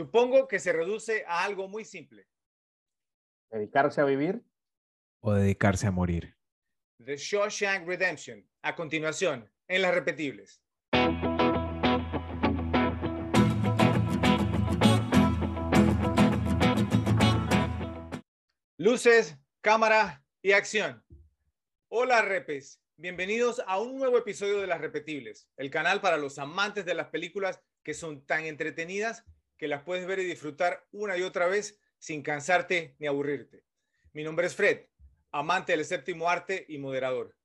Supongo que se reduce a algo muy simple. Dedicarse a vivir. O dedicarse a morir. The Shawshank Redemption. A continuación, en las repetibles. Luces, cámara y acción. Hola, repes. Bienvenidos a un nuevo episodio de Las Repetibles, el canal para los amantes de las películas que son tan entretenidas que las puedes ver y disfrutar una y otra vez sin cansarte ni aburrirte. Mi nombre es Fred, amante del séptimo arte y moderador.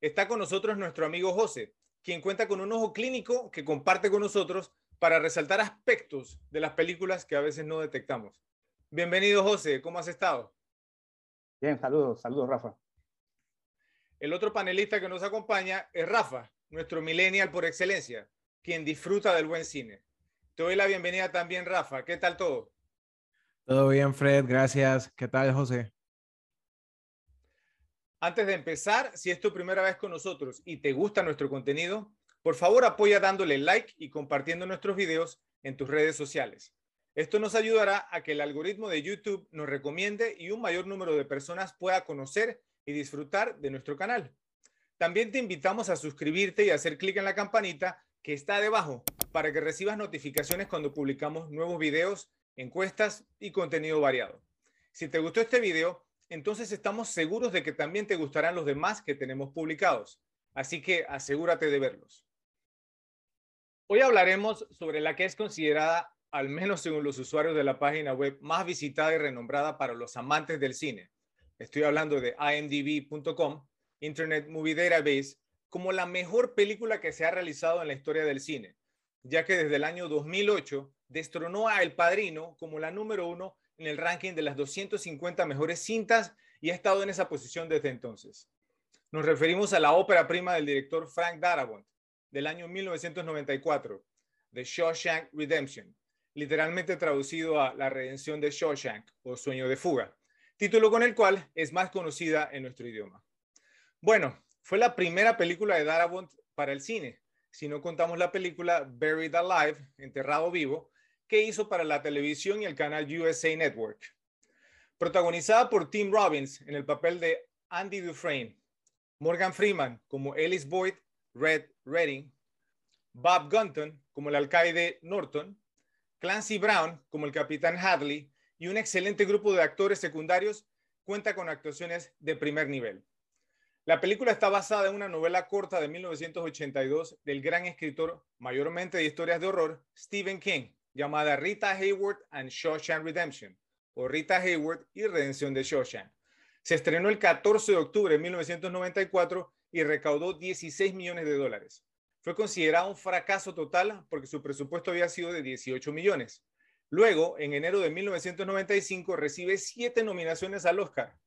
Está con nosotros nuestro amigo José, quien cuenta con un ojo clínico que comparte con nosotros para resaltar aspectos de las películas que a veces no detectamos. Bienvenido José, ¿cómo has estado? Bien, saludos, saludos Rafa. El otro panelista que nos acompaña es Rafa, nuestro millennial por excelencia, quien disfruta del buen cine. Te doy la bienvenida también, Rafa. ¿Qué tal todo? Todo bien, Fred. Gracias. ¿Qué tal, José? Antes de empezar, si es tu primera vez con nosotros y te gusta nuestro contenido, por favor apoya dándole like y compartiendo nuestros videos en tus redes sociales. Esto nos ayudará a que el algoritmo de YouTube nos recomiende y un mayor número de personas pueda conocer y disfrutar de nuestro canal. También te invitamos a suscribirte y hacer clic en la campanita que está debajo para que recibas notificaciones cuando publicamos nuevos videos, encuestas y contenido variado. Si te gustó este video, entonces estamos seguros de que también te gustarán los demás que tenemos publicados. Así que asegúrate de verlos. Hoy hablaremos sobre la que es considerada, al menos según los usuarios de la página web, más visitada y renombrada para los amantes del cine. Estoy hablando de imdb.com, Internet Movie Database, como la mejor película que se ha realizado en la historia del cine, ya que desde el año 2008 destronó a El Padrino como la número uno en el ranking de las 250 mejores cintas y ha estado en esa posición desde entonces. Nos referimos a la ópera prima del director Frank Darabont del año 1994, The Shawshank Redemption, literalmente traducido a La redención de Shawshank o Sueño de fuga, título con el cual es más conocida en nuestro idioma. Bueno, fue la primera película de Darabont para el cine, si no contamos la película Buried Alive, Enterrado Vivo, que hizo para la televisión y el canal USA Network. Protagonizada por Tim Robbins en el papel de Andy Dufresne, Morgan Freeman como Ellis Boyd Red Redding, Bob Gunton como el alcaide Norton, Clancy Brown como el capitán Hadley y un excelente grupo de actores secundarios cuenta con actuaciones de primer nivel. La película está basada en una novela corta de 1982 del gran escritor, mayormente de historias de horror, Stephen King, llamada Rita Hayward and Shawshank Redemption, o Rita Hayward y Redención de Shawshank. Se estrenó el 14 de octubre de 1994 y recaudó 16 millones de dólares. Fue considerado un fracaso total porque su presupuesto había sido de 18 millones. Luego, en enero de 1995, recibe siete nominaciones al Oscar,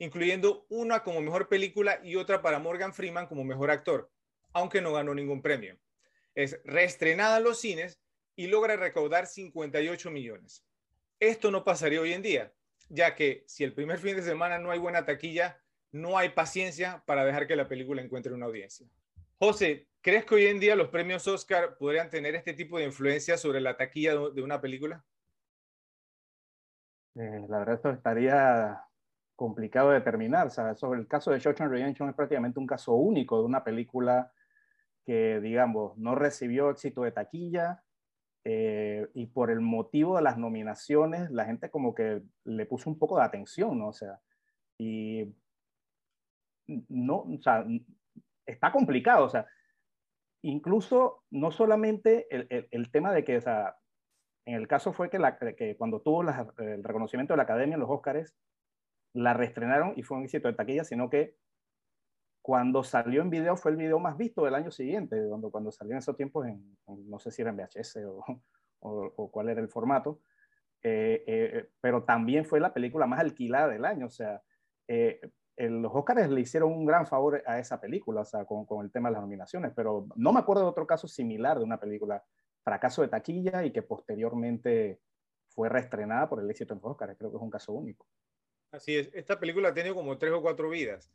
incluyendo una como mejor película y otra para Morgan Freeman como mejor actor, aunque no ganó ningún premio. Es reestrenada en los cines y logra recaudar 58 millones. Esto no pasaría hoy en día, ya que si el primer fin de semana no hay buena taquilla, no hay paciencia para dejar que la película encuentre una audiencia. José, ¿crees que hoy en día los premios Oscar podrían tener este tipo de influencia sobre la taquilla de una película? Eh, la verdad, esto estaría complicado de determinar. sobre el caso de Shawshank Redemption es prácticamente un caso único de una película que, digamos, no recibió éxito de taquilla eh, y por el motivo de las nominaciones, la gente como que le puso un poco de atención, ¿no? O sea, y no, o sea, está complicado, o sea, incluso no solamente el, el, tema de que, o sea, en el caso fue que, la, que cuando tuvo el reconocimiento de la Academia en los Óscares, la reestrenaron y fue un éxito de taquilla, sino que cuando salió en video fue el video más visto del año siguiente, cuando, cuando salió en esos tiempos, en, no sé si era en VHS o, o, cuál era el formato, eh, eh, pero también fue la película más alquilada del año, o sea, eh, los Oscars le hicieron un gran favor a esa película, o sea, con, con, el tema de las nominaciones, pero no me acuerdo de otro caso similar de una película fracaso de taquilla y que posteriormente fue reestrenada por el éxito en los Oscars, creo que es un caso único. Así es, esta película ha tenido como tres o cuatro vidas.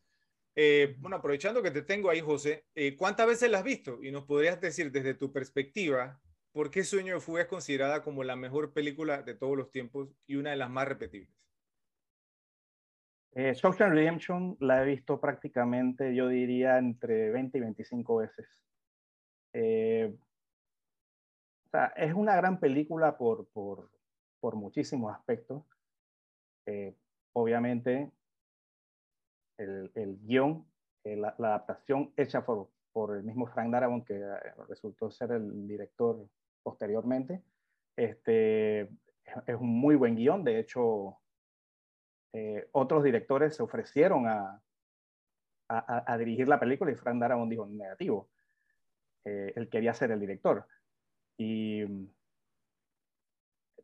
Eh, bueno, aprovechando que te tengo ahí, José, eh, ¿cuántas veces la has visto? Y nos podrías decir desde tu perspectiva, ¿por qué Sueño de Fuga es considerada como la mejor película de todos los tiempos y una de las más repetibles? Eh, Shawshank Redemption la he visto prácticamente, yo diría, entre 20 y 25 veces. Eh, o sea, es una gran película por, por, por muchísimos aspectos. Eh, obviamente, el, el guion, eh, la, adaptación hecha por, por el mismo Frank Darabont, que eh, resultó ser el director posteriormente, este, es un muy buen guion. De hecho, eh, otros directores se ofrecieron a, a, dirigir la película y Frank Darabont dijo negativo. Él quería ser el director. Y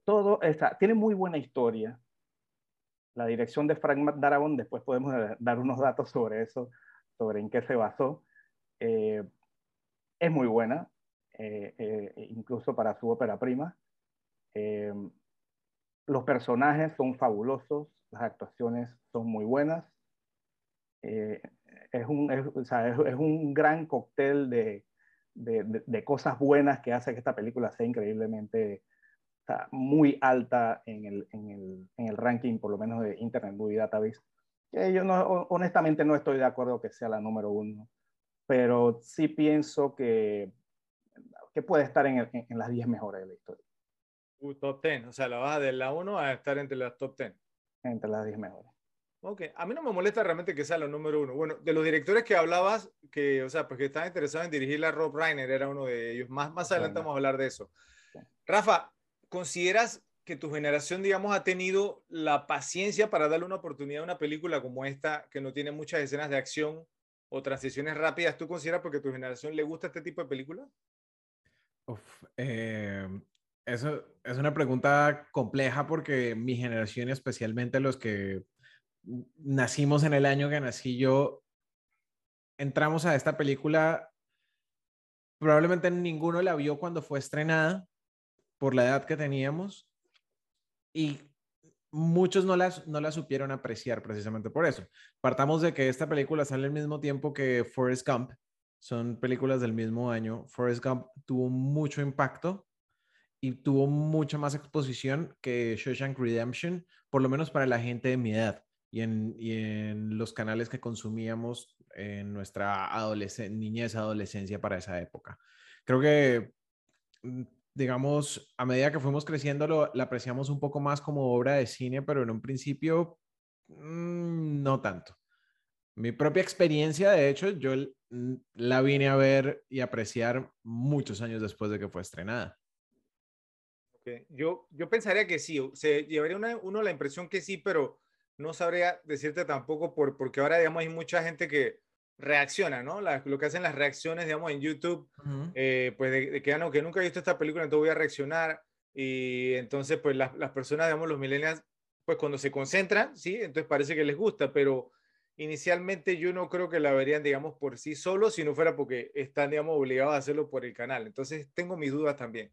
todo está, tiene muy buena historia. La dirección de Frank Darabont, después podemos dar unos datos sobre eso, sobre en qué se basó. Eh, es muy buena, eh, eh, incluso para su ópera prima. los personajes son fabulosos, las actuaciones son muy buenas. es, un, o sea, es, un gran cóctel de, de, de, cosas buenas que hace que esta película sea increíblemente sea, muy alta en el, en, el, en el, ranking, por lo menos de Internet Movie Database. Que yo no, honestamente no estoy de acuerdo que sea la número uno, pero sí pienso que, que puede estar en, el, en las 10 mejores de la historia. Uh, top 10, o sea, la baja de la 1 a estar entre las top 10. Entre las 10 mejores. Ok, a mí no me molesta realmente que sea la número uno. Bueno, de los directores que hablabas, que, o sea, porque estaban interesados en dirigir la Rob Reiner, era uno de ellos. Más, más adelante vamos a hablar de eso. Rafa, ¿consideras que tu generación, digamos, ha tenido la paciencia para darle una oportunidad a una película como esta, que no tiene muchas escenas de acción o transiciones rápidas? ¿Tú consideras porque tu generación le gusta este tipo de películas? Uf, eh, eso es una pregunta compleja porque mi generación, especialmente los que nacimos en el año que nací yo, entramos a esta película, probablemente ninguno la vio cuando fue estrenada por la edad que teníamos y muchos no la, no la supieron apreciar precisamente por eso. Partamos de que esta película sale al mismo tiempo que Forrest Gump, son películas del mismo año. Forrest Gump tuvo mucho impacto y tuvo mucha más exposición que Shawshank Redemption, por lo menos para la gente de mi edad y en, y en los canales que consumíamos en nuestra adolesc niñez, adolescencia para esa época. Creo que, digamos, a medida que fuimos creciendo, lo, la apreciamos un poco más como obra de cine, pero en un principio mmm, no tanto. Mi propia experiencia, de hecho, yo la vine a ver y apreciar muchos años después de que fue estrenada. Yo, yo pensaría que sí, se llevaría uno la impresión que sí, pero no sabría decirte tampoco por, porque ahora, digamos, hay mucha gente que reacciona, ¿no? La, lo que hacen las reacciones, digamos, en YouTube, uh -huh. eh, pues de, de, que, no, que nunca he visto esta película, entonces voy a reaccionar. Y entonces, pues las, las personas, digamos, los millennials, pues cuando se concentran, ¿sí? Entonces parece que les gusta, pero inicialmente yo no creo que la verían, digamos, por sí solos, si no fuera porque están, digamos, obligados a hacerlo por el canal. Entonces tengo mis dudas también.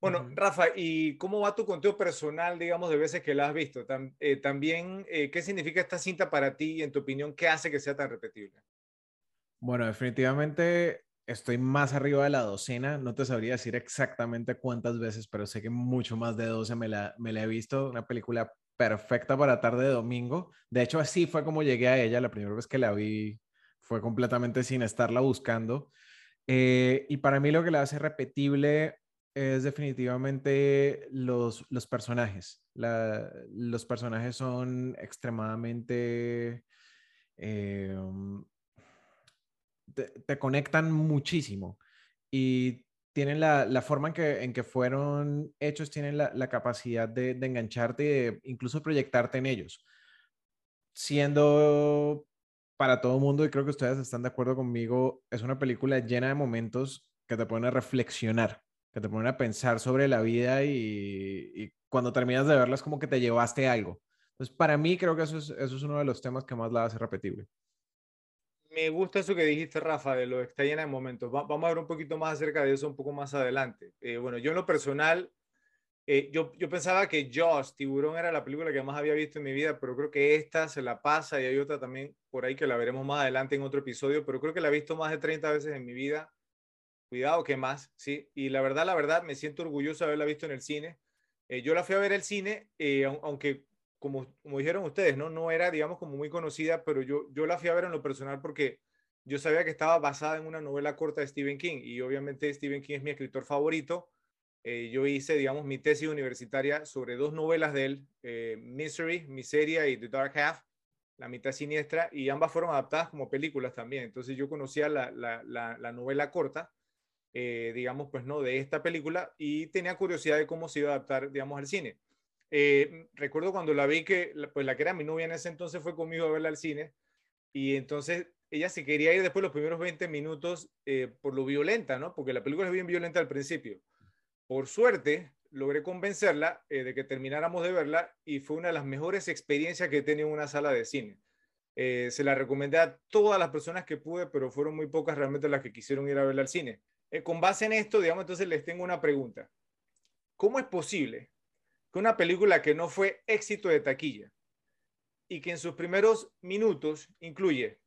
Bueno, uh -huh. Rafa, ¿y cómo va tu conteo personal, digamos, de veces que la has visto? Tam eh, también, eh, ¿qué significa esta cinta para ti y en tu opinión, qué hace que sea tan repetible? Bueno, definitivamente estoy más arriba de la docena. No te sabría decir exactamente cuántas veces, pero sé que mucho más de 12 me la, me la he visto. Una película perfecta para tarde de domingo. De hecho, así fue como llegué a ella. La primera vez que la vi fue completamente sin estarla buscando. Eh, y para mí lo que la hace repetible es definitivamente los, los personajes. Los personajes son extremadamente... Eh, te, conectan muchísimo y tienen la, la forma en que, en que, fueron hechos, tienen la, la capacidad de, engancharte y de incluso proyectarte en ellos. Siendo para todo el mundo, y creo que ustedes están de acuerdo conmigo, es una película llena de momentos que te ponen a reflexionar que te ponen a pensar sobre la vida y, y, cuando terminas de verla es como que te llevaste algo. Entonces, para mí creo que eso es, eso es uno de los temas que más la hace repetible. Me gusta eso que dijiste, Rafa, de lo que está llena de momentos. Va, vamos a ver un poquito más acerca de eso un poco más adelante. Eh, bueno, yo en lo personal, eh, yo, yo pensaba que Jaws, Tiburón, era la película que más había visto en mi vida, pero creo que esta se la pasa y hay otra también por ahí que la veremos más adelante en otro episodio, pero creo que la he visto más de 30 veces en mi vida cuidado que más, ¿sí? Y la verdad, la verdad, me siento orgulloso de haberla visto en el cine. Eh, yo la fui a ver el cine, aunque como, como dijeron ustedes, ¿no? no era, digamos, como muy conocida, pero yo, yo la fui a ver en lo personal porque yo sabía que estaba basada en una novela corta de Stephen King y obviamente Stephen King es mi escritor favorito. Eh, yo hice, digamos, mi tesis universitaria sobre dos novelas de él, Misery, Miseria y The Dark Half, La mitad siniestra, y ambas fueron adaptadas como películas también. Entonces yo conocía la, la, la novela corta eh, digamos, pues no, de esta película y tenía curiosidad de cómo se iba a adaptar, digamos, al cine. Eh, recuerdo cuando la vi que, pues la que era mi novia en ese entonces fue conmigo a verla al cine y entonces ella se quería ir después de los primeros 20 minutos eh, por lo violenta, ¿no? Porque la película es bien violenta al principio. Por suerte, logré convencerla de que termináramos de verla y fue una de las mejores experiencias que he tenido en una sala de cine. se la recomendé a todas las personas que pude, pero fueron muy pocas realmente las que quisieron ir a verla al cine. Eh, con base en esto, digamos, entonces les tengo una pregunta. ¿Cómo es posible que una película que no fue éxito de taquilla y que en sus primeros minutos incluye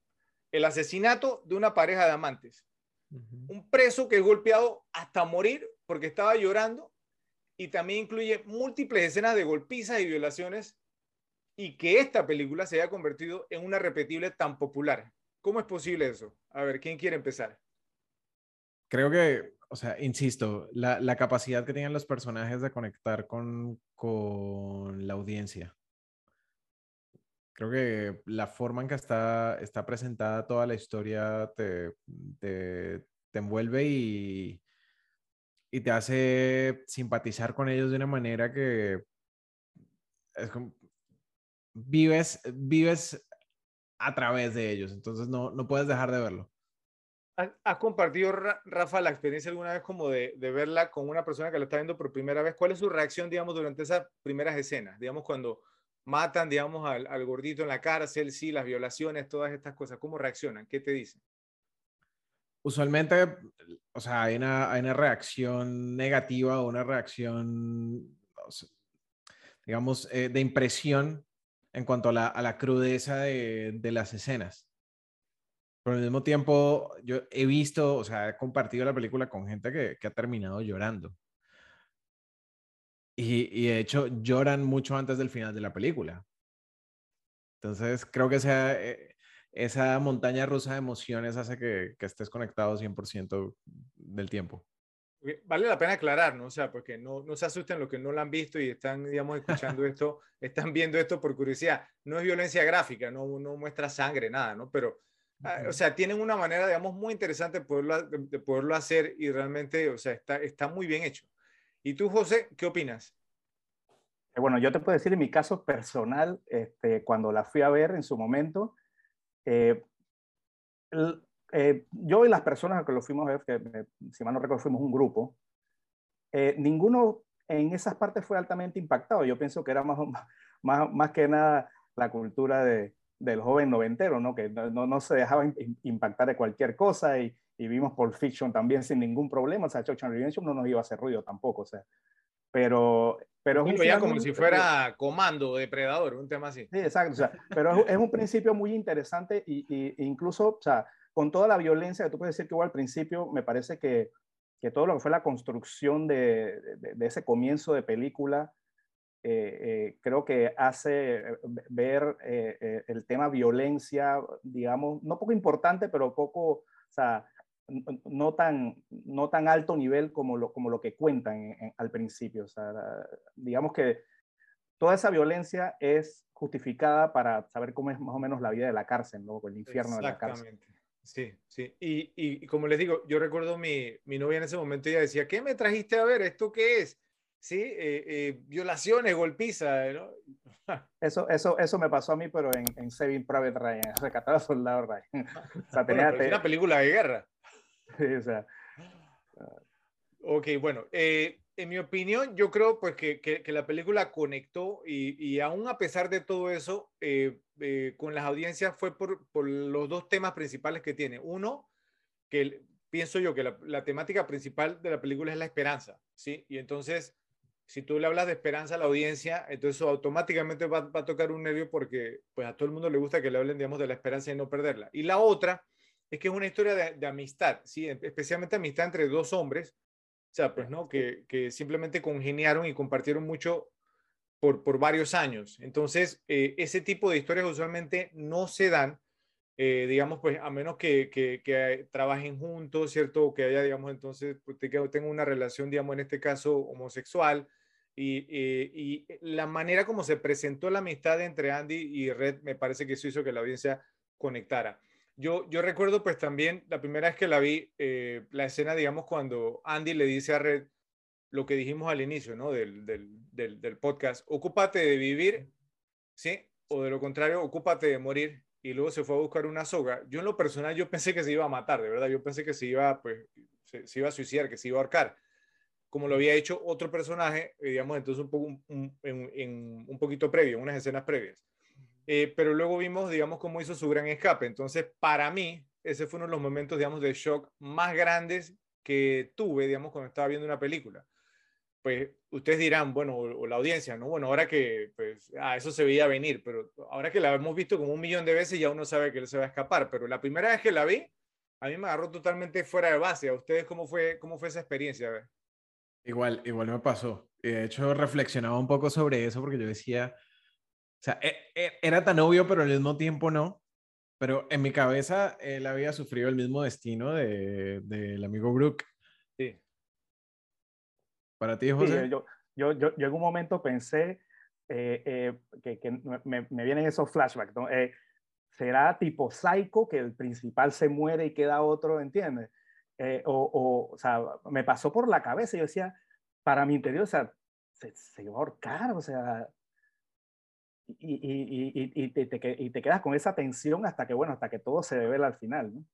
el asesinato de una pareja de amantes, un preso que es golpeado hasta morir porque estaba llorando y también incluye múltiples escenas de golpizas y violaciones y que esta película se haya convertido en una repetible tan popular. ¿Cómo es posible eso? A ver, ¿quién quiere empezar? creo que, o sea, insisto, la, la capacidad que tienen los personajes de conectar con, con la audiencia. Creo que la forma en que está, está presentada toda la historia te, te, envuelve y, y te hace simpatizar con ellos de una manera que vives, vives a través de ellos, entonces no, no puedes dejar de verlo. ¿Has compartido, Rafa, la experiencia alguna vez como de, verla con una persona que la está viendo por primera vez? ¿Cuál es su reacción, digamos, durante esas primeras escenas? Digamos, cuando matan, digamos, al, gordito en la cárcel, sí, las violaciones, todas estas cosas. ¿Cómo reaccionan? ¿Qué te dicen? Usualmente, o sea, hay una, hay una reacción negativa o una reacción, digamos, eh, de impresión en cuanto a la, a la crudeza de, de las escenas. Pero al mismo tiempo, yo he visto, o sea, he compartido la película con gente que, que ha terminado llorando. Y, y, de hecho lloran mucho antes del final de la película. Entonces, creo que sea, eh, esa montaña rusa de emociones hace que, que estés conectado 100% del tiempo. Vale la pena aclarar, ¿no? O sea, porque no, no se asusten los que no lo han visto y están, digamos, escuchando esto, están viendo esto por curiosidad. No es violencia gráfica, no, no muestra sangre, nada, ¿no? Pero o sea, tienen una manera, digamos, muy interesante de poderlo, de poderlo hacer y realmente, o sea, está, está muy bien hecho. ¿Y tú, José, qué opinas? Eh, bueno, yo te puedo decir en mi caso personal, este, cuando la fui a ver en su momento, eh, eh, yo y las personas que lo fuimos a ver, que si mal no recuerdo fuimos un grupo, ninguno en esas partes fue altamente impactado. Yo pienso que era más, más, más que nada la cultura de, del joven noventero, ¿no? que no, no se dejaba impactar de cualquier cosa y, y, vimos por Fiction también sin ningún problema, o sea, and Redemption no nos iba a hacer ruido tampoco, o sea, pero... pero es ya como si fuera comando, depredador, un tema así. Sí, exacto, o sea, pero es, un principio muy interesante y, y, incluso, o sea, con toda la violencia que tú puedes decir que hubo al principio, me parece que, que todo lo que fue la construcción de, de, de ese comienzo de película, eh, eh, creo que hace eh, ver el tema violencia, digamos, no poco importante, pero poco, o sea, no tan, no tan alto nivel como lo, como lo que cuentan al principio. O sea, digamos que toda esa violencia es justificada para saber cómo es más o menos la vida de la cárcel, ¿no? el infierno de la cárcel. Sí, sí. Y, y, como les digo, yo recuerdo mi, mi novia en ese momento, ella decía, ¿qué me trajiste a ver? ¿Esto qué es? ¿Sí? Eh, eh, violaciones, golpiza, ¿no? Eso, eso, eso me pasó a mí, pero en, en Saving Private Ryan, rescatar al soldado Ryan. o sea, tenía una película de guerra. Sí, o sea. Ok, bueno, eh, en mi opinión, yo creo pues que, que, que la película conectó y, y, aún a pesar de todo eso, con las audiencias fue por, por, los dos temas principales que tiene. Uno, que pienso yo que la, la, temática principal de la película es la esperanza, ¿sí? Y entonces si tú le hablas de esperanza a la audiencia, entonces automáticamente va, va, a tocar un nervio porque pues a todo el mundo le gusta que le hablen, digamos, de la esperanza y no perderla. Y la otra es que es una historia de, amistad, ¿sí? especialmente amistad entre dos hombres, o sea, pues no, que, que simplemente congeniaron y compartieron mucho por, por varios años. Entonces, eh, ese tipo de historias usualmente no se dan, eh, digamos, pues a menos que, que, trabajen juntos, ¿cierto? que haya, digamos, entonces, pues, que tengan una relación, digamos, en este caso, homosexual. Y, eh, y, la manera como se presentó la amistad entre Andy y Red me parece que eso hizo que la audiencia conectara. Yo, yo recuerdo pues también la primera vez que la vi, la escena, digamos, cuando Andy le dice a Red, lo que dijimos al inicio ¿no? del, del, del, podcast, ocúpate de vivir, ¿sí? O de lo contrario, ocúpate de morir. Y luego se fue a buscar una soga. Yo en lo personal, yo pensé que se iba a matar, de verdad. Yo pensé que se iba, pues, se, iba a suicidar, que se iba a ahorcar. Como lo había hecho otro personaje, eh, digamos, entonces un, poco, un, en, un poquito previo, unas escenas previas. Eh, pero luego vimos, digamos, cómo hizo su gran escape. Entonces, para mí, ese fue uno de los momentos, digamos, de shock más grandes que tuve, digamos, cuando estaba viendo una película pues ustedes dirán, bueno, o, la audiencia, ¿no? Bueno, ahora que, pues, ah, eso se veía venir, pero ahora que la hemos visto como un millón de veces, ya uno sabe que él se va a escapar, pero la primera vez que la vi, a mí me agarró totalmente fuera de base. ¿A ustedes cómo fue, cómo fue esa experiencia? Igual, igual me pasó. De hecho, reflexionaba un poco sobre eso porque yo decía, o sea, e, e, era tan obvio, pero al mismo tiempo no. Pero en mi cabeza, él había sufrido el mismo destino del de, amigo Brooke. Sí. Para ti, José. yo, yo, yo, en un momento pensé eh, eh, que, que me, me, vienen esos flashbacks. ¿no? Eh, será tipo psycho que el principal se muere y queda otro, ¿entiendes? O, o, o, sea, me pasó por la cabeza yo decía, para mi interior, o sea, se, se va a ahorcar, o sea, y, y, y, y, te, te, y te quedas con esa tensión hasta que, bueno, hasta que todo se revela al final, ¿no?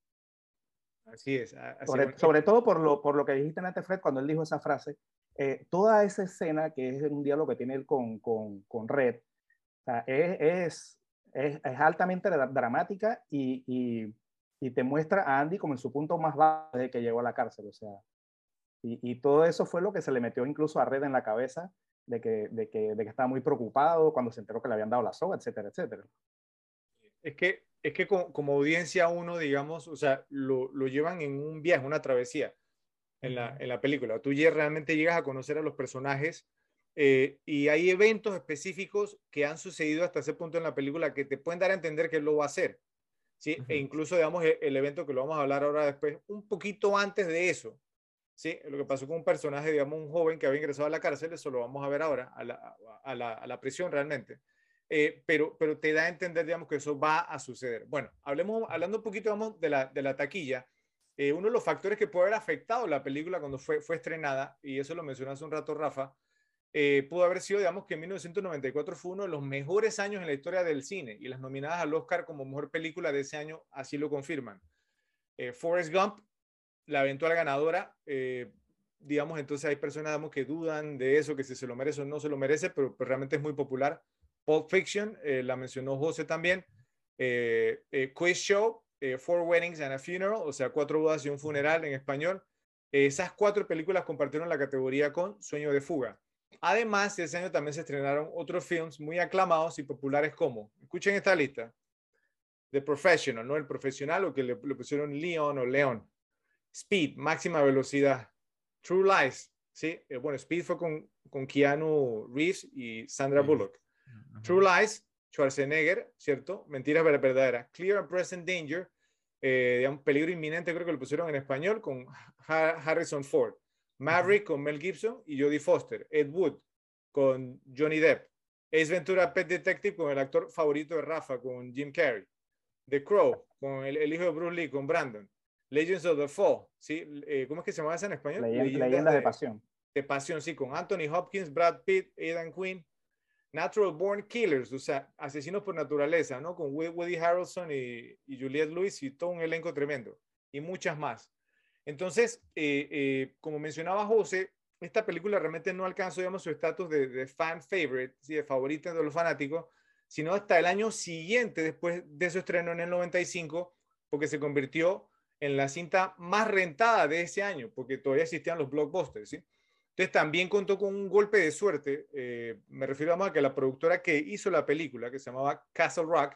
Así es. sobre, sobre, todo por lo, por lo que dijiste antes, Fred, cuando él dijo esa frase, eh, toda esa escena, que es un diálogo que tiene él con, con, con Red, o sea, es, es, es, altamente dramática y, y, te muestra a Andy como en su punto más bajo de que llegó a la cárcel. O sea, y, y, todo eso fue lo que se le metió incluso a Red en la cabeza, de que, de que, de que estaba muy preocupado cuando se enteró que le habían dado la soga, etcétera, etcétera. Es que, es que como, como audiencia uno, digamos, o sea, lo, lo llevan en un viaje, una travesía en la, en la película. Tú ya realmente llegas a conocer a los personajes eh, y hay eventos específicos que han sucedido hasta ese punto en la película que te pueden dar a entender que él lo va a hacer. ¿Sí? E incluso, digamos, el, el, evento que lo vamos a hablar ahora después, un poquito antes de eso. ¿sí? Lo que pasó con un personaje, digamos, un joven que había ingresado a la cárcel, eso lo vamos a ver ahora, a la, a la, a la prisión realmente. Eh, pero, pero te da a entender, digamos, que eso va a suceder. Bueno, hablemos, hablando un poquito, digamos, de la, de la taquilla. Eh, uno de los factores que puede haber afectado la película cuando fue, fue estrenada, y eso lo mencionó hace un rato Rafa, eh, pudo haber sido, digamos, que en 1994 fue uno de los mejores años en la historia del cine, y las nominadas al Oscar como mejor película de ese año así lo confirman. Eh, Forrest Gump, la eventual ganadora, eh, digamos, entonces hay personas digamos, que dudan de eso, que si se lo merece o no se lo merece, pero, pero realmente es muy popular. Pulp Fiction, la mencionó José también. Quiz Show, eh, Four Weddings and a Funeral, o sea, cuatro bodas y un funeral en español. esas cuatro películas compartieron la categoría con Sueño de Fuga. Además, ese año también se estrenaron otros films muy aclamados y populares como, escuchen esta lista, The Professional, ¿no? El profesional, o que le, pusieron Leon o León. Speed, máxima velocidad. True Lies, ¿sí? Eh, bueno, Speed fue con, con Keanu Reeves y Sandra Bullock. True Lies, Schwarzenegger, ¿cierto? Mentiras verdaderas. Clear and Present Danger, eh, peligro inminente, creo que lo pusieron en español, con Harrison Ford. Maverick con Mel Gibson y Jodie Foster. Ed Wood con Johnny Depp. Ace Ventura Pet Detective con el actor favorito de Rafa, con Jim Carrey. The Crow con el, hijo de Bruce Lee, con Brandon. Legends of the Fall, ¿sí? Eh, ¿Cómo es que se llama esa en español? Leyendas, de, de, Pasión. De Pasión, sí, con Anthony Hopkins, Brad Pitt, Aidan Quinn, Natural Born Killers, o sea, asesinos por naturaleza, ¿no? Con Woody Harrelson y, Juliette Lewis y todo un elenco tremendo, y muchas más. Entonces, eh, eh, como mencionaba José, esta película realmente no alcanzó, digamos, su estatus de, fan favorite, ¿sí? de favorita de los fanáticos, sino hasta el año siguiente, después de su estreno en el 95, porque se convirtió en la cinta más rentada de ese año, porque todavía existían los blockbusters, ¿sí? Entonces también contó con un golpe de suerte. Eh, me refiero a que la productora que hizo la película, que se llamaba Castle Rock,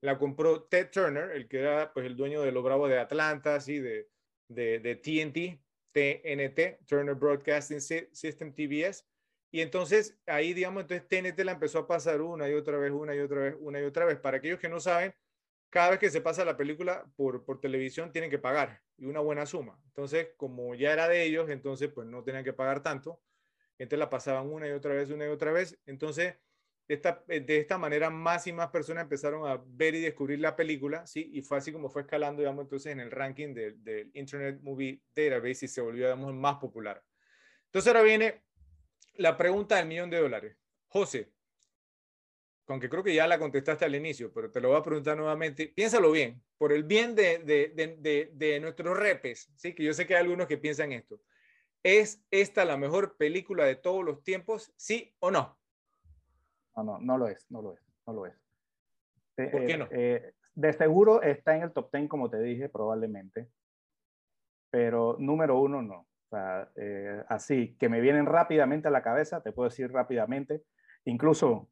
la compró Ted Turner, el que era pues el dueño de los Bravos de Atlanta, ¿sí? de, de, TNT, TNT, Turner Broadcasting System, TBS. Y entonces ahí, digamos, entonces TNT la empezó a pasar una y otra vez, una y otra vez, una y otra vez. Para aquellos que no saben, cada vez que se pasa la película por, por televisión tienen que pagar y una buena suma. Entonces, como ya era de ellos, entonces pues no tenían que pagar tanto. Entonces la pasaban una y otra vez, una y otra vez. Entonces, de esta, de esta manera, más y más personas empezaron a ver y descubrir la película, ¿sí? Y fue así como fue escalando, digamos, entonces en el ranking del, del Internet Movie Database y se volvió, digamos, más popular. Entonces ahora viene la pregunta del millón de dólares. José, aunque creo que ya la contestaste al inicio, pero te lo voy a preguntar nuevamente. Piénsalo bien, por el bien de, de, de, de, nuestros repes, ¿sí? que yo sé que hay algunos que piensan esto. ¿Es esta la mejor película de todos los tiempos, sí o no? No, no, no lo es, no lo es, no lo es. ¿Por qué no? Eh, de seguro está en el top 10, como te dije, probablemente, pero número uno no. O sea, eh, así, que me vienen rápidamente a la cabeza, te puedo decir rápidamente, incluso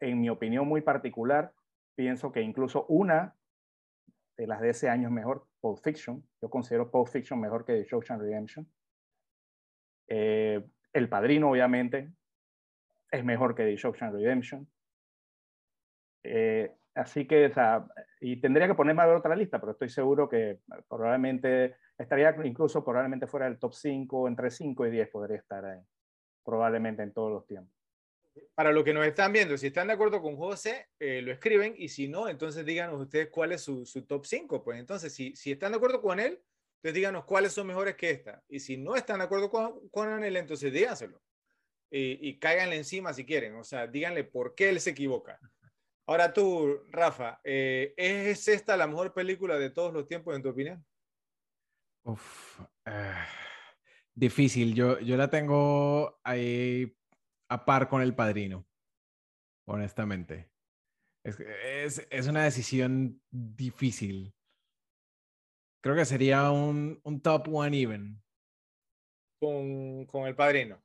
en mi opinión muy particular, pienso que incluso una de las de ese año es mejor, Pulp Fiction. Yo considero Pulp Fiction mejor que The Shawshank Redemption. Eh, el Padrino, obviamente, es mejor que The Shawshank Redemption. Eh, así que, o y tendría que ponerme a ver otra lista, pero estoy seguro que probablemente estaría incluso probablemente fuera del top 5, entre 5 y 10 podría estar ahí, probablemente en todos los tiempos para los que nos están viendo, si están de acuerdo con José, eh, lo escriben y si no, entonces díganos ustedes cuál es su, su top 5. Pues entonces, si, si están de acuerdo con él, entonces díganos cuáles son mejores que esta. Y si no están de acuerdo con, con él, entonces díganselo. Y, y cáiganle encima si quieren. O sea, díganle por qué él se equivoca. Ahora tú, Rafa, eh, ¿es esta la mejor película de todos los tiempos en tu opinión? Uf, uh, difícil. Yo, yo la tengo ahí a par con el padrino, honestamente. Es, es, una decisión difícil. Creo que sería un, un top one even. Con, con, el padrino.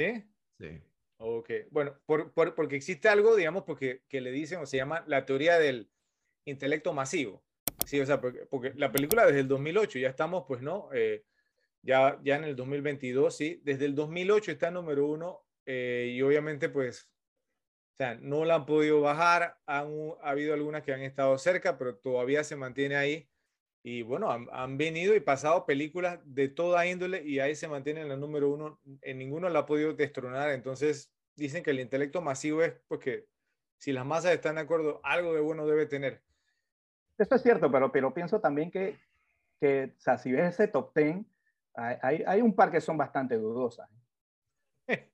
¿Sí? Sí. Ok. Bueno, por, por, porque existe algo, digamos, porque que le dicen, o se llama la teoría del intelecto masivo. Sí, o sea, porque, porque la película desde el 2008, ya estamos, pues, ¿no? Eh, ya, ya en el 2022, sí. Desde el 2008 está número uno eh, y obviamente pues, o sea, no la han podido bajar. Han, ha habido algunas que han estado cerca, pero todavía se mantiene ahí. Y bueno, han, han, venido y pasado películas de toda índole y ahí se mantiene en la número uno. En ninguno la ha podido destronar. Entonces dicen que el intelecto masivo es porque si las masas están de acuerdo, algo de bueno debe tener. Eso es cierto, pero, pero pienso también que, que o sea, si ves ese top 10, hay, hay, un par que son bastante dudosas.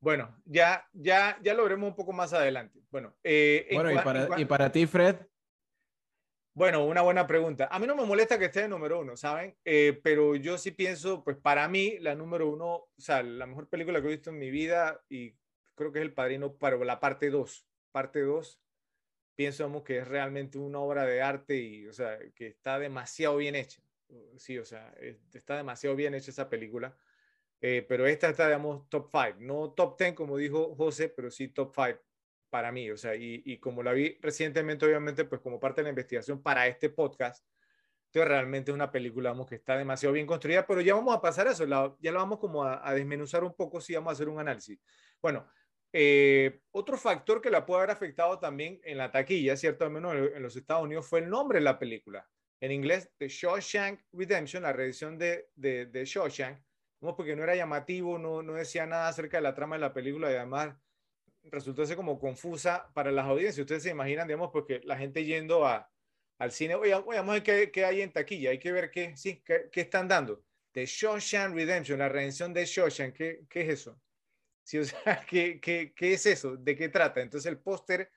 Bueno, ya, ya, ya lo veremos un poco más adelante. Bueno, eh, bueno y, para, y para ti, Fred. Bueno, una buena pregunta. A mí no me molesta que esté en número uno, ¿saben? Eh, pero yo sí pienso, pues para mí, la número uno, o sea, la mejor película que he visto en mi vida y creo que es El Padrino, pero la parte dos. Parte dos, pienso que es realmente una obra de arte y, o sea, que está demasiado bien hecha sí, o sea, está demasiado bien hecha esa película. Eh, pero esta está, digamos, top 5. No top 10, como dijo José, pero sí top 5 para mí. O sea, y, como la vi recientemente, obviamente, pues como parte de la investigación para este podcast, entonces realmente es una película, vamos, que está demasiado bien construida, pero ya vamos a pasar a eso, ya lo vamos como a, desmenuzar un poco, si vamos a hacer un análisis. Bueno, eh, otro factor que la puede haber afectado también en la taquilla, ¿cierto? Al menos en los Estados Unidos, fue el nombre de la película en inglés, The Shawshank Redemption, la reedición de, de, de Shawshank, como porque no era llamativo, no, no decía nada acerca de la trama de la película y además resultó ser como confusa para las audiencias. Ustedes se imaginan, digamos, porque la gente yendo a, al cine, oye, oye, vamos a ver qué, qué, hay en taquilla, hay que ver qué, sí, qué, qué están dando. The Shawshank Redemption, la redención de Shawshank, ¿qué, qué es eso? Sí, o sea, ¿qué, qué, qué es eso? ¿De qué trata? Entonces el póster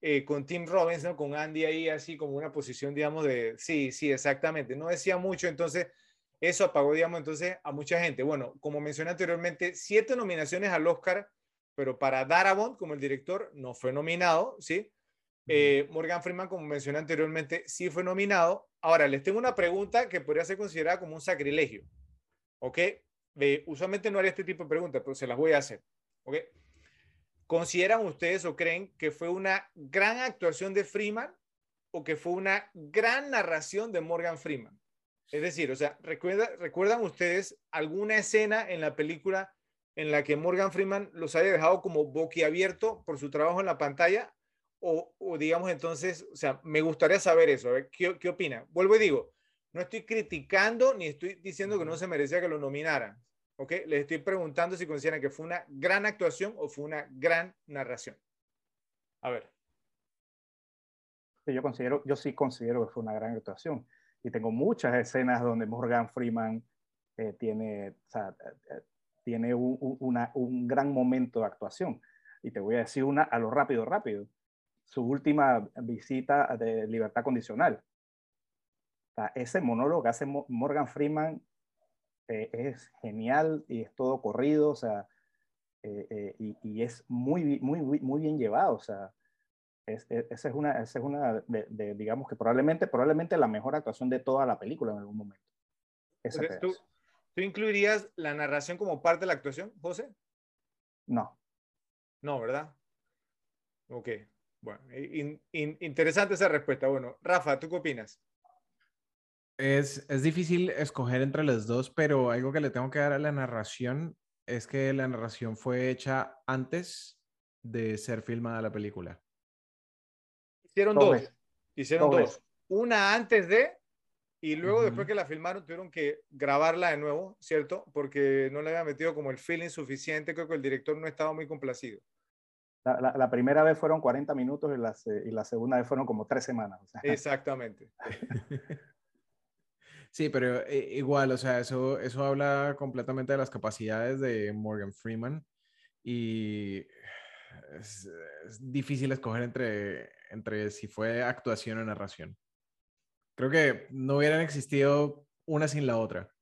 eh, con Tim Robinson, con Andy ahí, así como una posición, digamos, de, sí, sí, exactamente, no decía mucho, entonces eso apagó, digamos, entonces a mucha gente. Bueno, como mencioné anteriormente, siete nominaciones al Oscar, pero para Darabont como el director no fue nominado, ¿sí? Eh, Morgan Freeman, como mencioné anteriormente, sí fue nominado. Ahora, les tengo una pregunta que podría ser considerada como un sacrilegio, ¿ok? usualmente no haría este tipo de preguntas, pero se las voy a hacer, ¿ok? ¿consideran ustedes o creen que fue una gran actuación de Freeman o que fue una gran narración de Morgan Freeman? Es decir, o sea, ¿recuerda, ¿recuerdan ustedes alguna escena en la película en la que Morgan Freeman los haya dejado como boquiabierto por su trabajo en la pantalla? O, digamos entonces, o sea, me gustaría saber eso, ¿qué, qué opina? Vuelvo y digo, no estoy criticando ni estoy diciendo que no se merecía que lo nominaran, ¿ok? Les estoy preguntando si consideran que fue una gran actuación o fue una gran narración. A ver. Yo considero, yo sí considero que fue una gran actuación y tengo muchas escenas donde Morgan Freeman eh, tiene, o sea, eh, eh, tiene un, una, un, gran momento de actuación. Y te voy a decir una a lo rápido, rápido. Su última visita de libertad condicional. O sea, ese monólogo que hace Morgan Freeman es genial y es todo corrido, o sea, y, y, es muy, muy, muy bien llevado. O sea, esa es una, esa es una de, digamos que probablemente, probablemente la mejor actuación de toda la película en algún momento. ¿tú, ¿tú, incluirías la narración como parte de la actuación, José? No. No, ¿verdad? Ok. Bueno, interesante esa respuesta. Bueno, Rafa, ¿tú qué opinas? Es, es difícil escoger entre las dos, pero algo que le tengo que dar a la narración es que la narración fue hecha antes de ser filmada la película. Hicieron dos. Hicieron dos. Una antes de, y luego después que la filmaron tuvieron que grabarla de nuevo, ¿cierto? Porque no le había metido como el feeling suficiente. Creo que el director no estaba muy complacido. La, primera vez fueron 40 minutos y la, y la, segunda vez fueron como tres semanas. Exactamente. Sí, pero eh, igual, o sea, eso, eso habla completamente de las capacidades de Morgan Freeman y es, difícil escoger entre, entre si fue actuación o narración. Creo que no hubieran existido una sin la otra.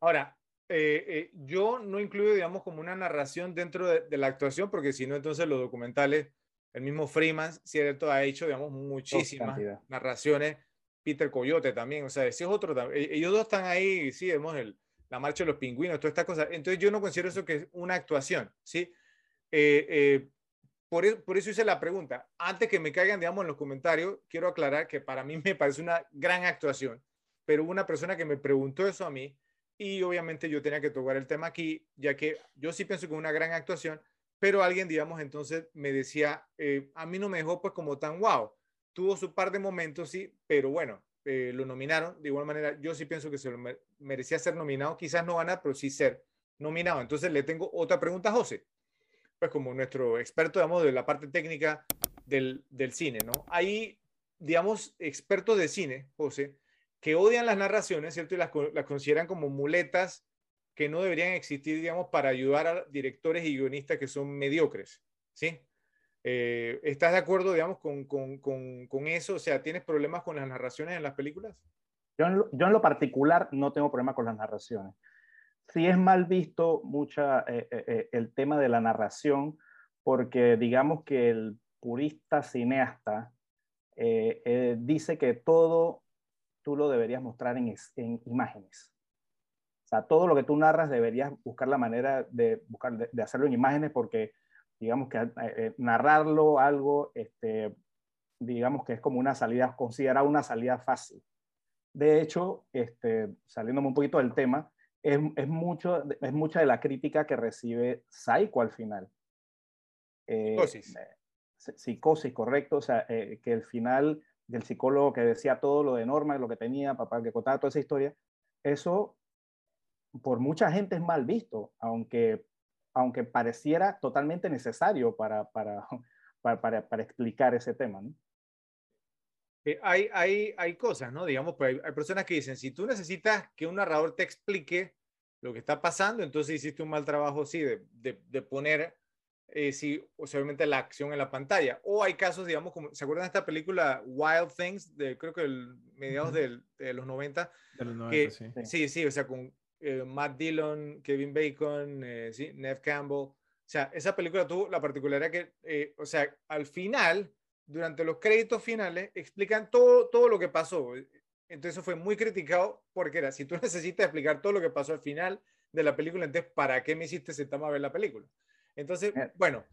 Ahora, eh, eh, yo no incluyo, digamos, como una narración dentro de, la actuación, porque si no, entonces los documentales, el mismo Freeman, cierto, ha hecho, digamos, muchísimas narraciones. Peter Coyote también, o sea, si es otro, e, ellos dos están ahí, sí, vemos el, la marcha de los pingüinos, todas estas cosas. Entonces yo no considero eso que es una actuación, ¿sí? Eh, eh, por, eso, por, eso hice la pregunta. Antes que me caigan, digamos, en los comentarios, quiero aclarar que para mí me parece una gran actuación, pero una persona que me preguntó eso a mí y obviamente yo tenía que tocar el tema aquí, ya que yo sí pienso que es una gran actuación, pero alguien, digamos, entonces me decía, eh, a mí no me dejó pues como tan wow. Tuvo su par de momentos, sí, pero bueno, lo nominaron. De igual manera, yo sí pienso que se lo merecía ser nominado, quizás no ganar, pero sí ser nominado. Entonces le tengo otra pregunta a José pues como nuestro experto, digamos, de la parte técnica del, del cine, ¿no? Hay, digamos, expertos de cine, José, que odian las narraciones, ¿cierto? Y las, las consideran como muletas que no deberían existir, digamos, para ayudar a directores y guionistas que son mediocres, ¿sí? Eh, ¿Estás de acuerdo, digamos, con, con, con, con, eso? O sea, ¿tienes problemas con las narraciones en las películas? Yo en, lo, yo en lo particular no tengo problema con las narraciones sí es mal visto mucha, eh, eh, eh, el tema de la narración, porque digamos que el purista cineasta dice que todo tú lo deberías mostrar en, en, imágenes. O sea, todo lo que tú narras deberías buscar la manera de, buscar, de, hacerlo en imágenes porque digamos que narrarlo algo, este, digamos que es como una salida, considerada una salida fácil. De hecho, este, saliéndome un poquito del tema, es, mucho, es mucha de la crítica que recibe Psycho al final. Eh, psicosis. Eh, psicosis, correcto. O sea, eh, que el final del psicólogo que decía todo lo de Norma, lo que tenía, papá que contaba toda esa historia, eso por mucha gente es mal visto, aunque, aunque pareciera totalmente necesario para, para, para, para, explicar ese tema. ¿no? Hay, hay, hay cosas, ¿no? Digamos, pues hay, personas que dicen, si tú necesitas que un narrador te explique lo que está pasando, entonces hiciste un mal trabajo, sí, de, de, poner, eh, sí, obviamente la acción en la pantalla. O hay casos, digamos, como, ¿se acuerdan de esta película Wild Things, de creo que el mediados de los 90? De los 90, sí. Sí, sí, o sea, con eh, Matt Dillon, Kevin Bacon, eh, sí, Nev Campbell. O sea, esa película tuvo la particularidad que, o sea, al final durante los créditos finales explican todo, todo lo que pasó. Entonces eso fue muy criticado porque era, si tú necesitas explicar todo lo que pasó al final de la película, entonces ¿para qué me hiciste sentarme a ver la película? Entonces, bueno.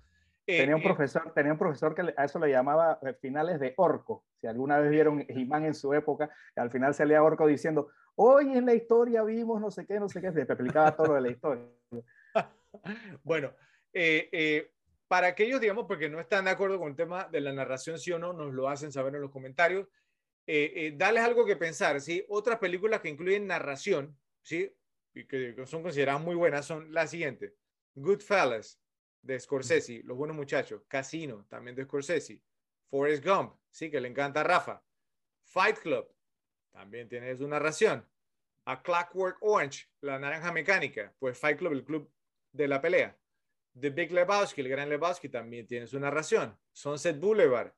Eh, tenía, un eh, profesor, tenía un profesor que a eso le llamaba eh, finales de orco. Si alguna vez vieron He-Man en su época, al final salía orco diciendo, hoy en la historia vimos no sé qué, no sé qué, se explicaba todo lo de la historia. bueno, para aquellos, digamos, porque no están de acuerdo con el tema de la narración, sí o no, nos lo hacen saber en los comentarios. Eh, darles algo que pensar, ¿sí? Otras películas que incluyen narración, ¿sí? Y que, que son consideradas muy buenas son las siguientes. Goodfellas, de Scorsese, Los Buenos Muchachos, Casino, también de Scorsese, Forrest Gump, sí, que le encanta a Rafa, Fight Club, también tiene su narración, A Clockwork Orange, La Naranja Mecánica, pues Fight Club, el club de la pelea, The Big Lebowski, el Gran Lebowski, también tiene su narración, Sunset Boulevard,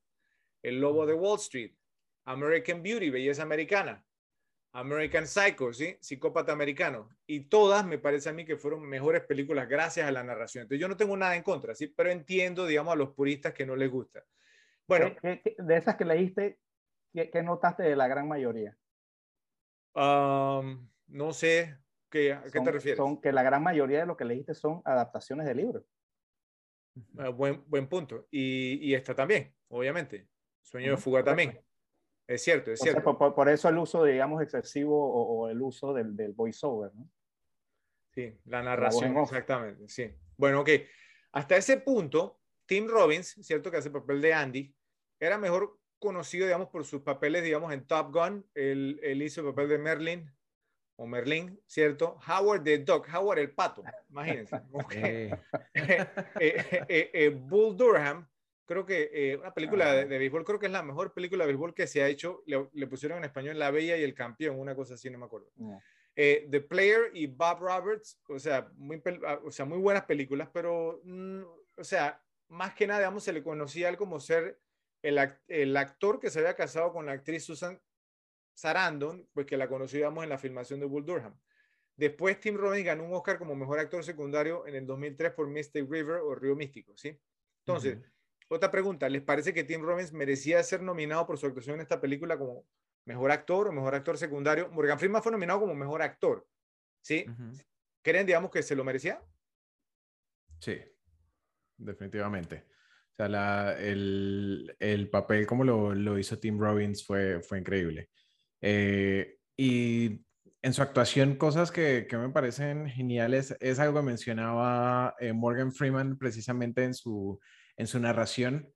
El Lobo de Wall Street, American Beauty, Belleza Americana, American Psycho, ¿sí? Psicópata americano. Y todas me parece a mí que fueron mejores películas gracias a la narración. Entonces yo no tengo nada en contra, ¿sí? Pero entiendo, digamos, a los puristas que no les gusta. Bueno. De esas que leíste, ¿qué, notaste de la gran mayoría? no sé, ¿qué, ¿a qué te refieres? Son que la gran mayoría de lo que leíste son adaptaciones de libros. Ah, buen, buen punto. Y, y esta también, obviamente. Sueño de fuga también. Es cierto, es cierto. por, eso el uso, digamos, excesivo o, el uso del, del voiceover, ¿no? Sí, la narración, exactamente, sí. Bueno, ok. Hasta ese punto, Tim Robbins, ¿cierto? Que hace el papel de Andy, era mejor conocido, digamos, por sus papeles, digamos, en Top Gun. Él, él hizo el papel de Merlin, o Merlin, ¿cierto? Howard the Dog, Howard el pato, imagínense. Okay. Eh, eh, eh, Bull Durham creo que una película de, béisbol, creo que es la mejor película de béisbol que se ha hecho. Le, pusieron en español La Bella y el Campeón, una cosa así, no me acuerdo. The Player y Bob Roberts, o sea, muy, ah, o sea, muy buenas películas, pero, mm, o sea, más que nada, digamos, se le conocía a él como ser el, el, actor que se había casado con la actriz Susan Sarandon, pues que la conocíamos en la filmación de Bull Durham. Después Tim Robbins ganó un Oscar como mejor actor secundario en el 2003 por Mystic River o Río Místico, ¿sí? Entonces, otra pregunta, ¿les parece que Tim Robbins merecía ser nominado por su actuación en esta película como mejor actor o mejor actor secundario? Morgan Freeman fue nominado como mejor actor, ¿sí? ¿Creen, digamos, que se lo merecía? Sí, definitivamente. O sea, el, papel como lo, hizo Tim Robbins fue, fue increíble. Eh, y en su actuación, cosas que, me parecen geniales, es algo que mencionaba eh, Morgan Freeman precisamente en su, en su narración,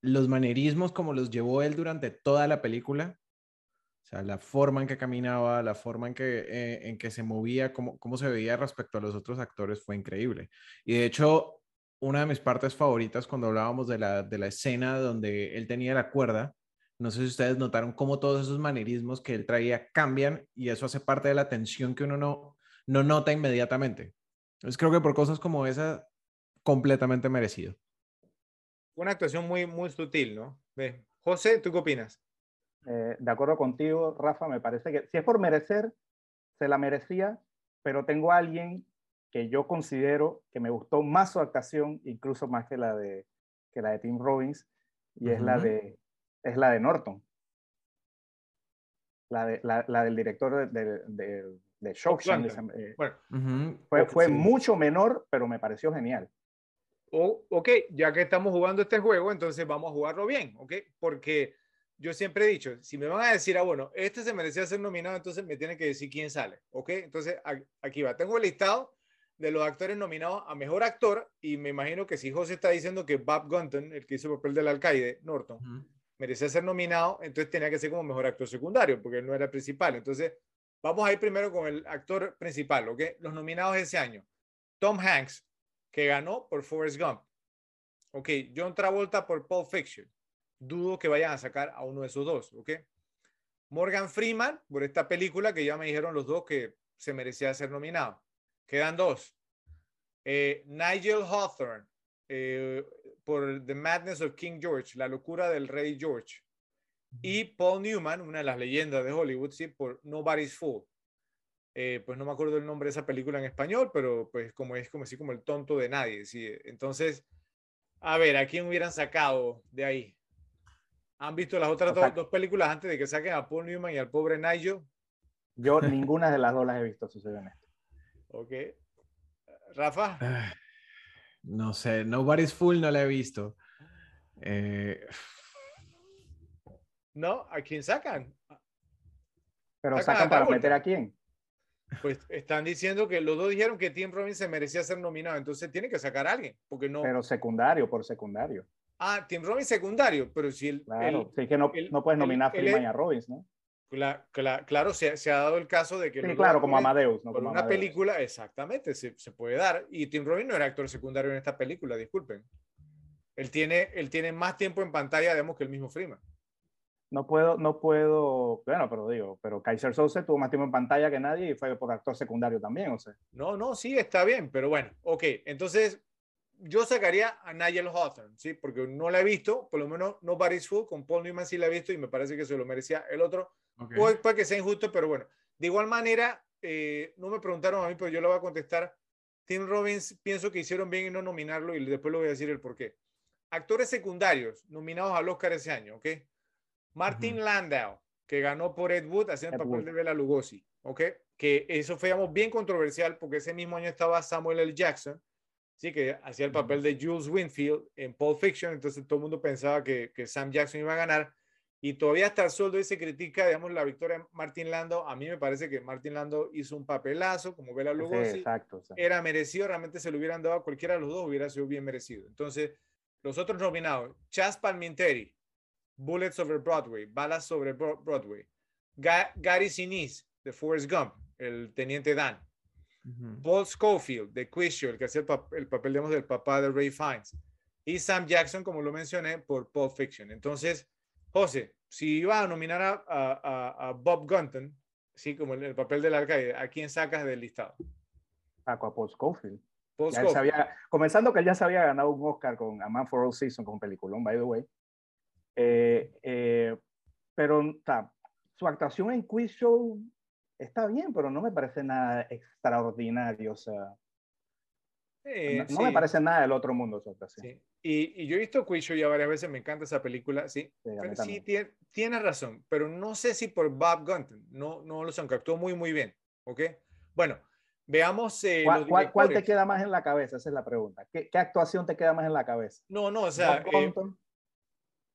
los manerismos como los llevó él durante toda la película, o sea, la forma en que caminaba, la forma en que, eh, en que se movía, cómo, cómo se veía respecto a los otros actores fue increíble. Y de hecho, una de mis partes favoritas cuando hablábamos de la, de la escena donde él tenía la cuerda, no sé si ustedes notaron cómo todos esos manerismos que él traía cambian y eso hace parte de la tensión que uno no, no nota inmediatamente. Entonces creo que por cosas como esa, completamente merecido una actuación muy, muy sutil, ¿no? José, ¿tú qué opinas? Eh, de acuerdo contigo, Rafa, me parece que si es por merecer, se la merecía, pero tengo a alguien que yo considero que me gustó más su actuación, incluso más que la de, que la de Tim Robbins, y es, la de, es la de Norton. La, de, la, del director de, de, de eh, fue, fue mucho menor, pero me pareció genial. O, ok, ya que estamos jugando este juego, entonces vamos a jugarlo bien, ok, porque yo siempre he dicho, si me van a decir, ah, bueno, este se merecía ser nominado, entonces me tienen que decir quién sale, ok, entonces aquí va, tengo el listado de los actores nominados a mejor actor y me imagino que si José está diciendo que Bob Gunton, el que hizo el papel del alcaide, Norton, merecía ser nominado, entonces tenía que ser como mejor actor secundario, porque él no era principal. Entonces, vamos a ir primero con el actor principal, ¿ok? Los nominados ese año. Tom Hanks, que ganó por Forrest Gump. Ok, John Travolta por Pulp Fiction. Dudo que vayan a sacar a uno de esos dos, ok. Morgan Freeman por esta película que ya me dijeron los dos que se merecía ser nominado. Quedan dos. Eh, Nigel Hawthorne eh, por The Madness of King George, La locura del rey George. Y Paul Newman, una de las leyendas de Hollywood, sí, por Nobody's Fool. Eh, pues no me acuerdo el nombre de esa película en español, pero pues como es como así como el tonto de nadie, ¿sí? Entonces, a ver, ¿a quién hubieran sacado de ahí? ¿Han visto las otras dos, películas antes de que saquen a Paul Newman y al pobre Nigel? Yo ninguna de las dos las he visto, sucede Ok. Rafa. No sé, Nobody's Full no la he visto. Eh, ¿No? ¿A quién sacan? Pero Saca sacan para meter a quién. Pues están diciendo que los dos dijeron que Tim Robbins se merecía ser nominado, entonces tiene que sacar a alguien, porque no. Pero secundario, por secundario. ah, Tim Robbins secundario, pero si el, Claro. el- sí, que no, el- no puedes el- nominar a Freeman y a Robbins, ¿no? Cla- cla- claro, se, se ha dado el caso de que Sí, claro, como Amadeus, ¿no? por Como una Amadeus. película, exactamente, se, se puede dar. Y Tim Robbins no era actor secundario en esta película, disculpen. Él tiene, él tiene más tiempo en pantalla, digamos, que el mismo Freeman. No puedo, no puedo, bueno, pero digo, pero Kaiser Soze tuvo más tiempo en pantalla que nadie y fue por actor secundario también, o sea. No, no, sí, está bien, pero bueno, ok. Entonces, yo sacaría a Nigel Hawthorne, ¿sí? Porque no la he visto, por lo menos Nobody's Fool, con Paul Newman sí la he visto y me parece que se lo merecía el otro. ok. Puede, puede que sea injusto, pero bueno. De igual manera, eh, no me preguntaron a mí, pero yo lo voy a contestar. Tim Robbins, pienso que hicieron bien en no nominarlo y después le voy a decir el por qué. Actores secundarios nominados al Oscar ese año, ¿ok? Martin. Landau, que ganó por Ed Wood haciendo el papel Wood. de Bela Lugosi, ¿ok? Que eso fue, digamos, bien controversial porque ese mismo año estaba Samuel L. Jackson, sí, que hacía el papel de Jules Winfield en Pulp Fiction, entonces todo el mundo pensaba que, que Sam Jackson iba a ganar y todavía hasta el sueldo y se critica, digamos, la victoria de Martin Landau. A mí me parece que Martin Landau hizo un papelazo como Bela Sí, Lugosi exacto. o sea. era merecido, realmente se lo hubieran dado a cualquiera de los dos, hubiera sido bien merecido. Entonces, los otros nominados, Chas Palminteri, Bullets over Broadway, Balas sobre Bro- Broadway, Ga- Gary Sinise, de Forrest Gump, el teniente Dan, Paul Schofield, de Quiz Show, el que hacía el, pap- el papel, digamos, del papá de Ray Fiennes, y Sam Jackson, como lo mencioné, por Pulp Fiction. Entonces, José, si iba a nominar a, a- a- Bob Gunton, sí, como el, el papel del alcaide, ¿a quién sacas del listado? Saco a Paul Scofield. Paul Scofield. había- comenzando que él ya se había ganado un Oscar con A Man for All Season, con peliculón, by the way. Eh, eh, pero ta, su actuación en Quiz Show está bien, pero no me parece nada extraordinario. O sea, Eh, no, no me parece nada del otro mundo. Sí. Y, y yo he visto Quiz Show ya varias veces, me encanta esa película, sí. Pero sí, tiene, tiene razón, pero no sé si por Bob Gunton, no, no lo sé, aunque actuó muy, muy bien, ¿ok? Bueno, veamos eh, ¿Cuál, cuál- cuál te queda más en la cabeza? Esa es la pregunta. ¿Qué, qué actuación te queda más en la cabeza? No, no, o sea, Bob eh, Gunton,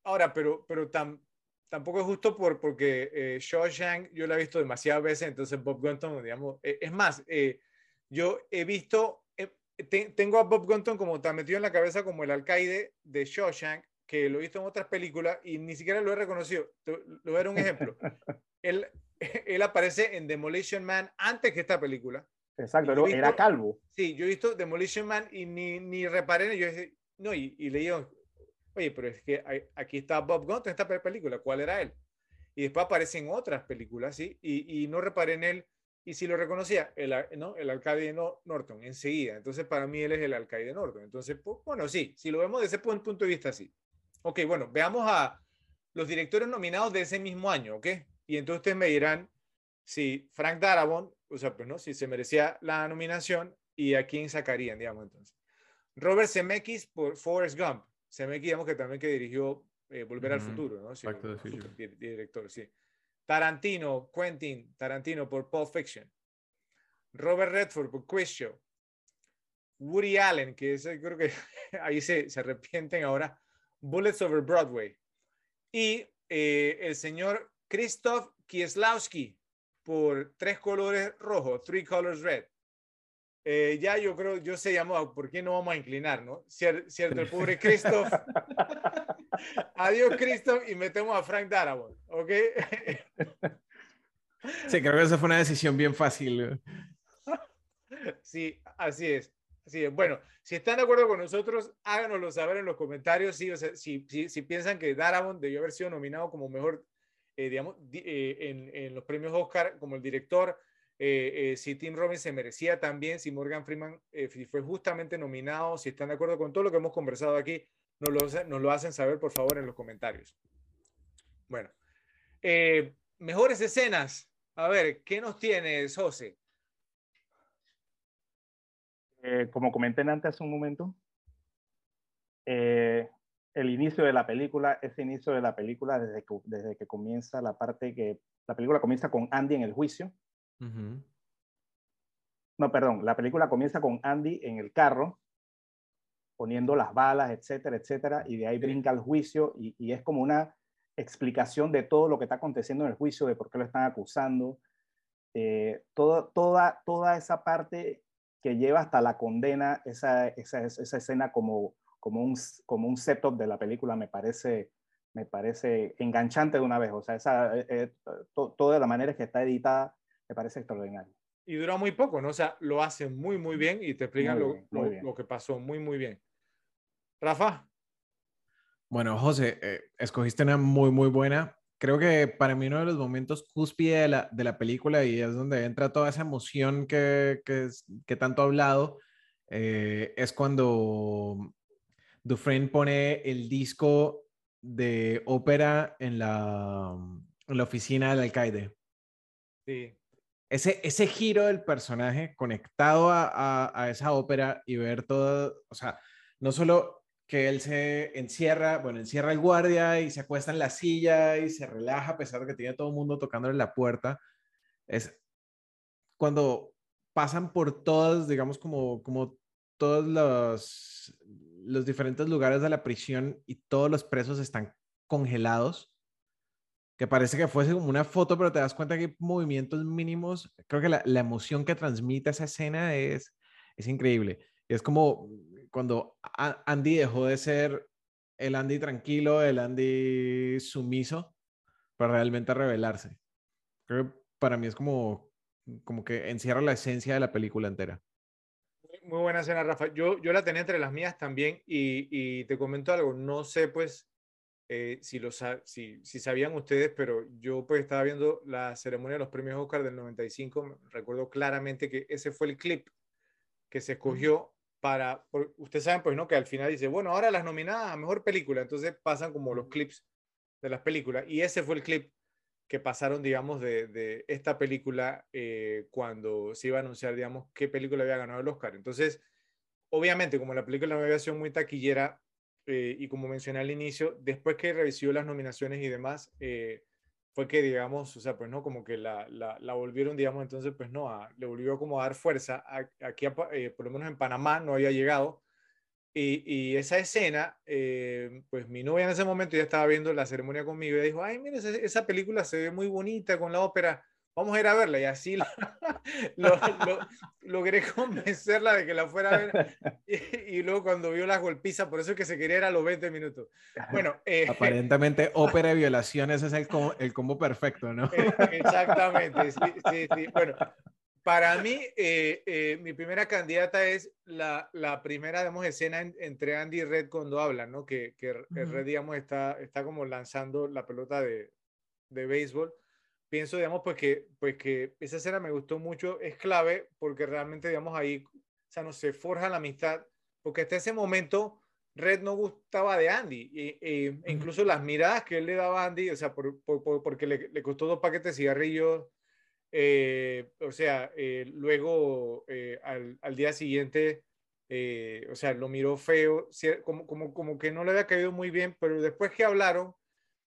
ahora, pero, pero tam- tampoco es justo por, porque eh, Shawshank yo la he visto demasiadas veces, entonces Bob Gunton, digamos, eh, es más, eh, yo he visto, eh, te- tengo a Bob Gunton como tan metido en la cabeza como el alcaide de Shawshank, que lo he visto en otras películas y ni siquiera lo he reconocido. Le voy a dar un ejemplo. él, él aparece en Demolition Man antes que esta película. exacto, he era, visto- calvo. Sí, yo he visto Demolition Man y ni, ni reparé en ello. Yo dije, no, y, y leí, oye, pero es que hay- aquí está Bob Gunton en esta pe- película, ¿cuál era él? Y después aparece en otras películas, ¿sí? Y, y no reparé en él. Y si lo reconocía, el, ¿no? el alcalde no, Norton, enseguida. Entonces, para mí, él es el alcalde Norton. Entonces, pues, bueno, sí, si lo vemos desde ese pu- punto de vista, sí. Ok, bueno, veamos a los directores nominados de ese mismo año, ¿ok? Y entonces ustedes me dirán si Frank Darabont, o sea, pues, ¿no? Si se merecía la nominación y a quién sacarían, digamos, entonces. Robert Zemeckis por Forrest Gump. Zemeckis, digamos que también que dirigió eh, Volver al. Futuro, ¿no? Sí, Back director, sí. Tarantino, Quentin Tarantino por Pulp Fiction. Robert Redford por Quiz Show. Woody Allen, que ese creo que ahí se, se arrepienten ahora. Bullets over Broadway. Y eh, el señor Krzysztof Kieslowski por Tres Colores Rojo, Three Colors Red. Eh, ya yo creo, yo sé, llamó, ¿por qué no vamos a inclinar, no? Cier- Cierto, el pobre Christoph. Adiós, Christoph, y metemos a Frank Darabont, ¿ok? Sí, creo que esa fue una decisión bien fácil. Sí, así es. Así es. Bueno, si están de acuerdo con nosotros, háganoslo saber en los comentarios. Sí, o sea, si, si, si piensan que Darabont debió haber sido nominado como mejor, eh, digamos, di- eh, en, en los premios Oscar como el director, eh, eh, si Tim Robbins se merecía también, si Morgan Freeman eh, fue justamente nominado, si están de acuerdo con todo lo que hemos conversado aquí, nos lo, hacen saber, por favor, en los comentarios. Bueno, mejores escenas. A ver, ¿qué nos tienes, José? Como comenté antes hace un momento, el inicio de la película, ese inicio de la película, desde que comienza la parte que, la película comienza con Andy en el juicio. Ujú. No, perdón, la película comienza con Andy en el carro poniendo las balas, etcétera, etcétera, y de ahí brinca el juicio y, es como una explicación de todo lo que está aconteciendo en el juicio, de por qué lo están acusando, eh, toda, toda esa parte que lleva hasta la condena, esa, esa, esa escena como, como, un, como un setup de la película me parece, me parece enganchante de una vez, o sea, esa, eh, eh, toda la manera que está editada me parece extraordinario. Y dura muy poco, ¿no? O sea, lo hacen muy, muy bien y te explican lo, lo, que pasó muy, muy bien. Rafa. Bueno, José, eh, escogiste una muy, muy buena. Creo que para mí uno de los momentos cúspide de la, de la película y es donde entra toda esa emoción que, que, que tanto ha hablado, eh, es cuando Dufresne pone el disco de ópera en la, en la oficina del alcaide. Sí. Ese, ese giro del personaje conectado a, a, esa ópera y ver todo, o sea, no solo que él se encierra, bueno, encierra el guardia y se acuesta en la silla y se relaja a pesar de que tiene todo el mundo tocándole la puerta. Es cuando pasan por todas, digamos, como, como todos los, los diferentes lugares de la prisión y todos los presos están congelados, que parece que fuese como una foto, pero te das cuenta que hay movimientos mínimos. Creo que la, la emoción que transmite esa escena es, es increíble. Es como cuando Andy dejó de ser el Andy tranquilo, el Andy sumiso, para realmente revelarse. Creo que para mí es como, como que encierra la esencia de la película entera. Muy buena escena, Rafa. Yo, yo la tenía entre las mías también y, y te comento algo. No sé, pues, eh, si, lo si, si sabían ustedes, pero yo pues estaba viendo la ceremonia de los premios Oscar del 95. Recuerdo claramente que ese fue el clip que se escogió para, ustedes saben pues, ¿no? Que al final dice, bueno, ahora las nominadas a Mejor Película, entonces pasan como los clips de las películas. Y ese fue el clip que pasaron, digamos, de, de esta película eh, cuando se iba a anunciar, digamos, qué película había ganado el Oscar. Entonces, obviamente, como la película no había sido muy taquillera, eh, y como mencioné al inicio, después que revisó las nominaciones y demás, eh, fue que, digamos, o sea, pues no, como que la, la, volvieron, digamos, entonces, pues no, a, le volvió como a dar fuerza. aquí, eh, por lo menos en Panamá, no había llegado. Y, esa escena, pues mi novia en ese momento ya estaba viendo la ceremonia conmigo y dijo, ay, mire, esa, esa película se ve muy bonita con la ópera vamos a ir a verla. Y así lo, logré convencerla de que la fuera a ver. Y, luego cuando vio las golpizas, por eso es que se quería ir a los 20 minutos. Bueno, eh, aparentemente ópera de violaciones es el combo, el combo perfecto, ¿no? Eh, exactamente, sí, sí, sí. Bueno, para mí, eh, mi primera candidata es la, la primera, digamos, escena entre Andy y Red cuando hablan, ¿no? Que, que Red, digamos, está, está como lanzando la pelota de, de béisbol pienso, digamos, pues que, pues que esa escena me gustó mucho, es clave porque realmente, digamos, ahí, o sea, no se forja la amistad, porque hasta ese momento Red no gustaba de Andy, y, e incluso las miradas que él le daba a Andy, o sea, por, por, porque le, le, costó dos paquetes de cigarrillos, eh, o sea, eh, luego eh, al, al, día siguiente, o sea, lo miró feo, como, como, como que no le había caído muy bien, pero después que hablaron,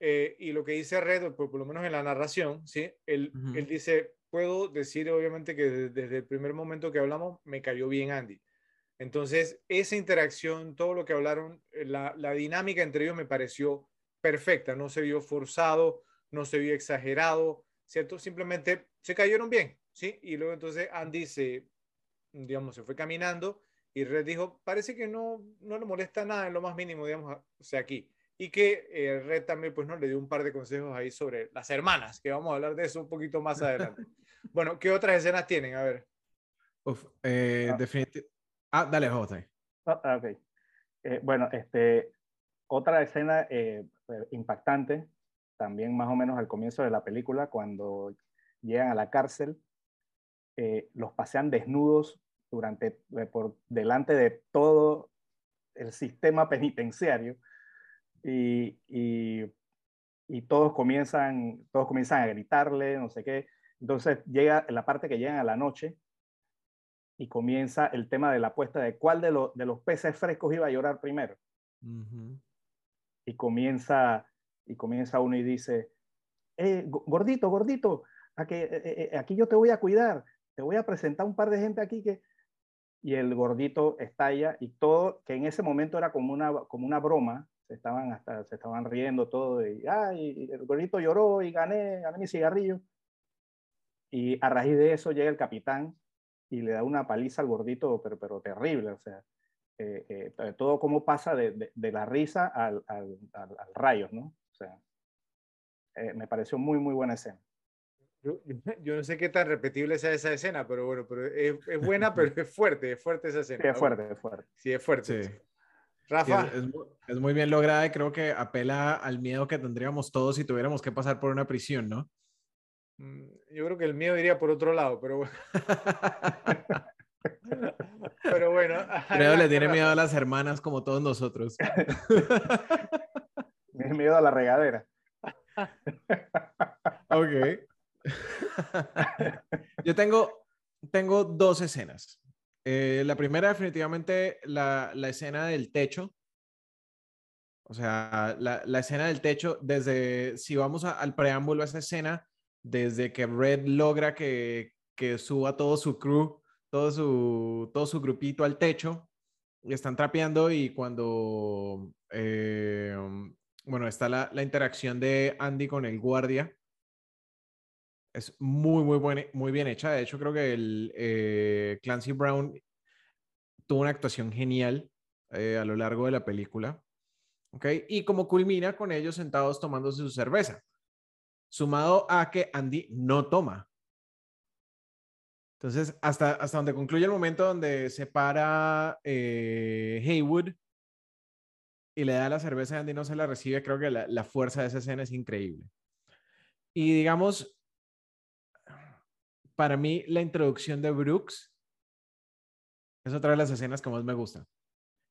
eh, y lo que dice Red, por, por, lo menos en la narración, ¿sí? Él, él dice, puedo decir obviamente que desde, el primer momento que hablamos me cayó bien Andy. Entonces, esa interacción, todo lo que hablaron, eh, la, la, dinámica entre ellos me pareció perfecta, no se vio forzado, no se vio exagerado, ¿cierto? Simplemente se cayeron bien, ¿sí? Y luego entonces Andy se, digamos, se fue caminando y Red dijo, parece que no, no le molesta nada en lo más mínimo, digamos, o sea, aquí y que eh, Red también pues, ¿no? le dio un par de consejos ahí sobre las hermanas, que vamos a hablar de eso un poquito más adelante. bueno, ¿qué otras escenas tienen? A ver. Uf, eh, ah. definitivamente. Ah, dale, José. Ah, ah, ok. Eh, bueno, este, otra escena eh, impactante, también más o menos al comienzo de la película, cuando llegan a la cárcel, los pasean desnudos durante, por delante de todo el sistema penitenciario y, y, y, todos, comienzan, todos comienzan a gritarle, no sé qué. Entonces llega la parte que llegan a la noche y comienza el tema de la apuesta de cuál de, lo, de los peces frescos iba a llorar primero. Y comienza y comienza uno y dice, eh, gordito, gordito, a que, eh, eh, aquí yo te voy a cuidar, te voy a presentar un par de gente aquí que... y el gordito estalla y todo, que en ese momento era como una, como una broma, se estaban, hasta, se estaban riendo todo y, ay, el gordito lloró y gané, gané mi cigarrillo. Y a raíz de eso llega el capitán y le da una paliza al gordito, pero, pero terrible, o sea, eh, eh, todo como pasa de, de, la risa al, al, al, rayos, ¿no? O sea, eh, me pareció muy, muy buena escena. Yo, yo, no sé qué tan repetible sea esa escena, pero bueno, pero es, es buena, pero es fuerte, es fuerte esa escena. Sí, es fuerte, es fuerte. Sí, es fuerte. Sí. Rafa. es, es, muy bien lograda y creo que apela al miedo que tendríamos todos si tuviéramos que pasar por una prisión, ¿no? Mm, yo creo que el miedo iría por otro lado, pero bueno. pero bueno. Creo le tiene miedo a las hermanas como todos nosotros. Tiene miedo a la regadera. ok. Yo tengo, tengo dos escenas. Eh, la primera, definitivamente, la, la, escena del techo. O sea, la, la escena del techo, desde, si vamos al preámbulo a esa escena, desde que Red logra que, que suba todo su crew, todo su, todo su grupito al techo, y están trapeando y cuando, eh, bueno, está la, la interacción de Andy con el guardia, es muy, muy, buena, muy bien hecha. De hecho, creo que el eh, Clancy Brown tuvo una actuación genial eh, a lo largo de la película. ¿Ok? Y como culmina con ellos sentados tomándose su cerveza. Sumado a que Andy no toma. Entonces, hasta, hasta donde concluye el momento donde se para eh, Haywood y le da la cerveza y Andy no se la recibe, creo que la, la fuerza de esa escena es increíble. Y digamos, para mí la introducción de Brooks es otra de las escenas que más me gusta.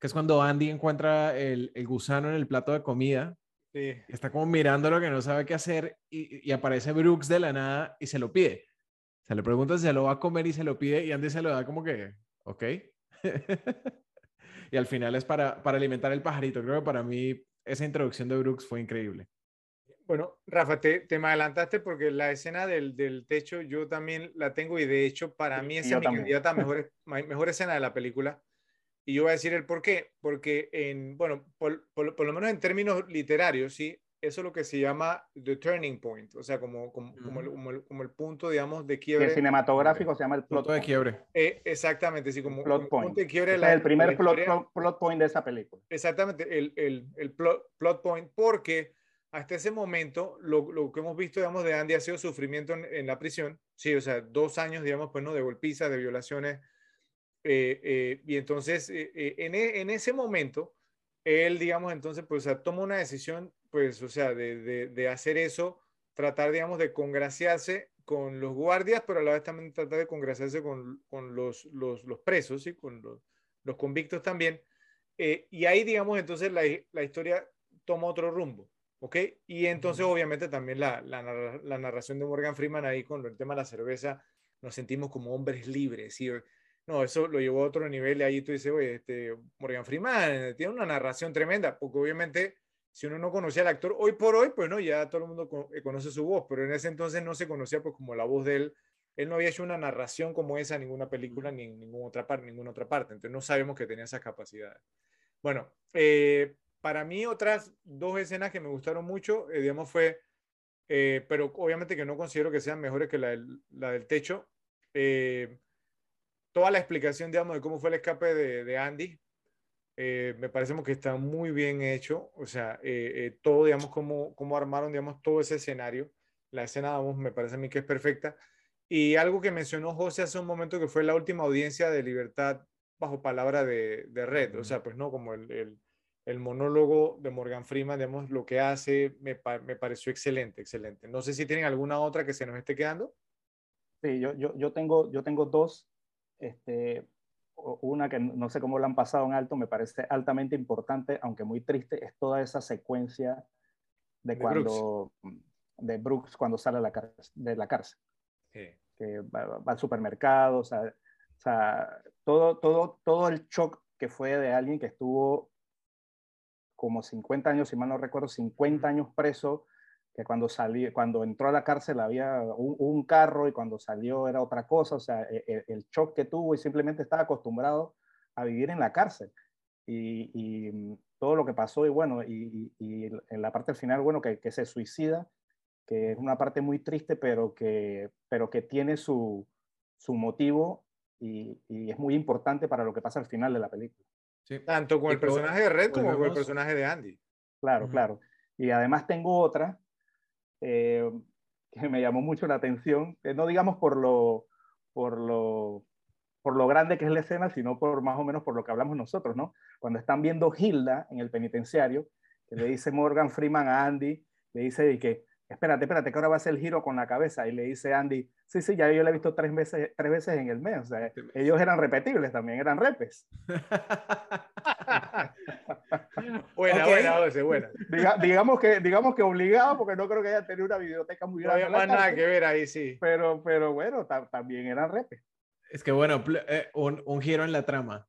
Que es cuando Andy encuentra el, el gusano en el plato de comida. Sí. Está como mirando lo que no sabe qué hacer y, y, aparece Brooks de la nada y se lo pide. Se le pregunta si se lo va a comer y se lo pide y Andy se lo da como que, ok. y al final es para, para alimentar el pajarito. Creo que para mí esa introducción de Brooks fue increíble. Bueno, Rafa, te, te, me adelantaste porque la escena del, del, techo yo también la tengo y de hecho para mí esa es mi candidata a mejor, mejor escena de la película. Y yo voy a decir el por qué. Porque, en, bueno, por, por, por, lo menos en términos literarios, ¿sí? Eso es lo que se llama the turning point, o sea, como, como, mm. como, el, como, el, como el, punto, digamos, de quiebre. El cinematográfico se llama el plot punto de quiebre. Eh, exactamente, sí, como plot point. punto de quiebre. Es el primer plot, plot, plot, point de esa película. Exactamente, el, el, el plot, plot point, porque hasta ese momento, lo, lo, que hemos visto, digamos, de Andy ha sido sufrimiento en, la prisión, sí, o sea, dos años, digamos, pues, ¿no? De golpizas, de violaciones, eh, eh, y entonces, eh, en, e, en, ese momento, él, digamos, entonces, pues, o sea, toma una decisión, pues, o sea, de, de, de, hacer eso, tratar, digamos, de congraciarse con los guardias, pero a la vez también tratar de congraciarse con, con los, los, los, presos, ¿sí? Con los, los convictos también, y ahí, digamos, entonces, la, la historia toma otro rumbo. ¿Ok? Y entonces, obviamente, también la, la, la, narración de Morgan Freeman ahí con el tema de la cerveza, nos sentimos como hombres libres. ¿sí? No, eso lo llevó a otro nivel y ahí tú dices, oye, este, Morgan Freeman tiene una narración tremenda, porque obviamente, si uno no conocía al actor, hoy por hoy, pues no, ya todo el mundo eh, conoce su voz, pero en ese entonces no se conocía pues como la voz de él. Él no había hecho una narración como esa en ninguna película ni en ninguna otra, parte, ninguna otra parte, entonces no sabemos que tenía esas capacidades. Bueno, eh, para mí otras dos escenas que me gustaron mucho, eh, digamos, fue, eh, pero obviamente que no considero que sean mejores que la del, la del techo. Eh, toda la explicación, digamos, de cómo fue el escape de, de Andy, eh, me parece que está muy bien hecho. O sea, todo, digamos, cómo, cómo armaron, digamos, todo ese escenario. La escena, digamos, me parece a mí que es perfecta. Y algo que mencionó José hace un momento, que fue la última audiencia de libertad bajo palabra de, de Red. O sea, pues no, como el, el el monólogo de Morgan Freeman, digamos, lo que hace me, me, pareció excelente, excelente. No sé si tienen alguna otra que se nos esté quedando. Sí, yo, yo, yo, tengo, yo tengo dos. Este, una que no sé cómo la han pasado en alto, me parece altamente importante, aunque muy triste, es toda esa secuencia de, de cuando Brooks. de Brooks cuando sale a la cárcel, de la cárcel. Sí. Que va, va, al supermercado, o sea, o sea, todo, todo, todo el shock que fue de alguien que estuvo como 50 años, si mal no recuerdo, 50 años preso, que cuando, salió, cuando entró a la cárcel había un, un, carro y cuando salió era otra cosa, o sea, el, e, el shock que tuvo y simplemente estaba acostumbrado a vivir en la cárcel. Y, y mm, todo lo que pasó y bueno, y, y, en la parte final, bueno, que, que, se suicida, que es una parte muy triste, pero que, pero que tiene su, su motivo y, es muy importante para lo que pasa al final de la película. Sí. Tanto con el personaje de Red como con el personaje de Andy. Claro, claro. Y además tengo otra eh, que me llamó mucho la atención, no digamos por lo, por, lo, por lo grande que es la escena, sino por más o menos por lo que hablamos nosotros, ¿no? Cuando están viendo Hilda en el penitenciario, que le dice Morgan Freeman a Andy, le dice que, espérate, espérate, que ahora va a ser el giro con la cabeza, y le dice Andy, sí, sí, ya yo la he visto tres veces, tres veces en el mes, o sea, ellos eran repetibles también, eran repes. buena, buena, buena. digamos, que, digamos que obligado, porque no creo que haya tenido una biblioteca muy grande. No había más nada que ver ahí, sí. Pero, pero bueno, también eran repes. Es que bueno, eh, un, un, giro en la trama.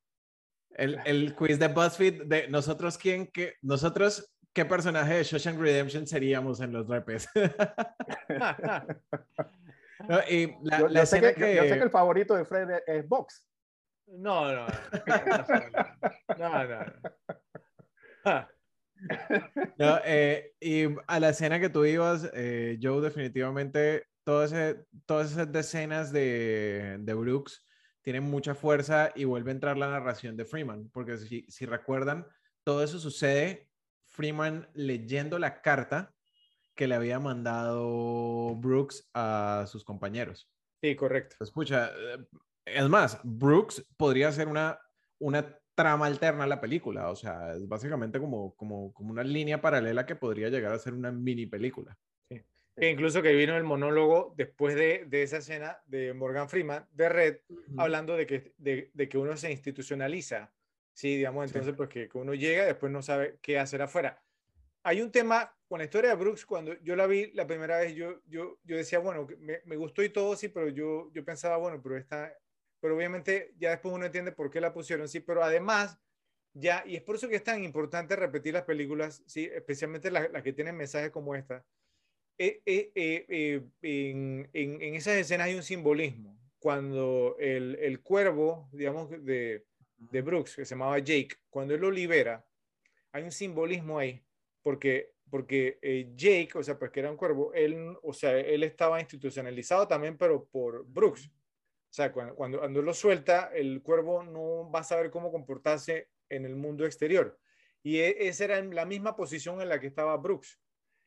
El, el, quiz de BuzzFeed de nosotros, ¿quién, qué, nosotros, ¿qué personaje de Shawshank Redemption seríamos en los repes? no, y la, yo, la yo, sé que, que... yo, sé que, el favorito de Fred es Box. No, no. No, no. no eh, y a la escena que tú ibas, eh, Joe, definitivamente todas, todas esas decenas de, de, Brooks tienen mucha fuerza y vuelve a entrar la narración de Freeman, porque si, si recuerdan, todo eso sucede Freeman leyendo la carta que le había mandado Brooks a sus compañeros. Sí, correcto. Escucha, eh, es más, Brooks podría ser una, una trama alterna a la película, o sea, es básicamente como, como, como una línea paralela que podría llegar a ser una mini película. Sí. Incluso que vino el monólogo después de, de, esa escena de Morgan Freeman, de Red, uh -huh. hablando de que, de, de, que uno se institucionaliza, sí, digamos, entonces sí. pues que, uno llega y después no sabe qué hacer afuera. Hay un tema con la historia de Brooks, cuando yo la vi la primera vez, yo, yo, yo decía, bueno, me, me gustó y todo, sí, pero yo, yo pensaba, bueno, pero esta, pero obviamente ya después uno entiende por qué la pusieron, sí, pero además, ya, y es por eso que es tan importante repetir las películas, sí, especialmente las, las que tienen mensajes como esta, eh, eh, eh, en, en, en, esas escenas hay un simbolismo. Cuando el, el cuervo, digamos, de, de, Brooks, que se llamaba Jake, cuando él lo libera, hay un simbolismo ahí, porque, porque Jake, o sea, pues que era un cuervo, él, o sea, él estaba institucionalizado también, pero por Brooks. O sea, cuando, cuando, cuando lo suelta, el cuervo no va a saber cómo comportarse en el mundo exterior. Y e, esa era la misma posición en la que estaba Brooks,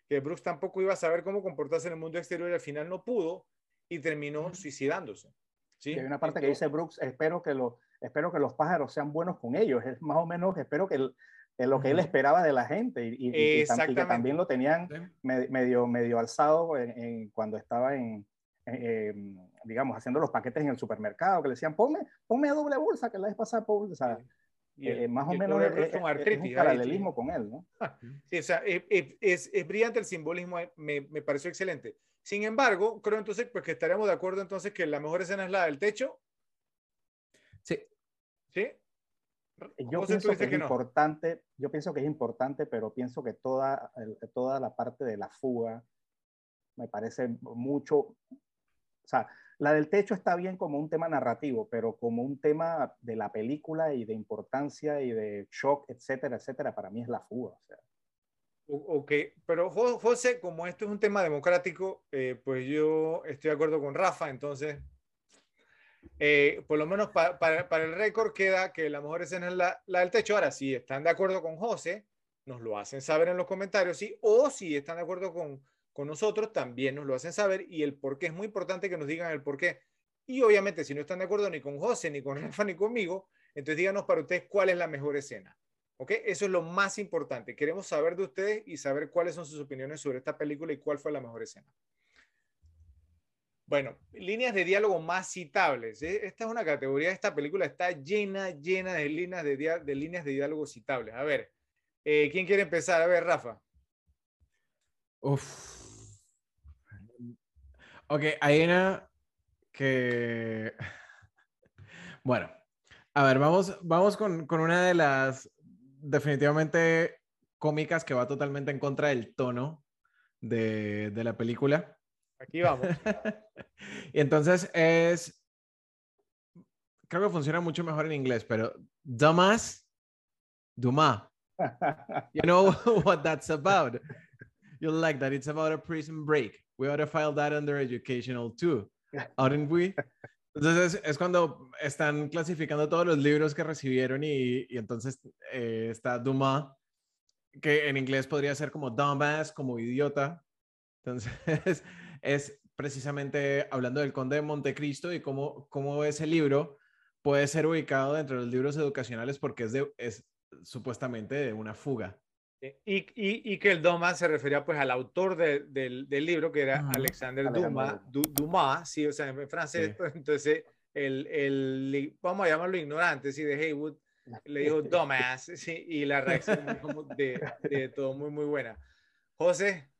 que Brooks tampoco iba a saber cómo comportarse en el mundo exterior y al final no pudo y terminó suicidándose. ¿sí? Y hay una parte que dice Brooks, espero que, lo, espero que los pájaros sean buenos con ellos, es más o menos, espero que el, lo que él esperaba de la gente y, y, y, y que también lo tenían medio, medio alzado en, en, cuando estaba en, eh, digamos, haciendo los paquetes en el supermercado, que le decían, ponme, ponme a doble bolsa, que la vez pasada, o sea, y el, eh, más o menos es, es, artritis, es, un paralelismo ahí, con él, ¿no? Sí, o sea, es, es, es brillante el simbolismo, eh, me, me, pareció excelente. Sin embargo, creo entonces pues, que estaremos de acuerdo entonces que la mejor escena es la del techo. Sí. ¿Sí? Yo pienso que es que importante, no? yo pienso que es importante, pero pienso que toda, toda la parte de la fuga me parece mucho, o sea, la del techo está bien como un tema narrativo, pero como un tema de la película y de importancia y de shock, etcétera, etcétera, para mí es la fuga. O sea. Ok, pero José, como esto es un tema democrático, eh, pues yo estoy de acuerdo con Rafa, entonces, eh, por lo menos pa, para, el récord queda que la mejor escena es la, del techo. Ahora, si están de acuerdo con José, nos lo hacen saber en los comentarios, ¿sí? O si están de acuerdo con, con nosotros, también nos lo hacen saber y el por qué es muy importante que nos digan el por qué. Y obviamente, si no están de acuerdo ni con José, ni con Rafa, ni conmigo, entonces díganos para ustedes cuál es la mejor escena. ¿Ok? Eso es lo más importante. Queremos saber de ustedes y saber cuáles son sus opiniones sobre esta película y cuál fue la mejor escena. Bueno, líneas de diálogo más citables. ¿eh? Esta es una categoría, esta película está llena, llena de líneas de, de líneas de diálogo citables. A ver, eh, ¿quién quiere empezar? A ver, Rafa. Uf. Ok, hay una que... Bueno, a ver, vamos, vamos con, con, una de las definitivamente cómicas que va totalmente en contra del tono de, de la película. Aquí vamos. y entonces es, creo que funciona mucho mejor en inglés, pero Dumas, Dumas. You know what that's about. You'll like that. It's about a prison break. We ought to file that under educational too, oughtn't we? Entonces es cuando están clasificando todos los libros que recibieron y, y entonces eh, está Dumas, que en inglés podría ser como dumbass, como idiota. Entonces es precisamente hablando del Conde de Montecristo y cómo, cómo ese libro puede ser ubicado dentro de los libros educacionales porque es, de, es supuestamente de una fuga. Eh, y, y, y, que el Dumas se refería pues al autor de, del, del, libro, que era Alexander Dumas, Dumas, sí, o sea, en francés, sí. Pues, entonces el, el, vamos a llamarlo ignorante, sí, de Haywood, le dijo Dumas, sí, y la reacción de, de, todo muy, muy buena. José.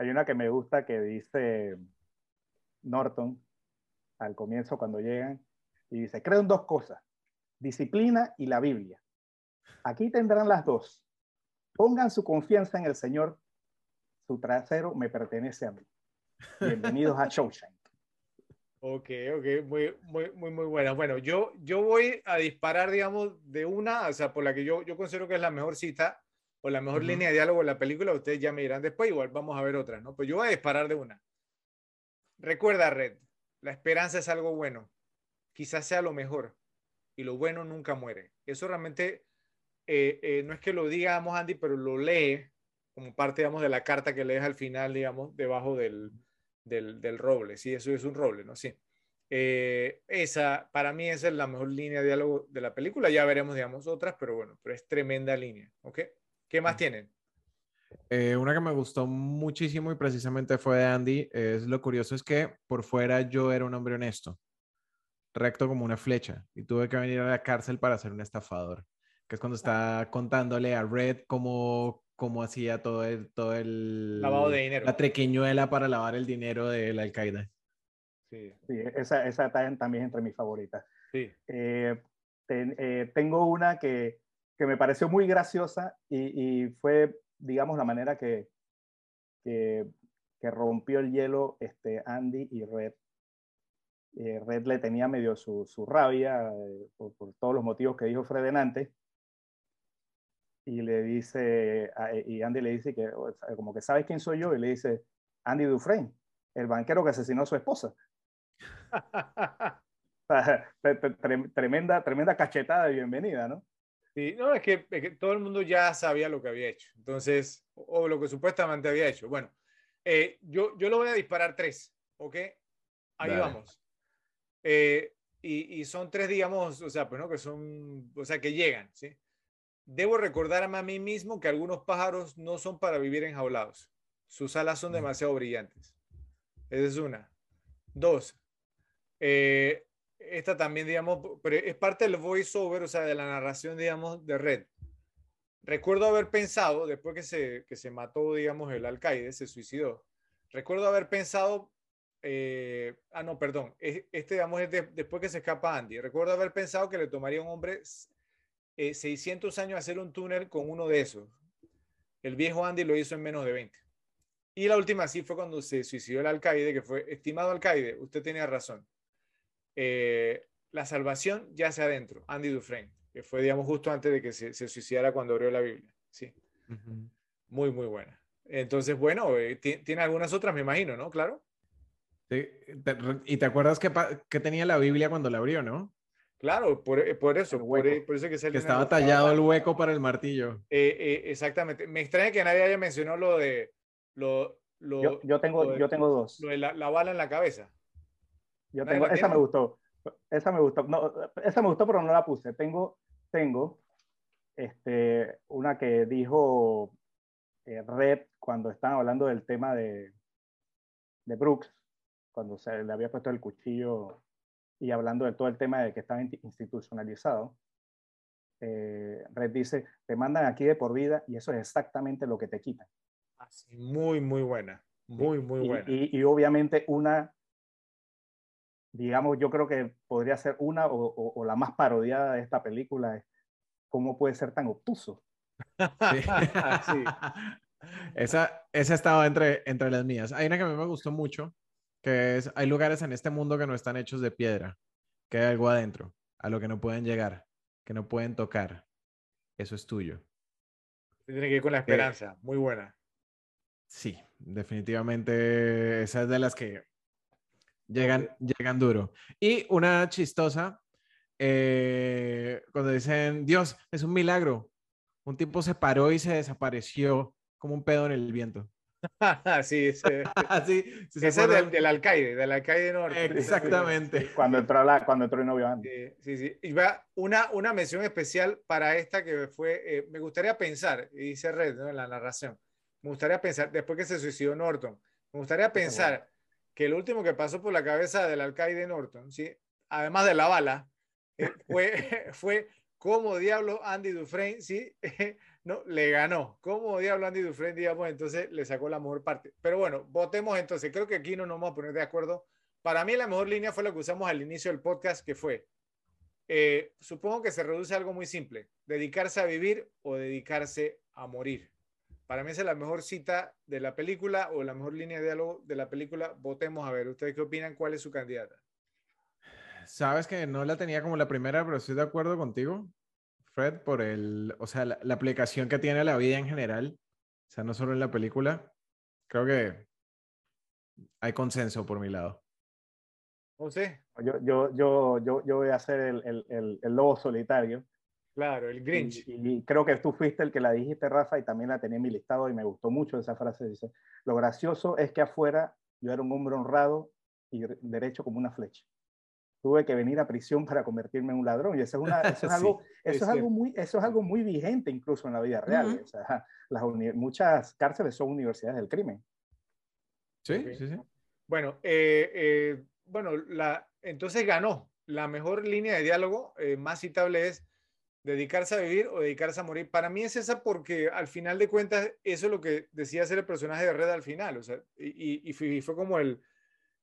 Hay una que me gusta que dice Norton al comienzo cuando llegan y dice, creo en dos cosas, disciplina y la Biblia. Aquí tendrán las dos Pongan su confianza en el Señor. Su trasero me pertenece a mí. Bienvenidos a Shawshank. Ok, ok, muy, muy, muy, muy buena. Bueno, yo, yo voy a disparar, digamos, de una, o sea, por la que yo, yo considero que es la mejor cita o la mejor uh -huh. línea de diálogo en la película. Ustedes ya me dirán después, igual vamos a ver otras, ¿no? Pues yo voy a disparar de una. Recuerda, Red, la esperanza es algo bueno. Quizás sea lo mejor. Y lo bueno nunca muere. Eso realmente eh, eh, no es que lo digamos, Andy, pero lo lee como parte, digamos, de la carta que lees al final, digamos, debajo del, del, del roble. Sí, eso es un roble, ¿no? Sí. Eh, esa, para mí, esa es la mejor línea de diálogo de la película. Ya veremos, digamos, otras, pero bueno, pero es tremenda línea, ¿ok? ¿Qué más tienen? Eh, una que me gustó muchísimo y precisamente fue de Andy, es lo curioso es que por fuera yo era un hombre honesto, recto como una flecha, y tuve que venir a la cárcel para ser un estafador que es cuando está contándole a Red cómo, cómo hacía todo el, todo el... Lavado de dinero. La trequiñuela para lavar el dinero del Al-Qaeda. Sí. sí, esa, esa está también entre mis favoritas. Sí. Eh, ten, eh, tengo una que, que, me pareció muy graciosa y, y fue, digamos, la manera que, que, que, rompió el hielo este, Andy y Red. Eh, Red le tenía medio su, su rabia eh, por, por, todos los motivos que dijo Fred antes y le dice, y Andy le dice que, como que sabes quién soy yo, y le dice, Andy Dufresne, el banquero que asesinó a su esposa. tremenda, tremenda cachetada de bienvenida, ¿no? Sí, no, es que, es que, todo el mundo ya sabía lo que había hecho, entonces, o, o lo que supuestamente había hecho. Bueno, eh, yo, yo lo voy a disparar tres, ¿ok? Ahí Dale. vamos. Eh, y, y, son tres, digamos, o sea, pues no, que son, o sea, que llegan, ¿sí? Debo recordarme a mí mismo que algunos pájaros no son para vivir enjaulados. Sus alas son demasiado brillantes. Esa es una. Dos. Eh, esta también, digamos, pero es parte del voiceover, o sea, de la narración, digamos, de Red. Recuerdo haber pensado, después que se, que se mató, digamos, el alcaide, se suicidó. Recuerdo haber pensado, eh, ah, no, perdón, este, digamos, es de, después que se escapa Andy. Recuerdo haber pensado que le tomaría un hombre eh, 600 años hacer un túnel con uno de esos. El viejo Andy lo hizo en menos de 20. Y la última sí fue cuando se suicidó el alcaide, que fue, estimado alcaide, usted tenía razón. Eh, la salvación ya sea adentro, Andy Dufresne, que fue, digamos, justo antes de que se, se suicidara cuando abrió la Biblia. Sí. Uh -huh. Muy, muy buena. Entonces, bueno, eh, tiene algunas otras, me imagino, ¿no? Claro. Sí, ¿Y te acuerdas que, que tenía la Biblia cuando la abrió, no? Claro, por, eh, por eso, por, por, eso que, que estaba tallado el hueco para el martillo. Eh, eh, exactamente. Me extraña que nadie haya mencionado lo de lo, lo yo, yo, tengo, lo de, yo tengo dos. Lo de la, la, bala en la cabeza. Yo tengo, esa me gustó. Esa me gustó. No, esa me gustó, pero no la puse. Tengo, tengo este, una que dijo eh, Red cuando estaban hablando del tema de, de Brooks, cuando se le había puesto el cuchillo y hablando de todo el tema de que estaba institucionalizado, eh, Red dice, te mandan aquí de por vida y eso es exactamente lo que te quitan. Muy, muy buena, muy, muy y, buena. Y, y, obviamente una, digamos, yo creo que podría ser una o, o, o, la más parodiada de esta película es cómo puede ser tan obtuso. sí. sí. Esa, esa estaba entre, entre las mías. Hay una que a mí me gustó mucho, que es, hay lugares en este mundo que no están hechos de piedra, que hay algo adentro, a lo que no pueden llegar, que no pueden tocar. Eso es tuyo. Tiene que ir con la esperanza, muy buena. Sí, definitivamente esa es de las que llegan, llegan duro. Y una chistosa, eh, cuando dicen, Dios, es un milagro. Un tipo se paró y se desapareció como un pedo en el viento. sí, ese, sí, ese es del, del, alcaide, del alcaide norte. Exactamente. cuando entró, la, cuando entró el novio Andy. Sí, sí, Y va una, una mención especial para esta que fue, eh, me gustaría pensar, y dice Red ¿no? en la narración, me gustaría pensar, después que se suicidó Norton, me gustaría pensar que el último que pasó por la cabeza del alcaide Norton, ¿sí? además de la bala, eh, fue, fue cómo diablo Andy Dufresne, ¿sí? no, le ganó. ¿Cómo diablo Andy Dufresne, digamos? Entonces le sacó la mejor parte. Pero bueno, votemos entonces. Creo que aquí no nos vamos a poner de acuerdo. Para mí la mejor línea fue la que usamos al inicio del podcast, que fue, eh, supongo que se reduce a algo muy simple, dedicarse a vivir o dedicarse a morir. Para mí esa es la mejor cita de la película o la mejor línea de diálogo de la película. Votemos a ver, ¿ustedes qué opinan? ¿Cuál es su candidata? Sabes que no la tenía como la primera, pero estoy de acuerdo contigo, Fred, por el, o sea, la, aplicación que tiene la vida en general, o sea, no solo en la película. Creo que hay consenso por mi lado. José. Yo, yo, yo, yo, yo voy a hacer el, el, el, lobo solitario. Claro, el Grinch. Y, creo que tú fuiste el que la dijiste, Rafa, y también la tenía en mi listado y me gustó mucho esa frase. Dice, lo gracioso es que afuera yo era un hombre honrado y derecho como una flecha tuve que venir a prisión para convertirme en un ladrón. Y eso es, una, eso es algo, eso es, algo muy, eso es algo muy vigente incluso en la vida real. o sea, las muchas cárceles son universidades del crimen. Sí, sí, sí. Bueno, eh, eh, bueno la, entonces ganó. La mejor línea de diálogo eh, más citable es dedicarse a vivir o dedicarse a morir. Para mí es esa porque al final de cuentas eso es lo que decía ser el personaje de Red al final. O sea, y, y fue como el,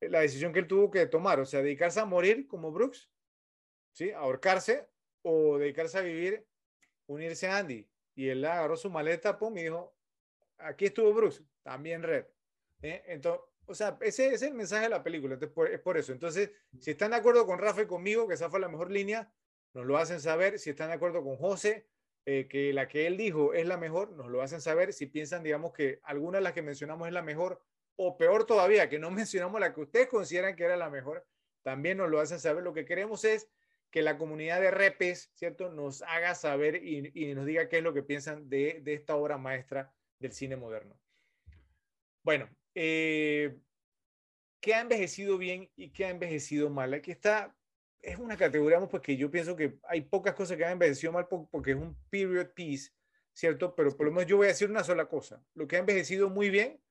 la decisión que él tuvo que tomar, o sea, dedicarse a morir como Brooks, ¿sí? ahorcarse o dedicarse a vivir, unirse a Andy. Y él agarró su maleta, pum, y dijo, aquí estuvo Brooks, también Red. ¿eh? Entonces, o sea, ese, es el mensaje de la película, es por eso. Entonces, si están de acuerdo con Rafa y conmigo, que esa fue la mejor línea, nos lo hacen saber. Si están de acuerdo con José, eh, que la que él dijo es la mejor, nos lo hacen saber. Si piensan, digamos, que alguna de las que mencionamos es la mejor, o peor todavía, que no mencionamos la que ustedes consideran que era la mejor, también nos lo hacen saber. Lo que queremos es que la comunidad de repes, ¿cierto?, nos haga saber y, nos diga qué es lo que piensan de, esta obra maestra del cine moderno. Bueno, eh, ¿qué ha envejecido bien y qué ha envejecido mal? Aquí está, es una categoría, pues que yo pienso que hay pocas cosas que han envejecido mal porque es un period piece, ¿cierto? Pero por lo menos yo voy a decir una sola cosa. Lo que ha envejecido muy bien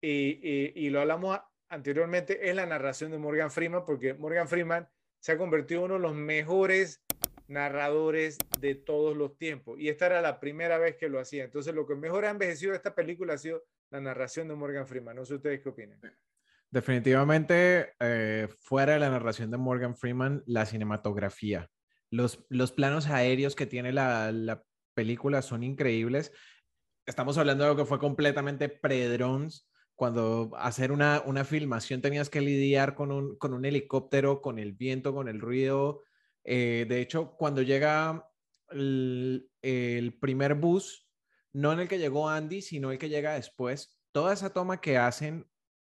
y, lo hablamos anteriormente, es la narración de Morgan Freeman, porque Morgan Freeman se ha convertido en uno de los mejores narradores de todos los tiempos. Y esta era la primera vez que lo hacía. Entonces, lo que mejor ha envejecido de esta película ha sido la narración de Morgan Freeman. No sé ustedes qué opinan. Definitivamente, eh, fuera de la narración de Morgan Freeman, la cinematografía. Los, los planos aéreos que tiene la, la película son increíbles. Estamos hablando de algo que fue completamente pre-drones cuando hacer una, una filmación tenías que lidiar con un, con un helicóptero, con el viento, con el ruido. Eh, de hecho, cuando llega el, el, primer bus, no en el que llegó Andy, sino el que llega después, toda esa toma que hacen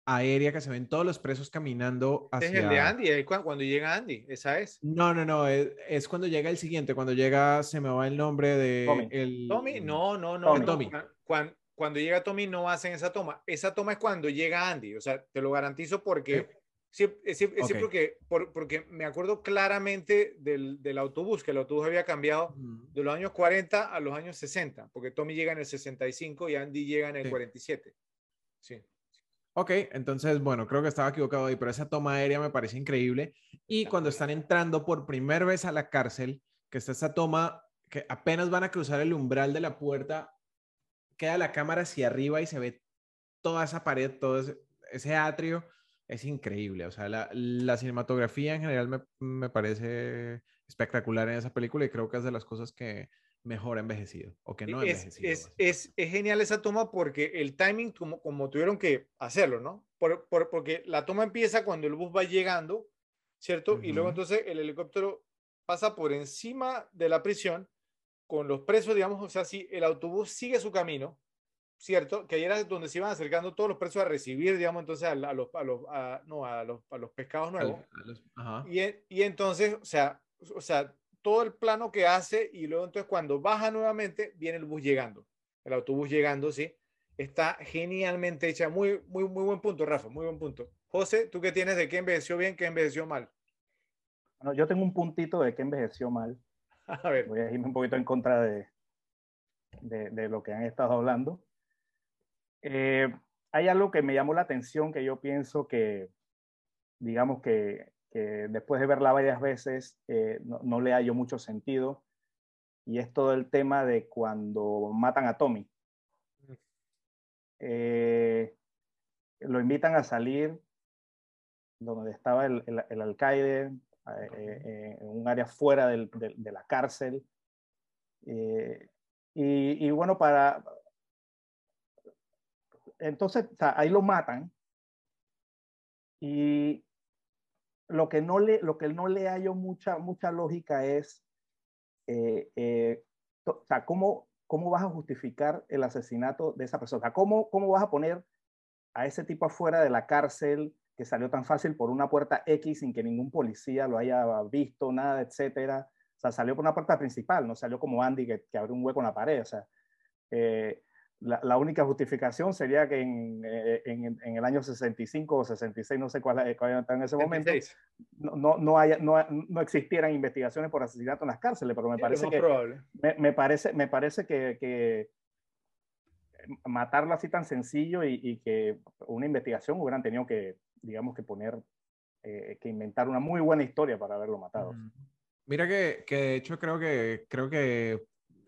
aérea, que se ven todos los presos caminando hacia... Es el de Andy, cuando llega Andy, esa es. No, no, no, es, cuando llega el siguiente, cuando llega, se me va el nombre de... Tommy, el, Tommy no, no, no. Tommy. Cuando, cuando llega Tommy no hacen esa toma. Esa toma es cuando llega Andy, o sea, te lo garantizo porque... Sí, es, porque, porque me acuerdo claramente del, del, autobús, que el autobús había cambiado de los años 40 a los años 60, porque Tommy llega en el 65 y Andy llega en el 47. Sí. Ok, entonces, bueno, creo que estaba equivocado ahí, pero esa toma aérea me parece increíble. Y cuando están entrando por primera vez a la cárcel, que está esa toma que apenas van a cruzar el umbral de la puerta queda la cámara hacia arriba y se ve toda esa pared, todo ese, atrio. Es increíble. O sea, la, la cinematografía en general me, me, parece espectacular en esa película y creo que es de las cosas que mejor envejecido o que no es, envejecido. Es, es, es, genial esa toma porque el timing, como, como tuvieron que hacerlo, ¿no? Por, por, porque la toma empieza cuando el bus va llegando, ¿cierto? Uh -huh. Y luego entonces el helicóptero pasa por encima de la prisión con los presos, digamos, o sea, si el autobús sigue su camino, ¿cierto? Que ahí era donde se iban acercando todos los presos a recibir, digamos, entonces a, a los, a los, a, no, a los, a los pescados nuevos. Los, y, y entonces, o sea, o sea, todo el plano que hace y luego entonces cuando baja nuevamente viene el bus llegando, el autobús llegando, ¿sí? Está genialmente hecha, muy, muy, muy buen punto, Rafa, muy buen punto. José, ¿tú qué tienes de qué envejeció bien, qué envejeció mal? Bueno, yo tengo un puntito de qué envejeció mal. A ver. Voy a irme un poquito en contra de, de, de lo que han estado hablando. Eh, hay algo que me llamó la atención que yo pienso que, digamos que, que después de verla varias veces, eh, no, no, le hallo mucho sentido, y es todo el tema de cuando matan a Tommy. Eh, lo invitan a salir donde estaba el, el, el alcaide, eh, en un área fuera del, de, de, la cárcel. Y, y, bueno, para, entonces, o sea, ahí lo matan. Y lo que no le, lo que no le hallo mucha, mucha lógica es, eh, eh, o sea, ¿cómo, ¿cómo vas a justificar el asesinato de esa persona? ¿Cómo, ¿Cómo vas a poner a ese tipo afuera de la cárcel que salió tan fácil por una puerta X sin que ningún policía lo haya visto, nada, etcétera? O sea, salió por una puerta principal, no salió como Andy que, que abrió un hueco en la pared. O sea, eh, la, la, única justificación sería que en, eh, en, en, el año 65 o 66, no sé cuál, cuál está en ese momento, no, no, no, haya, no, no, existieran investigaciones por asesinato en las cárceles, pero me parece que, me, me, parece, me parece que, que, matarlo así tan sencillo y, y, que una investigación hubieran tenido que, digamos, que poner, eh, que inventar una muy buena historia para haberlo matado. Mira que, que de hecho creo que, creo que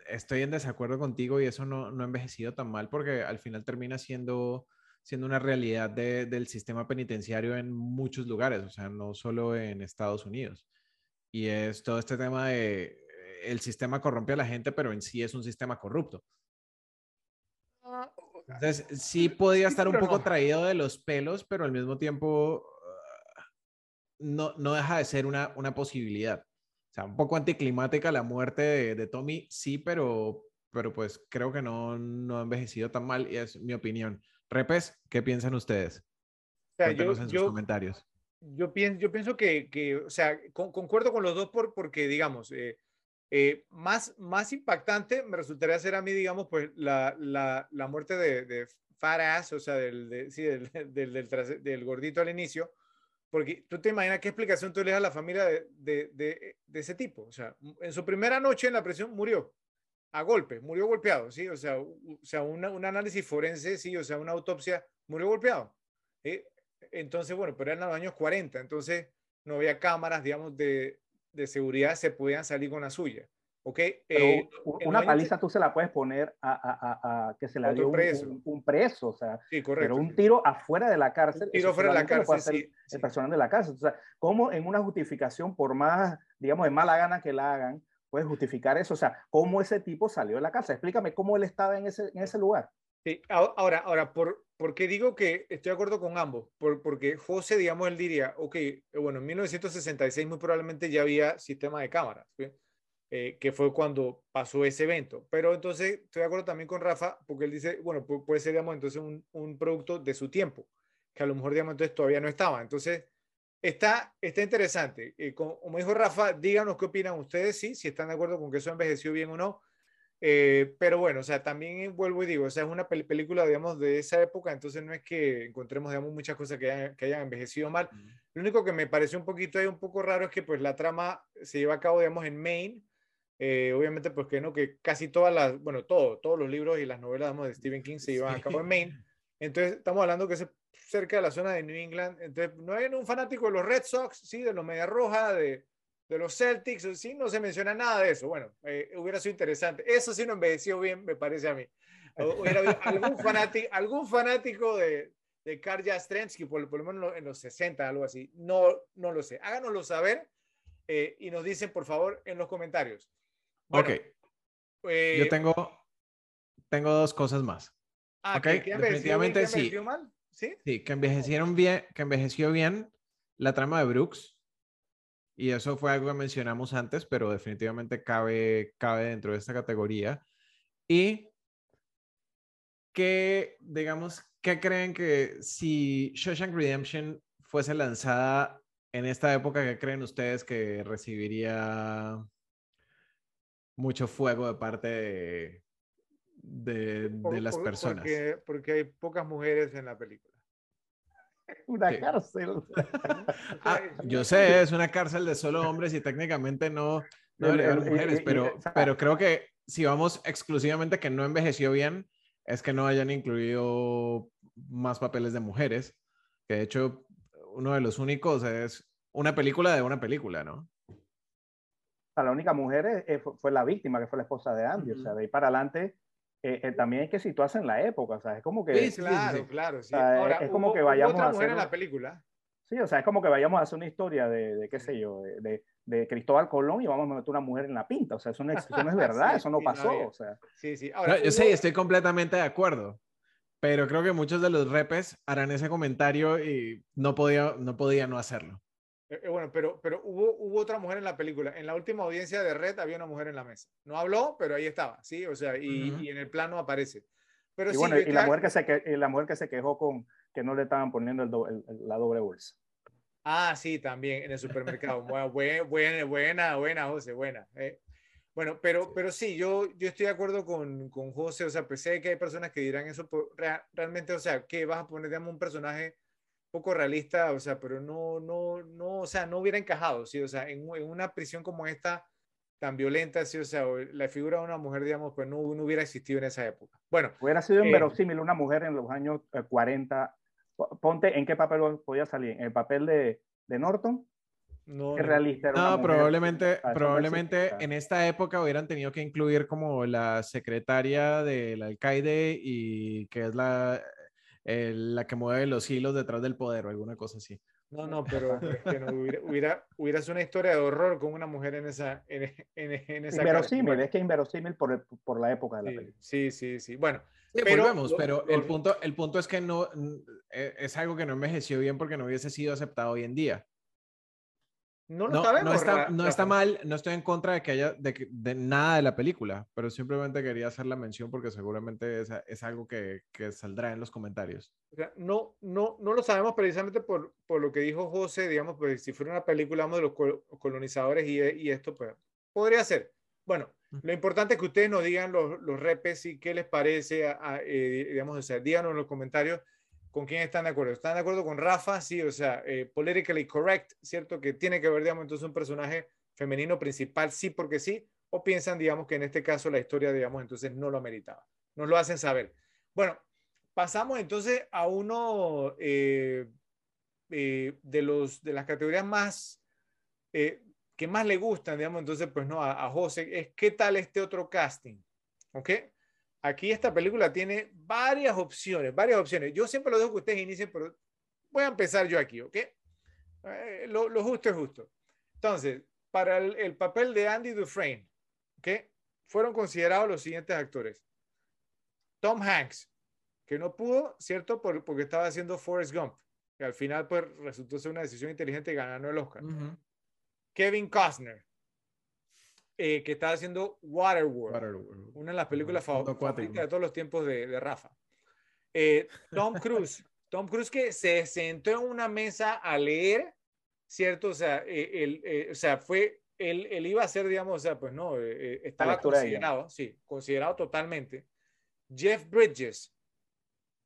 estoy en desacuerdo contigo y eso no, no ha envejecido tan mal porque al final termina siendo, siendo una realidad de, del sistema penitenciario en muchos lugares, o sea, no solo en Estados Unidos. Y es todo este tema de el sistema corrompe a la gente, pero en sí es un sistema corrupto. Entonces, sí podía estar un poco traído de los pelos, pero al mismo tiempo no, no deja de ser una, una posibilidad. Sea, un poco anticlimática la muerte de, de, Tommy, sí, pero, pero pues creo que no, no ha envejecido tan mal y es mi opinión. Repes, ¿qué piensan ustedes? O sea, yo, en sus yo, comentarios. Yo pienso, yo pienso que, que o sea, con, concuerdo con los dos por, porque, digamos, eh, eh, más, más impactante me resultaría ser a mí, digamos, pues la, la, la muerte de, de Fat Ass, o sea, del, de, sí, del, del, del, del, gordito al inicio, porque tú te imaginas qué explicación tú le das a la familia de, ese tipo. O sea, en su primera noche en la prisión murió a golpe, murió golpeado, ¿sí? O sea, o sea una, un análisis forense, sí, o sea, una autopsia, murió golpeado. ¿sí? Entonces, bueno, pero eran los años 40, entonces no había cámaras, digamos, de, de seguridad, se podían salir con la suya. ¿Ok? Eh, una paliza tú se la puedes poner a, a, a, a que se la dio un preso. Un, un, preso, o sea, sí, correcto, pero un tiro afuera de la cárcel. Un tiro fuera de la cárcel, sí, El personal de la cárcel. O sea, ¿cómo en una justificación, por más, digamos, de mala gana que la hagan, puedes justificar eso? O sea, ¿cómo ese tipo salió de la cárcel? Explícame cómo él estaba en ese, en ese lugar. Sí, ahora, ahora por, ¿por qué digo que estoy de acuerdo con ambos? Por, porque José, digamos, él diría, ok, bueno, en 1966 muy probablemente ya había sistema de cámaras, ¿sí? Eh, que fue cuando pasó ese evento. Pero entonces estoy de acuerdo también con Rafa, porque él dice, bueno, puede ser, digamos, entonces un, un producto de su tiempo, que a lo mejor, digamos, entonces todavía no estaba. Entonces, está, está interesante. Eh, como, dijo Rafa, díganos qué opinan ustedes, sí, si están de acuerdo con que eso envejeció bien o no. Eh, pero bueno, o sea, también vuelvo y digo, o sea, es una pel película, digamos, de esa época, entonces no es que encontremos, digamos, muchas cosas que hayan, que hayan envejecido mal. Mm. Lo único que me pareció un poquito ahí un poco raro es que pues la trama se lleva a cabo, digamos, en Maine, eh, obviamente, pues que no, que casi todas las, bueno, todo, todos los libros y las novelas digamos, de Stephen King se llevan sí. a cabo en Maine. Entonces, estamos hablando que es cerca de la zona de New England. Entonces, no hay un fanático de los Red Sox, sí, de los Media Roja, de, de los Celtics, sí, no se menciona nada de eso. Bueno, eh, hubiera sido interesante. Eso sí no envejeció bien, me parece a mí. Hubiera algún fanático, algún fanático de, de Karl Jastrensky, por, por, lo menos en los 60, algo así. No, no lo sé. Háganoslo saber eh, y nos dicen, por favor, en los comentarios. Bueno, ok. eh, Yo tengo, tengo dos cosas más. ah, ok, que- que envejeció bien, definitivamente que sí. envejeció mal, ¿Sí? Sí, que envejecieron bien, que envejeció bien la trama de Brooks. Y eso fue algo que mencionamos antes, pero definitivamente cabe, cabe dentro de esta categoría. Y que, digamos, ¿qué creen que si Shawshank Redemption fuese lanzada en esta época, ¿qué creen ustedes que recibiría mucho fuego de parte de, de, de Por- las por- personas? Porque, porque hay pocas mujeres en la película. Una Sí. cárcel. Ah, yo sé, es una cárcel de solo hombres y técnicamente no, no debería haber mujeres, pero, pero creo que si vamos exclusivamente que no envejeció bien, es que no hayan incluido más papeles de mujeres, que de hecho uno de los únicos es una película de una película, ¿no? Sea, la única mujer eh, eh, fue, fue la víctima, que fue la esposa de Andy. O sea, de ahí para adelante eh, eh, también hay que situarse en la época. O sea, es como que. Sí, Sí, sí, claro, sí. claro. Sí. O sea, Ahora, es como hubo- que vayamos otra a mujer en hacer- la película. o sea, es como que vayamos a hacer una historia de, de qué sé yo, de, de- de Cristóbal Colón y vamos a meter una mujer en la pinta. O sea, eso no es, eso no es verdad, Sí, eso no sí, no pasó. había. o sea, Sí, sí. No, Ahora, yo sé, hubo- estoy completamente de acuerdo, pero creo que muchos de los repes harán ese comentario y no podía no, podía no hacerlo. Eh, eh, bueno, pero, pero hubo, hubo otra mujer en la película. En la última audiencia de Red había una mujer en la mesa. No habló, pero ahí estaba, ¿sí? O sea, y, Ujú. y en el plano aparece. Pero y sí, bueno, y la estoy- mujer, que se, que, y la mujer que se quejó con que no le estaban poniendo el do- el- la doble bolsa. Ah, sí, también en el supermercado. Buena, buena, buena, buena, José, buena. eh. Bueno, pero, pero sí, yo, yo estoy de acuerdo con, con José. O sea, pues sé que hay personas que dirán eso, pero rea- realmente, o sea, que vas a poner, digamos, un personaje poco realista, o sea, pero no, no, no, o sea, no hubiera encajado, sí, o sea, en, una prisión como esta, tan violenta, sí, o sea, la figura de una mujer, digamos, pues no, no hubiera existido en esa época. Bueno, Hubiera sido Eh, inverosímil una mujer en los años eh, 40. Po- Ponte en qué papel podía salir. ¿En el papel de, de Norton? no. ¿Qué no- realista era No, probablemente, probablemente en esta época hubieran tenido que incluir como la secretaria del alcaide y que es la, eh, la que mueve los hilos detrás del poder o alguna cosa así. No, no, pero es que no, hubiera, hubiera, hubiera sido una historia de horror con una mujer en esa, en, en, en esa. Inverosímil, es que inverosímil por, el- por la época de la sí, película. sí, sí, sí. Bueno, Sí, Pero volvemos, pero lo- el, punto, el punto es que no eh, es algo que no envejeció bien porque no hubiese sido aceptado hoy en día. No lo No, sabemos. no, está, no está mal, no estoy en contra de que haya de, que- de nada de la película, pero simplemente quería hacer la mención porque seguramente es, es algo que, que saldrá en los comentarios. O sea, no, no, no lo sabemos precisamente por, por lo que dijo José, digamos, pues si fuera una película vamos, de los col- colonizadores y, y esto, pues podría ser. Bueno, lo importante es que ustedes nos digan los, los repes y qué les parece, a- a, eh, digamos, o sea, díganos en los comentarios con quién están de acuerdo. ¿Están de acuerdo con Rafa? Sí, o sea, eh, politically correct, ¿cierto? Que tiene que ver, digamos, entonces un personaje femenino principal, sí, porque sí, o piensan, digamos, que en este caso la historia, digamos, entonces no lo meritaba. Nos lo hacen saber. Bueno, pasamos entonces a uno eh, eh, de, los, de las categorías más que más le gustan, digamos, entonces, pues no, a, a José, es qué tal este otro casting, ¿ok? Aquí esta película tiene varias opciones, varias opciones. Yo siempre lo dejo que ustedes inicien, pero voy a empezar yo aquí, ¿ok? Eh, lo, lo justo es justo. Entonces, para el, el papel de Andy Dufresne, ¿ok? Fueron considerados los siguientes actores. Tom Hanks, que no pudo, ¿cierto? Por- porque estaba haciendo Forrest Gump, que al final pues resultó ser una decisión inteligente y ganando el Oscar. Kevin Costner, eh, que estaba haciendo Waterworld, Waterworld. una de las películas favoritas de todos los tiempos de, de Rafa. Eh, Tom Cruise, Tom Cruise que se sentó en una mesa a leer, ¿cierto? O sea, eh, él, eh, o sea fue, él, él iba a ser, digamos, o sea, pues no, eh, eh, estaba considerado, sí, considerado totalmente. Jeff Bridges,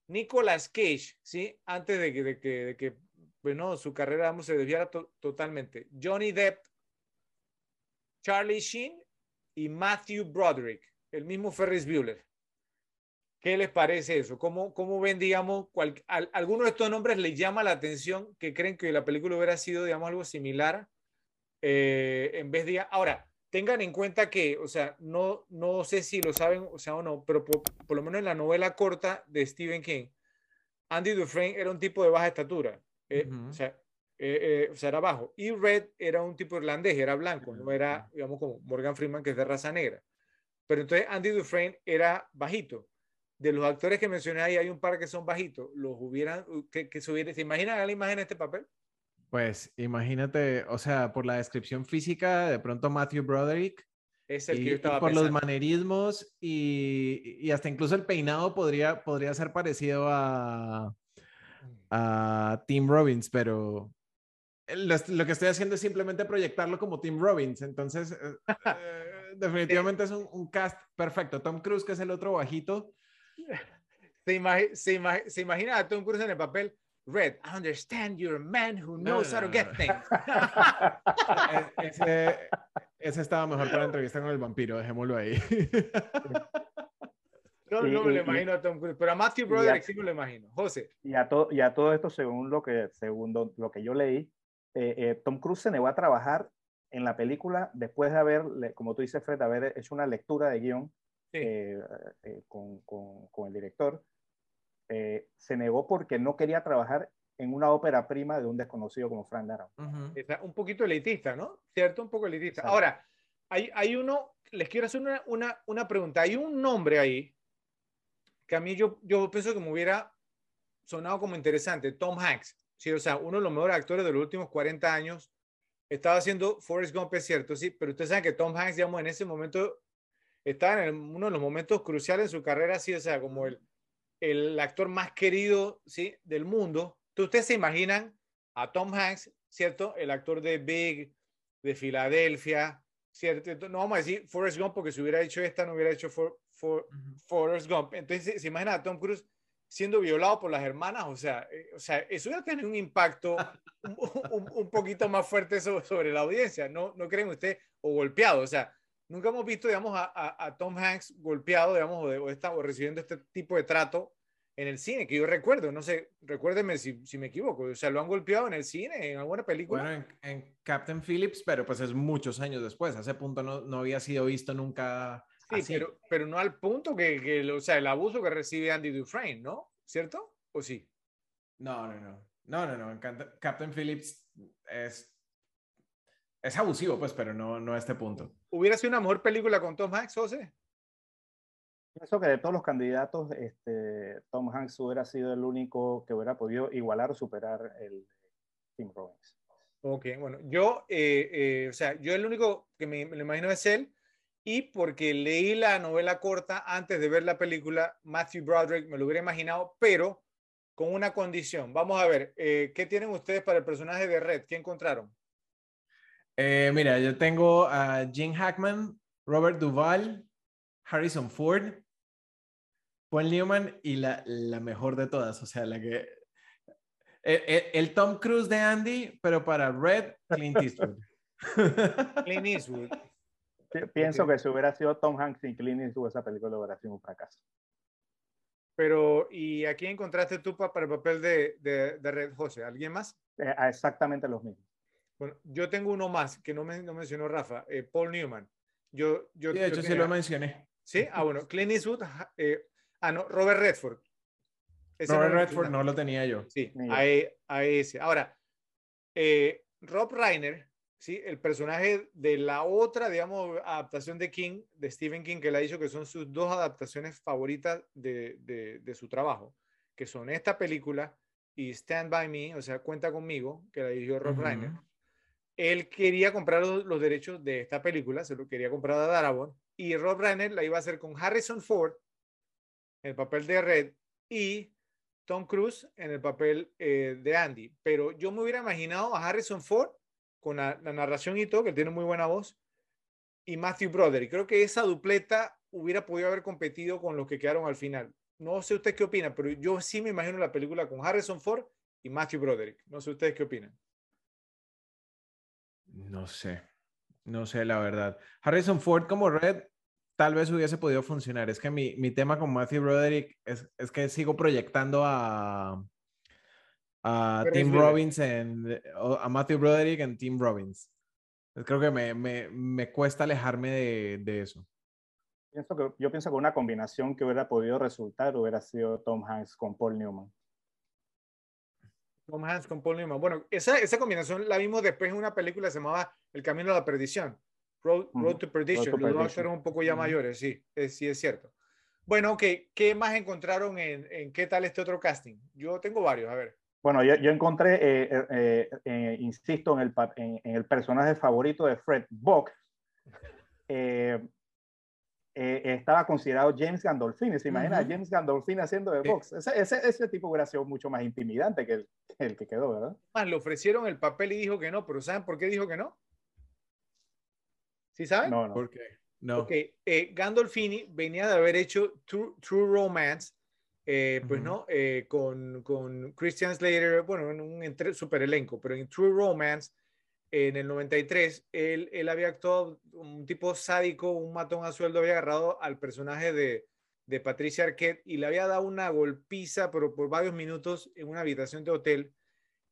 Nicolas Cage, ¿sí? Antes de que, de que, de que bueno, su carrera vamos, se desviara to- totalmente. Johnny Depp, Charlie Sheen y Matthew Broderick, el mismo Ferris Bueller. ¿Qué les parece eso? ¿Cómo, cómo ven, digamos, cual, al- alguno de estos nombres les llama la atención que creen que la película hubiera sido, digamos, algo similar eh, en vez de... Ahora, tengan en cuenta que, o sea, no, no sé si lo saben, o sea, o no, pero por, por lo menos en la novela corta de Stephen King, Andy Dufresne era un tipo de baja estatura. eh, o, sea, eh, eh, o sea, era bajo. Y Red era un tipo irlandés, era blanco, no era, digamos, como Morgan Freeman, que es de raza negra. pero entonces Andy Dufresne era bajito. De los actores que mencioné ahí, hay un par que son bajitos. Los hubieran, que, que se, ¿se imaginan la imagen de este papel? Pues imagínate, o sea, por la descripción física, de pronto Matthew Broderick. Es el y, que yo estaba y por pensando. los manerismos y, y hasta incluso el peinado podría, podría ser parecido a, a Tim Robbins, pero lo, lo que estoy haciendo es simplemente proyectarlo como Tim Robbins. Entonces, eh, eh, definitivamente es un, un cast perfecto. Tom Cruise, que es el otro bajito. ¿Se, imagi- se, imagi- se imagina a Tom Cruise en el papel? Red, I understand you're a man who No, knows no, how to no, get no. things. Ese, ese estaba mejor para la entrevista con el vampiro, dejémoslo ahí. No, no me y- lo y- imagino a Tom Cruise, pero a Matthew Broderick sí me lo imagino. José, Y a, todo, y a todo esto, según lo que, según lo que yo leí, eh, eh, Tom Cruise se negó a trabajar en la película después de haber, como tú dices, Fred, haber hecho una lectura de guion Sí. eh, eh, con, con- con el director. Eh, se negó porque no quería trabajar en una ópera prima de un desconocido como Frank Darabont. Está un poquito elitista, ¿no? ¿Cierto? Un poco elitista. Exacto. Ahora, hay, hay uno, les quiero hacer una, una, una pregunta. Hay un nombre ahí que a mí yo, yo pienso que me hubiera sonado como interesante, Tom Hanks. Sí, o sea, uno de los mejores actores de los últimos 40 años. Estaba haciendo Forrest Gump, es cierto, sí, pero ustedes saben que Tom Hanks, digamos, en ese momento estaba en uno de los momentos cruciales en su carrera, sí, o sea, como el, el actor más querido, sí, del mundo. Entonces, ustedes se imaginan a Tom Hanks, ¿cierto? El actor de Big, de Filadelfia, ¿cierto? No vamos a decir Forrest Gump porque si hubiera hecho esta, no hubiera hecho For- For- Ujú. Forrest Gump. Entonces, se, se imagina a Tom Cruise siendo violado por las hermanas, o sea, eh, o sea eso ya tiene un impacto un, un- un poquito más fuerte so- sobre la audiencia, ¿no, ¿no creen ustedes? O golpeado, o sea, nunca hemos visto, digamos, a, a- a Tom Hanks golpeado, digamos, o, de- o esta- o recibiendo este tipo de trato en el cine, que yo recuerdo, no sé, recuérdenme si, si me equivoco, o sea, lo han golpeado en el cine, en alguna película. Bueno, en, en Captain Phillips, pero pues es muchos años después. A ese punto no, no había sido visto nunca. Sí, así. pero, pero no al punto que, que, o sea, el abuso que recibe Andy Dufresne, ¿no? ¿Cierto? ¿O sí? No, no, no. No, no, no. en Canta- Captain Phillips es. Es abusivo, pues, pero no, no a este punto. ¿Hubiera sido una mejor película con Tom Hanks, José? Pienso que de todos los candidatos, este, Tom Hanks hubiera sido el único que hubiera podido igualar o superar el Tim Robbins. Ok, bueno, yo, eh, eh, o sea, yo el único que me, me lo imagino es él, y porque leí la novela corta antes de ver la película, Matthew Broderick me lo hubiera imaginado, pero con una condición. Vamos a ver, eh, ¿qué tienen ustedes para el personaje de Red? ¿Qué encontraron? Eh, mira, yo tengo a Gene Hackman, Robert Duvall, Harrison Ford, Paul Newman y la, la mejor de todas, o sea, la que... El, el- el Tom Cruise de Andy, pero para Red, Clint Eastwood. Clint Eastwood. Pi- Pienso que si hubiera sido Tom Hanks y Clint Eastwood, esa película hubiera sido un fracaso. Pero, ¿y a quién encontraste tú pa- para el papel de, de, de Red, José? ¿Alguien más? Eh, a exactamente los mismos. Bueno, yo tengo uno más que no, me, no mencionó Rafa, eh, Paul Newman. Yo, yo, Sí, de yo hecho, sí tenía- lo mencioné. ¿Sí? Ah, bueno, Clint Eastwood. eh, ah, no, Robert Redford. Ese Robert no Redford no lo tenía yo. Sí, Ni yo. a, e- a ese. Ahora, eh, Rob Reiner, ¿sí? el personaje de la otra, digamos, adaptación de King, de Stephen King, que le ha dicho que son sus dos adaptaciones favoritas de, de- de su trabajo, que son esta película y Stand By Me, o sea, Cuenta conmigo, que la dirigió Rob Ujú. Reiner. Él quería comprar los, los derechos de esta película, se lo quería comprar a Darabont, y Rob Reiner la iba a hacer con Harrison Ford en el papel de Red y Tom Cruise en el papel eh, de Andy. Pero yo me hubiera imaginado a Harrison Ford con la, narración y todo, que tiene muy buena voz, y Matthew Broderick. Creo que esa dupleta hubiera podido haber competido con los que quedaron al final. No sé usted qué opina, pero yo sí me imagino la película con Harrison Ford y Matthew Broderick. No sé ustedes qué opinan. No sé, no sé la verdad. Harrison Ford como Red tal vez hubiese podido funcionar. Es que mi, mi tema con Matthew Broderick es, es que sigo proyectando a, a Tim. Robbins en, a Matthew Broderick en Tim Robbins. Creo que me, me, me cuesta alejarme de, de eso. Pienso que, yo pienso que una combinación que hubiera podido resultar hubiera sido Tom Hanks con Paul Newman. Tom Hanks con Paul Newman. Bueno, esa, esa combinación la vimos después en una película que se llamaba El Camino a la Perdición, Road. Road to Perdition. Road to Los dos actores un poco ya mayores, sí, es, sí es cierto. Bueno, ok, ¿qué más encontraron en, en qué tal este otro casting? Yo tengo varios, a ver. Bueno, yo, yo encontré, eh, eh, eh, eh, insisto, en el, en, en el personaje favorito de Fred Bock. Eh, eh, estaba considerado James Gandolfini. ¿Se imagina a Ujú. James Gandolfini haciendo de. Box? Ese, ese, ese tipo hubiera sido mucho más intimidante que el, que el que quedó, ¿verdad? Más, le ofrecieron el papel y dijo que no, pero ¿saben por qué dijo que no? ¿Sí saben? No, no. ¿Por qué? No. Ok, eh, Gandolfini venía de haber hecho True, True Romance, eh, pues Ujú. no, Eh, con, con Christian Slater, bueno, en un entre- super elenco, pero en True Romance, en el 93, él, él había actuado un tipo sádico, un matón a sueldo, había agarrado al personaje de, de Patricia Arquette y le había dado una golpiza, pero por varios minutos en una habitación de hotel.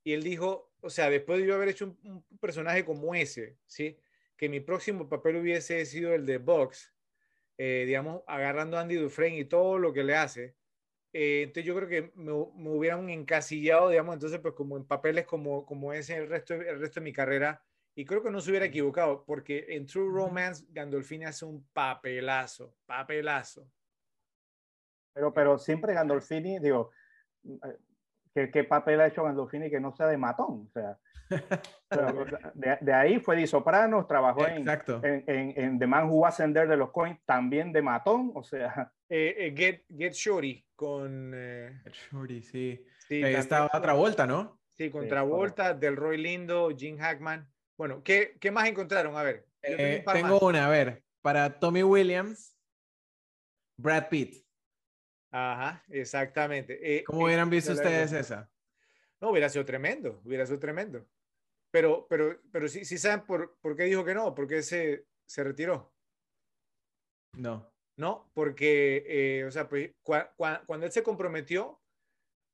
Y él dijo, o sea, después de yo haber hecho un, un personaje como ese, ¿sí? Que mi próximo papel hubiese sido el de Box, eh, digamos, agarrando a Andy Dufresne y todo lo que le hace. Eh, entonces yo creo que me, me hubieran encasillado, digamos, entonces pues como en papeles como, como ese el resto, el resto de mi carrera. Y creo que no se hubiera equivocado, porque en True Romance Gandolfini hace un papelazo, papelazo. Pero, pero siempre Gandolfini, digo, eh, ¿qué, qué papel ha hecho Gandolfini que no sea de matón? O sea, o sea, de, de ahí fue de Sopranos, trabajó en, Exacto. en, en, en The Man Who Wasn't There de los Coins, también de matón, o sea, Eh, eh, Get, Get Shorty con... eh, Shorty, sí. sí, Ahí también estaba con- Travolta, ¿no? Sí, con Sí, Travolta, Del Roy Lindo, Jim Hackman. Bueno, ¿qué, qué más encontraron? A ver. tengo Eh, un tengo más. una, a ver, para Tommy Williams, Brad Pitt. Ajá, exactamente. Eh, ¿Cómo hubieran visto ustedes esa? No, hubiera sido tremendo, hubiera sido tremendo. Pero, pero, pero sí, sí saben por, por qué dijo que no, por qué se, se retiró. No. ¿no? Porque, eh, o sea, pues, cua- cua- cuando él se comprometió,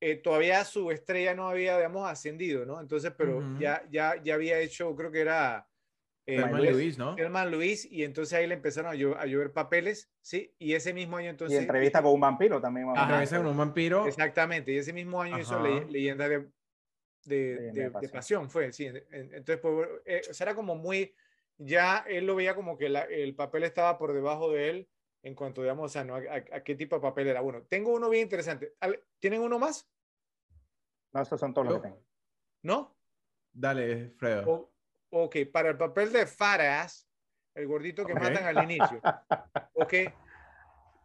eh, todavía su estrella no había, digamos, ascendido, ¿no? Entonces, pero ya, ya, ya había hecho, creo que era... eh, Thelma Luis- ¿no? Thelma Luis, y entonces ahí le empezaron a, llo- a llover papeles, ¿sí? Y ese mismo año y entonces... entrevista con un vampiro también. Ajá. Entrevista con un vampiro. Exactamente, y ese mismo año hizo Ajá. Le- Leyenda de, de, Pasión. fue, sí. en- en- Entonces, pues, eh, o sea, era como muy, ya él lo veía como que la- el papel estaba por debajo de él en cuanto, digamos, o sea, ¿no? a, a- a qué tipo de papel era. Bueno, tengo uno bien interesante. ¿Tienen uno más? No, estos son todos los Yo- que tengo. ¿No? Dale, Fredo. O- ok, para el papel de Faras, el gordito que Ok. matan al inicio, ok,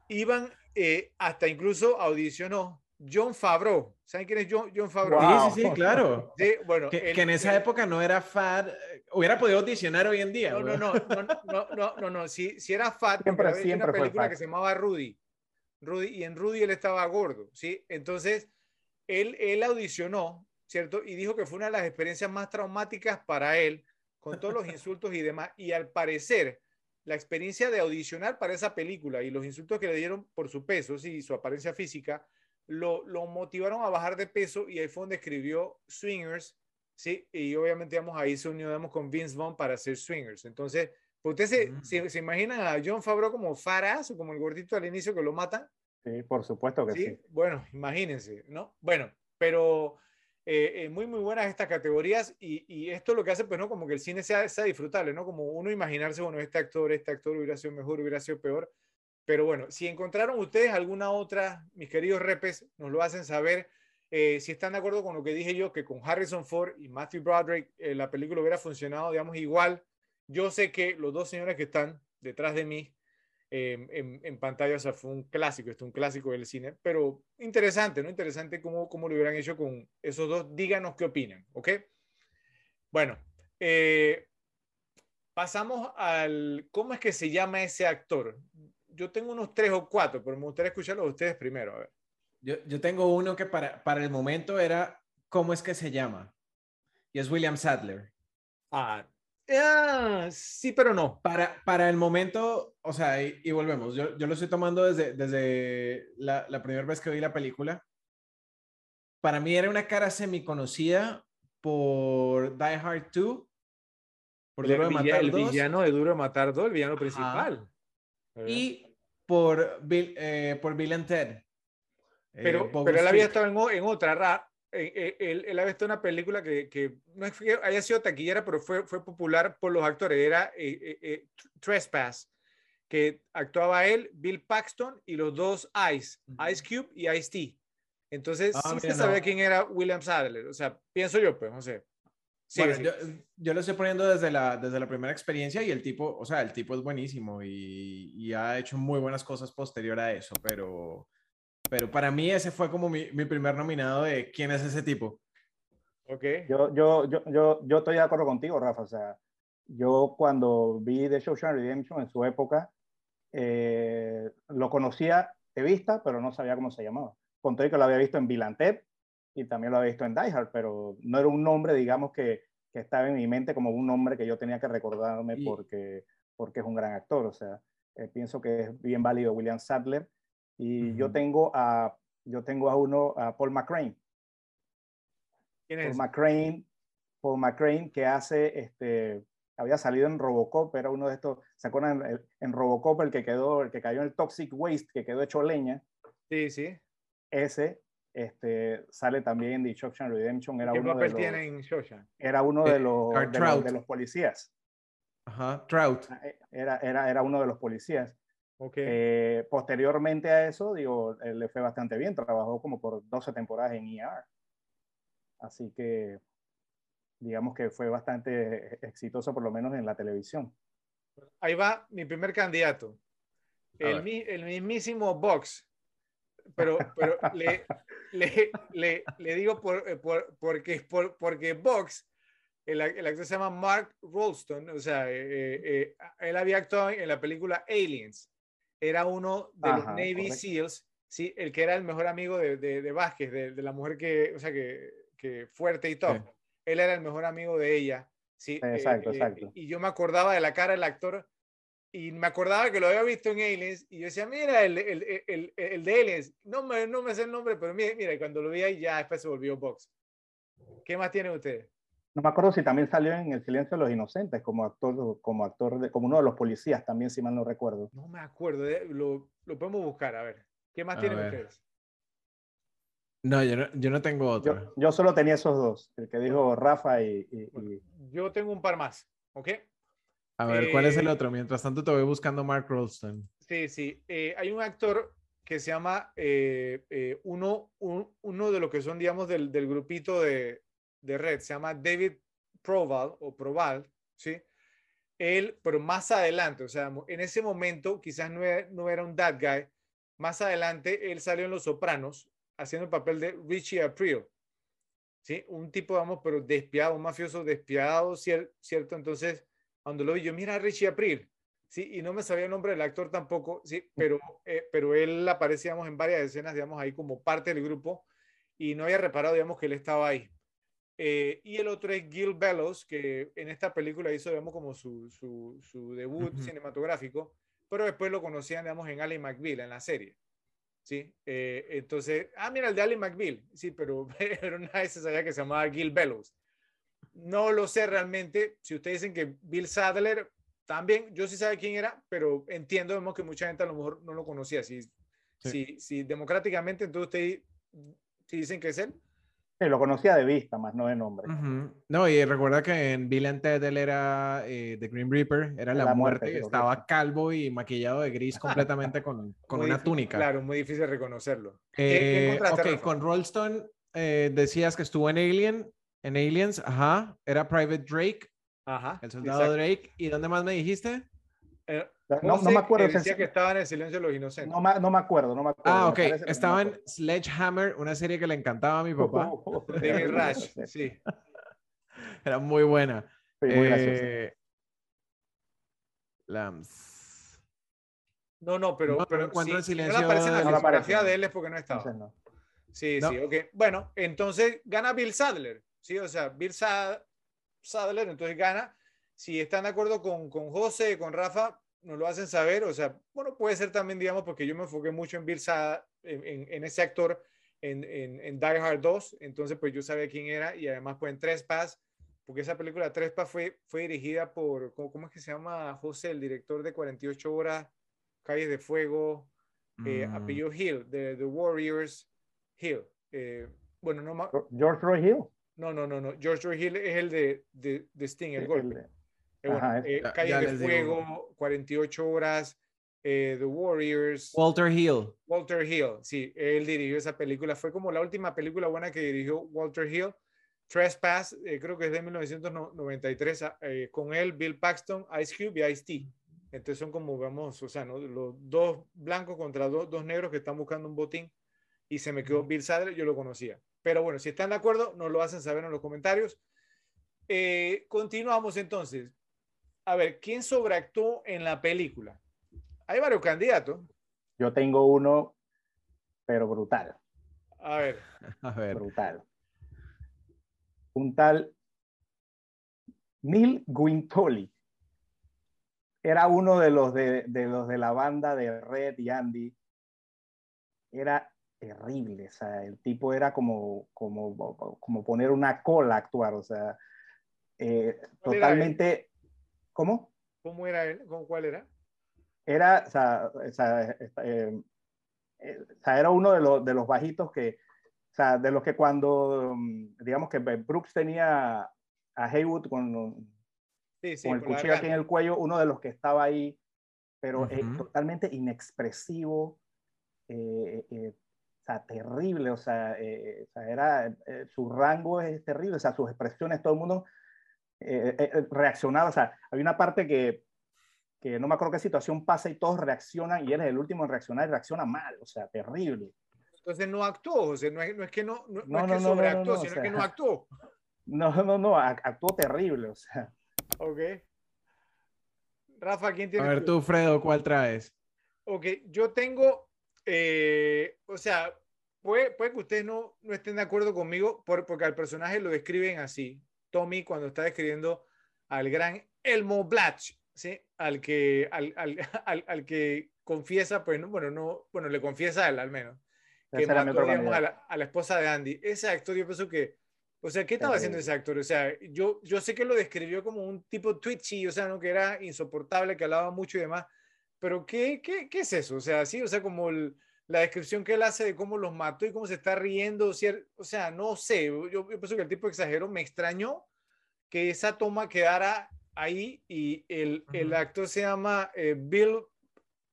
iban eh, hasta incluso audicionó John Favreau. ¿Saben quién es John, John Favreau? Wow. Sí, sí, sí, claro. Sí, bueno, Que, él- que en esa él- época no era fat. eh, Hubiera podido audicionar hoy en día. No, no, no, no, no, no, no, no, si, si era fat, Siempre- había siempre una película que se llamaba Rudy. Rudy, y en Rudy él estaba gordo, ¿sí? Entonces, él, él audicionó, ¿cierto? Y dijo que fue una de las experiencias más traumáticas para él, con todos los insultos y demás. Y al parecer, la experiencia de audicionar para esa película y los insultos que le dieron por su peso, sí, y su apariencia física, lo, lo motivaron a bajar de peso y ahí fue donde escribió Swingers, ¿sí? Y obviamente, digamos, ahí se unió, digamos, con Vince Vaughn para hacer Swingers. Entonces, pues ustedes se, Mm. se, se imaginan a John Favreau como Faras o como el gordito al inicio que lo matan. Sí, por supuesto que ¿sí? sí. Bueno, imagínense, ¿no? Bueno, pero eh, eh, muy, muy buenas estas categorías y, y esto lo que hace, pues, ¿no? Como que el cine sea, disfrutable, ¿no? Como uno imaginarse, bueno, este actor, este actor hubiera sido mejor, hubiera sido peor. Pero bueno, si encontraron ustedes alguna otra, mis queridos repes, nos lo hacen saber. Eh, si están de acuerdo con lo que dije yo, que con Harrison Ford y Matthew Broderick la película hubiera funcionado, digamos, igual. Yo sé que los dos señores que están detrás de mí eh, en, en pantalla, o sea, fue un clásico, esto un clásico del cine, pero interesante, ¿no? Interesante cómo, cómo lo hubieran hecho con esos dos. Díganos qué opinan, ¿ok? Bueno, eh, pasamos al, ¿cómo es que se llama ese actor? Yo tengo unos tres o cuatro, pero me gustaría escucharlos de ustedes primero, a ver. Yo, yo tengo uno que para, para el momento era, ¿cómo es que se llama? Y es William Sadler. Ah, ah, sí, pero no. Para, para el momento, o sea, y, y volvemos, yo, yo lo estoy tomando desde, desde la, la primera vez que vi la película. Para mí era una cara semi-conocida por Die Hard 2, por el, Duro de Matar el 2, villano de Duro de Matar 2, el villano principal. y por Bill, eh, por Bill and Ted. Eh, pero, Bob pero él había estado en, en otra, Ra- eh, él, él, ha visto una película que, que, no es que haya sido taquillera, pero fue, fue popular por los actores. Era eh, Trespass, que actuaba él, Bill Paxton y los dos Ice, Ice Cube y Ice T. Entonces, ah, sí se sabía quién era William Sadler. O sea, pienso yo, pues, no sé. bueno, Yo, yo, lo estoy poniendo desde la, desde la primera experiencia y el tipo, o sea, el tipo es buenísimo y, y ha hecho muy buenas cosas posterior a eso, pero pero para mí ese fue como mi, mi primer nominado de quién es ese tipo. Ok. Yo, yo, yo, yo, yo estoy de acuerdo contigo, Rafa. O sea, yo cuando vi The Social Redemption en su época, eh, lo conocía de vista, pero no sabía cómo se llamaba. Conté que lo había visto en Bill y también lo había visto en Die Hard, pero no era un nombre, digamos, que, que estaba en mi mente como un nombre que yo tenía que recordarme porque, porque es un gran actor. O sea, eh, pienso que es bien válido William Sadler y yo, tengo a, yo tengo a uno, a Paul McCrane. ¿Quién es? Paul McCrane, Paul McCrane que hace, este, había salido en Robocop, era uno de estos, ¿se acuerdan? En, Robocop el que quedó, el que cayó en el Toxic Waste, que quedó hecho leña. Sí, sí. Ese, este, sale también de Shawshank Redemption. Era ¿Qué uno papel de tiene en Shawshank? Era uno de los, de los, de los, policías. Ajá, Trout. Era, era, era uno de los policías. Okay. Eh, posteriormente a eso, digo, él le fue bastante bien, trabajó como por 12 temporadas en ER. Así que, digamos que fue bastante exitoso, por lo menos en la televisión. Ahí va mi primer candidato, el, el, mismísimo Box. Pero, pero le, le, le, le, digo por, eh, por, porque, por, porque Box el, el, actor se llama Mark Rolston, o sea, eh, eh, él había actuado en la película Aliens era uno de los Navy SEALs, ¿sí? el que era el mejor amigo de, de, de Vázquez, de, de, la mujer que, o sea, que, que fuerte y top. Él era el mejor amigo de ella. ¿sí? Exacto, eh, exacto. Y yo me acordaba de la cara del actor y me acordaba que lo había visto en Aliens y yo decía, mira, el, el, el, el de Aliens, no me, no me sé el nombre, pero mira, mira, cuando lo vi ahí ya después se volvió Box. ¿Qué más tiene usted? No me acuerdo si también salió en El silencio de los inocentes como actor, como actor de, como uno de los policías también, si mal no recuerdo. No me acuerdo, lo, lo podemos buscar, a ver. ¿Qué más tienen ustedes? No yo, no, yo no tengo otro. Yo, solo tenía esos dos, el que dijo Rafa y... Yo tengo un par más, ¿ok? A ver, ¿cuál es el eh, otro? Mientras tanto te voy buscando Mark Rolston. Sí, sí. Eh, hay un actor que se llama eh, uno, uno de los que son, digamos, del, del grupito de, de red, se llama David Proval o Proval, ¿sí? Él, pero más adelante, o sea, en ese momento quizás no era, no era un that guy, más adelante él salió en Los Sopranos haciendo el papel de Richie April, ¿sí? Un tipo, vamos, pero despiado, un mafioso despiadado, ¿cierto? Entonces, cuando lo vi yo, mira Richie April, ¿sí? Y no me sabía el nombre del actor tampoco, ¿sí? Pero, eh, pero él aparecíamos en varias escenas, digamos, ahí como parte del grupo y no había reparado, digamos, que él estaba ahí. Eh, y el otro es Gil Bellows, que en esta película hizo, digamos, como su, su, su debut cinematográfico, pero después lo conocían, digamos, en Ali McBeal, en la serie. ¿Sí? Eh, entonces, ah, mira, el de Ali McBeal, sí, pero, pero nadie se sabía que se llamaba Gil Bellows. No lo sé realmente. Si ustedes dicen que Bill Sadler, también, yo sí sabía quién era, pero entiendo, vemos que mucha gente a lo mejor no lo conocía. Si, si, si democráticamente, entonces ustedes si dicen que es él, lo conocía de vista, más no de nombre. No, y recuerda que en Bill and Ted él era eh, The Green Reaper, era la, muerte, estaba calvo y maquillado de gris completamente con, con una túnica. Claro, muy difícil reconocerlo. Eh, ok, con Rolston eh, decías que estuvo en Alien, en Aliens, ajá, era Private Drake, ajá, el soldado Drake. ¿Y dónde más me dijiste? No, no, me acuerdo. Que decía que estaba en el silencio de los inocentes. No, no me acuerdo, no me acuerdo. Ah, ok. Estaba en Sledgehammer, una serie que le encantaba a mi papá. David Rush, sí. Era muy buena. Sí, muy eh, Lams. No, no, pero, no, pero si, el silencio no aparece en la fotografía de él es porque no estaba. No. Sí, sí, ok. Bueno, entonces gana Bill Sadler, ¿sí? O sea, Bill Sadler, entonces gana si están de acuerdo con, con José, con Rafa, nos lo hacen saber. O sea, bueno, puede ser también, digamos, porque yo me enfoqué mucho en Bill en, en, ese actor, en, en, en, Die Hard 2. Entonces, pues yo sabía quién era y además, pues en Trespass, porque esa película Trespass fue, fue dirigida por, ¿cómo, es que se llama José, el director de 48 horas, Calles de Fuego, eh, mm. apellido Hill, de The Warriors Hill. Eh, bueno, no George Roy Hill. No, no, no, no. George Roy Hill es el de, de, de Sting, el, golpe. Eh, Calle de Fuego, 48 horas, eh, The Warriors. Walter Hill. Walter Hill, sí, él dirigió esa película. Fue como la última película buena que dirigió Walter Hill. Trespass, eh, creo que es de 1993, ah, con él, Bill Paxton, Ice Cube y Ice-T. Entonces son como, vamos, o sea, ¿no? los dos blancos contra dos, dos negros que están buscando un botín. Y se me quedó Bill Sadler, yo lo conocía. Pero bueno, si están de acuerdo, nos lo hacen saber en los comentarios. continuamos entonces. A ver, ¿quién sobreactuó en la película? Hay varios candidatos. Yo tengo uno, pero brutal. A ver. A ver. Brutal. Un tal Neil Guintoli. Era uno de los de, los de la banda de Red y Andy. Era terrible. O sea, el tipo era como, como, como poner una cola a actuar. O sea, eh, totalmente ¿Cómo? ¿Cómo era él? ¿Con cuál era? Era, o sea, o sea, eh, eh, o sea, era uno de los, de los bajitos que, o sea, de los que cuando, mm, digamos que Brooks tenía a Haywood con, sí, sí, con el cuchillo aquí en el cuello, uno de los que estaba ahí, pero uh totalmente inexpresivo, eh, o sea, terrible, o sea, o sea era, su rango es terrible, o sea, sus expresiones, todo el mundo eh, eh, eh, reaccionaba, o sea, hay una parte que, que no me acuerdo qué situación pasa y todos reaccionan y él es el último en reaccionar y reacciona mal, o sea, terrible. Entonces no actuó, o sea, no es, no es que no, no, no, es que sobreactuó, sino que no actuó. No, no, no, actuó terrible, o sea. Ok. Rafa, ¿quién tiene? A ver tú, Fredo, ¿cuál traes? Ok, yo tengo, o sea, puede, puede que ustedes no, no estén de acuerdo conmigo por, porque al personaje lo describen así. Tommy cuando está describiendo al gran Elmo Blatch, ¿sí? Al que, al, al, al, que confiesa, pues, no, bueno, no, bueno, le confiesa a él al menos, que mató, digamos, a, la, a, la, esposa de Andy. Ese actor, yo pienso que, o sea, ¿qué estaba haciendo ese actor? O sea, yo, yo sé que lo describió como un tipo twitchy, o sea, ¿no? que era insoportable, que hablaba mucho y demás, pero ¿qué, qué, qué es eso? O sea, sí, o sea, como el, la descripción que él hace de cómo los mató y cómo se está riendo, o sea, no sé, yo, yo pienso que el tipo exageró, me extrañó que esa toma quedara ahí y el, el actor se llama eh, Bill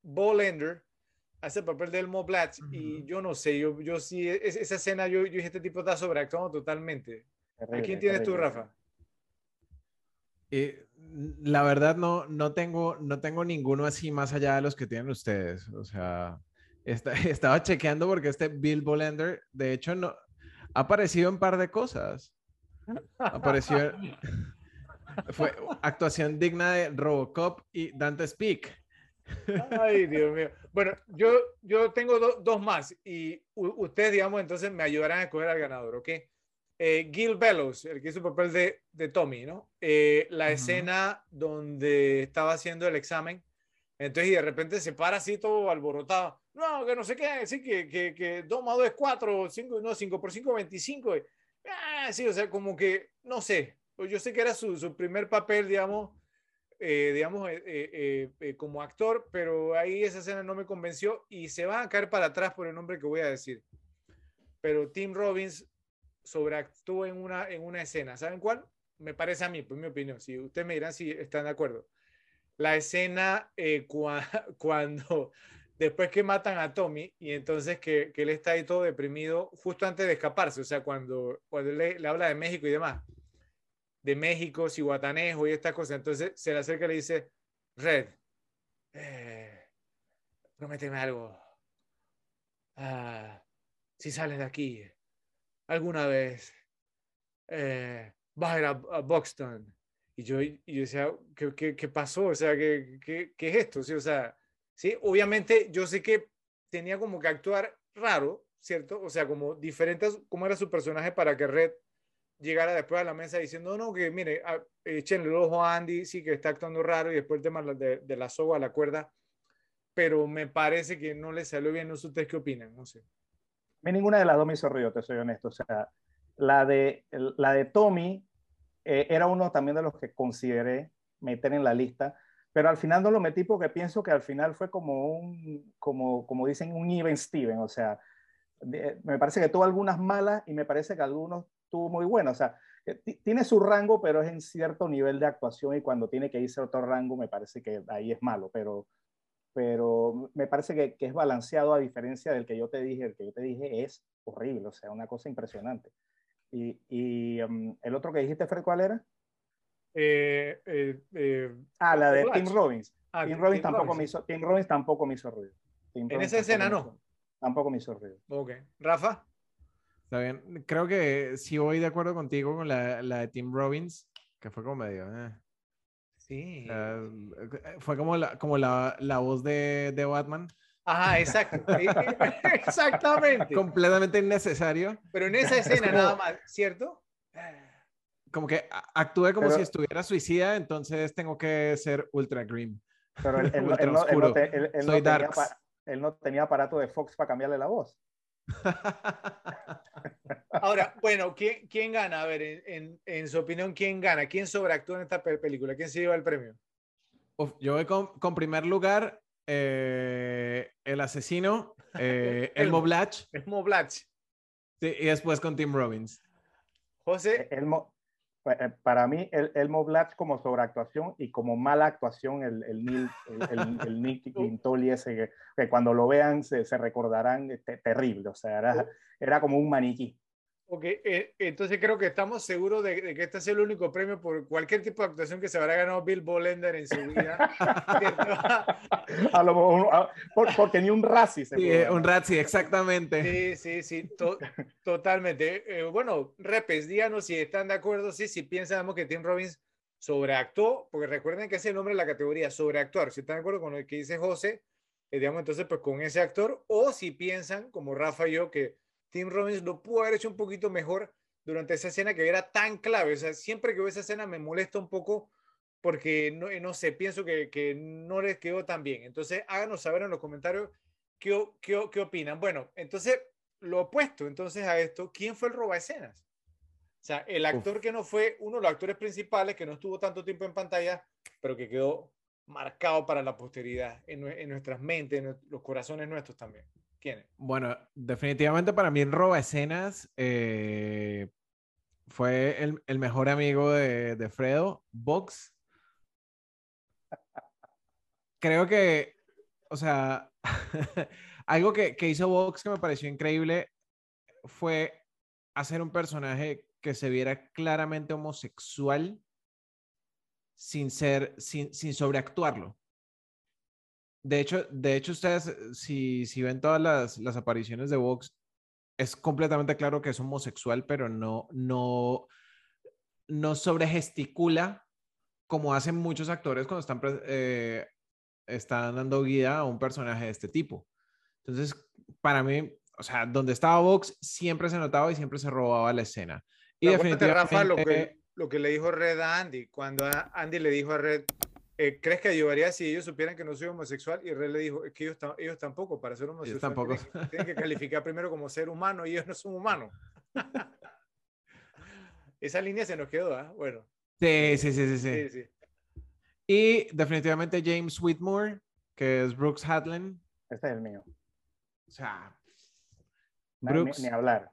Bolender, hace el papel de Elmo Blatch y yo no sé, yo, yo sí, esa escena yo, yo dije, este tipo está sobreactuando totalmente. ¿A quién tienes tú, Rafa? Eh, la verdad no, no, tengo, no tengo ninguno así más allá de los que tienen ustedes. O sea, estaba chequeando porque este Bill Bolender, de hecho, no, ha aparecido en un par de cosas. Apareció. Fue actuación digna de Robocop y Dante Speak. Ay, Dios mío. Bueno, yo, yo tengo dos más y ustedes, digamos, entonces me ayudarán a escoger al ganador, ¿ok? Eh, Gil Bellows, el que hizo el papel de, de Tommy, ¿no? Eh, la escena donde estaba haciendo el examen entonces, y de repente se para así todo alborotado. No, que no sé qué, sí, que, que, que 2 más 2 es 4, 5, no, 5 por 5, 25. Ah, sí, o sea, como que, no sé, pues yo sé que era su, su primer papel, digamos, eh, digamos, eh, eh, como actor, pero ahí esa escena no me convenció y se va a caer para atrás por el nombre que voy a decir. Pero Tim Robbins sobreactuó en una, en una escena. ¿Saben cuál? Me parece a mí, pues mi opinión. Si ustedes me dirán si están de acuerdo. La escena cuando después que matan a Tommy y entonces que, que, él está ahí todo deprimido justo antes de escaparse, o sea, cuando, cuando le, habla de México y demás, de México, Cihuatanejo y estas cosas, entonces se le acerca y le dice, Red, eh, prométeme algo, ah, si sales de aquí alguna vez, eh, vas a ir a, Buxton. Y yo, y yo decía, ¿qué, qué, qué pasó? O sea, ¿qué, qué, qué es esto? ¿Sí? O sea, ¿sí? Obviamente yo sé que tenía como que actuar raro, ¿cierto? O sea, como diferentes, como era su personaje para que Red llegara después a la mesa diciendo, no, que mire, echenle el ojo a Andy, sí que está actuando raro y después el tema de, de la soga, la cuerda, pero me parece que no le salió bien, no sé ustedes qué opinan, no sé. A ninguna de las dos me hizo río, te soy honesto, o sea, la de, la de Tommy eh, era uno también de los que consideré meter en la lista, pero al final no lo metí porque pienso que al final fue como un, como, como dicen, un even Steven, o sea, me parece que tuvo algunas malas y me parece que algunos tuvo muy buenos. O sea, tiene su rango, pero es en cierto nivel de actuación y cuando tiene que irse a otro rango me parece que ahí es malo, pero, pero me parece que, que, es balanceado a diferencia del que yo te dije, el que yo te dije es horrible, o sea, una cosa impresionante. Y, y um, el otro que dijiste, Fred, ¿cuál era? Eh, eh, eh, ah, la de Tim Robbins. Ah, Tim, Robbins tampoco Me hizo, Tim Robbins tampoco me hizo ruido. en esa escena no. tampoco me hizo ruido. Ok. Rafa. Está bien. Creo que sí voy de acuerdo contigo con la, la de Tim Robbins, que fue como medio. Sí. fue como la, como la, la voz de, de Batman. Ajá, exacto. Exactamente. Completamente innecesario. Pero en esa escena nada más, ¿cierto? Como que actúe como si estuviera suicida, entonces tengo que ser ultra grim. Pero él, no, tenía, aparato de Fox para cambiarle la voz. Ahora, bueno, ¿quién, quién gana? A ver, en, en, su opinión, ¿quién gana? ¿Quién sobreactúa en esta película? ¿Quién se lleva el premio? yo voy con, con primer lugar eh, el asesino, eh, Elmo Blatch. Elmo Blatch. Sí, y después con Tim Robbins. José. Elmo, eh, para mí, el, Elmo Blatch como sobreactuación y como mala actuación, el, el, Neil, el, Nick Quintoli ese, que, cuando lo vean se, se recordarán terrible, o sea, era, era como un maniquí. Ok, eh, entonces creo que estamos seguros de, que este es el único premio por cualquier tipo de actuación que se habrá ganado Bill Bolender en su vida. a lo mejor, porque ni un Razzie. Sí, un Razzie, exactamente. Sí, sí, sí, totalmente. Eh, bueno, repes, díganos si están de acuerdo, sí, si piensan que Tim Robbins sobreactuó, porque recuerden que ese es el nombre de la categoría, sobreactuar. Si están de acuerdo con lo que dice José, eh, digamos entonces pues con ese actor, o si piensan, como Rafa y yo, que Tim Robbins lo pudo haber hecho un poquito mejor durante esa escena que era tan clave. O sea, siempre que veo esa escena me molesta un poco porque no, no sé, pienso que, que no les quedó tan bien. Entonces, háganos saber en los comentarios qué, qué, qué opinan. Bueno, entonces, lo opuesto entonces a esto, ¿quién fue el roba escenas? O sea, el actor que no fue uno de los actores principales, que no estuvo tanto tiempo en pantalla, pero que quedó marcado para la posteridad, en, en nuestras mentes, en los corazones nuestros también. ¿Quién Bueno, definitivamente para mí Roba Escenas eh, fue el, el, mejor amigo de, de Fredo, Vox. Creo que, o sea, algo que, que hizo Vox que me pareció increíble fue hacer un personaje que se viera claramente homosexual sin ser, sin, sin sobreactuarlo. De hecho, de hecho ustedes, eh, si, si ven todas las, las apariciones de Vox, es completamente claro que es homosexual, pero no, no, no sobregesticula como hacen muchos actores cuando están, eh, están dando guía a un personaje de este tipo. Entonces, para mí, o sea, donde estaba Vox siempre se notaba y siempre se robaba la escena. Y definitivamente... Rafa, lo que, lo que le dijo Red a Andy, cuando Andy le dijo a Red, eh, ¿crees que ayudaría si ellos supieran que no soy homosexual? Y Red le dijo, es que ellos, ellos tampoco, para ser homosexual, tampoco. Tienen, que calificar primero como ser humano y ellos no son humanos. Esa línea se nos quedó, ¿ah? Bueno. Sí, sí, sí, sí, sí, Y definitivamente James Whitmore, que es Brooks Hadlen. Este es el mío. O sea, Brooks. Ni, hablar.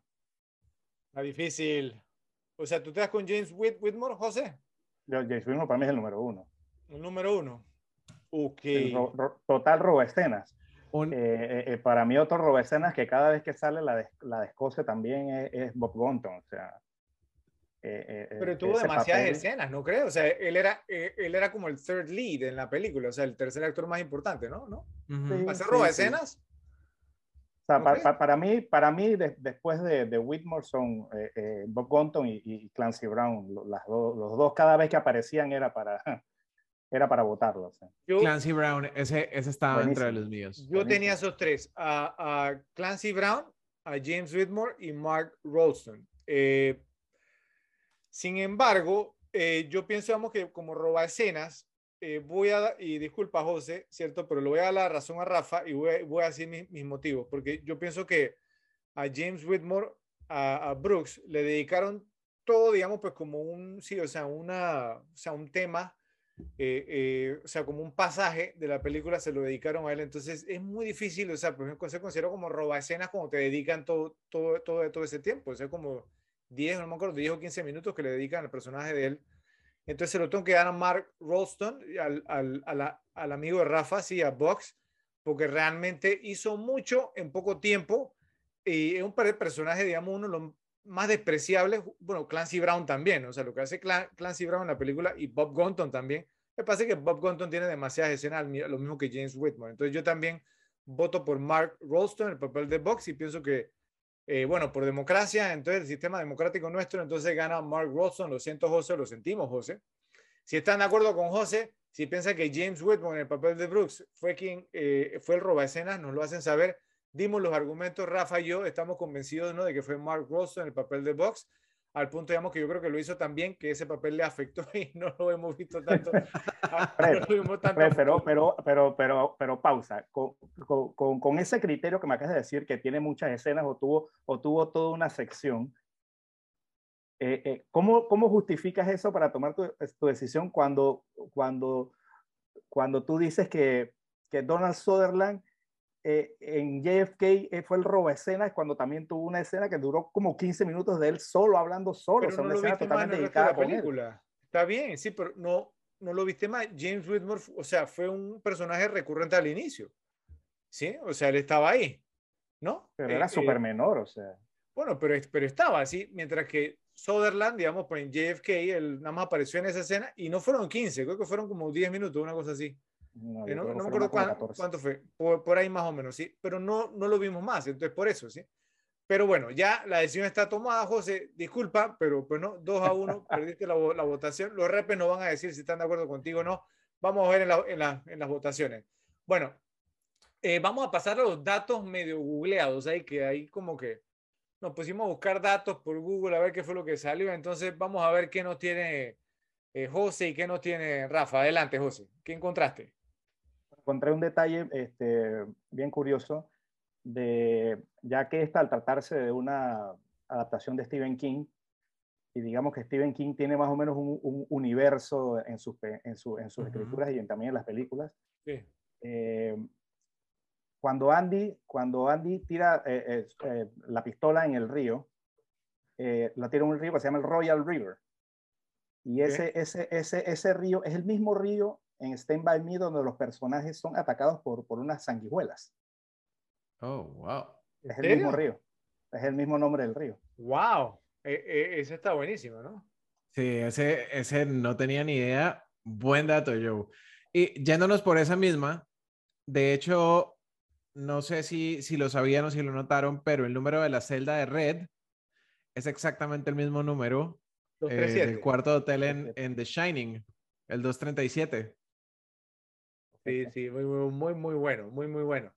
Está difícil. O sea, ¿tú te das con James Whitmore, José? Yo, James Whitmore para mí es el número uno. El número uno. Ok. total robo escenas. Eh, eh, eh, para mí otro robo escenas que cada vez que sale la de, la de Escocia también es, Bob Gunton. O sea, Pero tuvo demasiadas escenas, ¿no creo? O sea, él era, él era como el third lead en la película, o sea, el tercer actor más importante, ¿no? ¿No? ¿Hacer robo escenas? O sea, para, mí, para mí después de, de Whitmore son Bob Gunton y, Clancy Brown. Las los dos cada vez que aparecían era para, era para votarlo. Clancy Brown, ese, ese estaba entre los míos. Yo tenía esos tres, a, Clancy Brown, a James Whitmore y Mark Rolston. Eh, sin embargo, eh, yo pienso vamos, que como roba escenas, eh, voy a, y disculpa José, ¿cierto? Pero le voy a dar la razón a Rafa y voy, a decir mis, motivos, porque yo pienso que a James Whitmore, a, a, Brooks, le dedicaron todo, digamos, pues como un, sí, o sea, una, o sea, un tema eh, eh, o sea, como un pasaje de la película se lo dedicaron a él. Entonces es muy difícil, o sea, pues se considera como roba escenas como te dedican todo, todo, todo, todo ese tiempo. O sea, como 10, no me acuerdo, 10 o 15 minutos que le dedican al personaje de él. Entonces se lo tengo que dar a Mark Rolston, al, al, al amigo de Rafa, sí, a Box, porque realmente hizo mucho en poco tiempo y es un personaje, digamos, uno de los más despreciables, bueno, Clancy Brown también, o sea, lo que hace Clancy Brown en la película y Bob Gunton también, me parece que Bob Gunton tiene demasiadas escenas, lo mismo que James Whitmore. Entonces yo también voto por Mark Rolston, el papel de Box, y pienso que, eh, bueno, por democracia, entonces el sistema democrático nuestro, entonces gana Mark Rolston. Lo siento, José, lo sentimos, José. Si están de acuerdo con José, si piensan que James Whitmore en el papel de Brooks fue quien eh, fue el roba escenas, nos lo hacen saber dimos los argumentos, Rafa y yo estamos convencidos ¿no? de que fue Mark Rosso en el papel de Box, al punto, digamos, que yo creo que lo hizo también, que ese papel le afectó y no lo hemos visto tanto. pero, pero, pero, pero, pero, pausa, con, con, con, ese criterio que me acabas de decir, que tiene muchas escenas o tuvo, o tuvo toda una sección, eh, eh, ¿cómo, ¿cómo, justificas eso para tomar tu, tu, decisión cuando, cuando, cuando tú dices que, que Donald Sutherland eh, en JFK eh, fue el robo escena cuando también tuvo una escena que duró como 15 minutos de él solo hablando solo. Pero no lo viste más en la película. Está bien, sí, pero no, no lo viste más. James Whitmore, o sea, fue un personaje recurrente al inicio. ¿Sí? O sea, él estaba ahí, ¿no? Pero era eh, súper menor, o sea. Bueno, pero, pero estaba así, mientras que Sutherland, digamos, pues en JFK, él nada más apareció en esa escena y no fueron 15, creo que fueron como 10 minutos, una cosa así. No, eh, no, me acuerdo cuánto, fue, por, ahí más o menos, ¿sí? Pero no, no lo vimos más, entonces por eso, ¿sí? Pero bueno, ya la decisión está tomada, José, disculpa, pero pues no, 2 a 1, perdiste la, la, votación. Los repes nos van a decir si están de acuerdo contigo o no. Vamos a ver en, la, en, la, en las votaciones. Bueno, eh, vamos a pasar a los datos medio googleados, ahí que ahí como que nos pusimos a buscar datos por Google a ver qué fue lo que salió. Entonces vamos a ver qué nos tiene eh, José y qué nos tiene Rafa. Adelante, José. ¿Qué encontraste? Encontré un detalle este, bien curioso, de, ya que esta al tratarse de una adaptación de Stephen King, y digamos que Stephen King tiene más o menos un, universo en sus, en, su, en sus escrituras y también en las películas. Eh, cuando, Andy, cuando Andy tira eh, eh, la pistola en el río, la tira en un río que se llama el Royal River. Y ese, ese, ese, ese río es el mismo río en Stand By Me donde los personajes son atacados por, por unas sanguijuelas. Oh, wow. Es el mismo río. Es el mismo nombre del río. Wow. E, e, ese está buenísimo, ¿no? Sí, ese, ese no tenía ni idea. Buen dato, Joe. Y yéndonos por esa misma, de hecho, no sé si, si lo sabían o si lo notaron, pero el número de la celda de Red es exactamente el mismo número eh, del cuarto hotel en, en The Shining, el 237. Sí, sí, muy, muy, muy bueno, muy, muy bueno.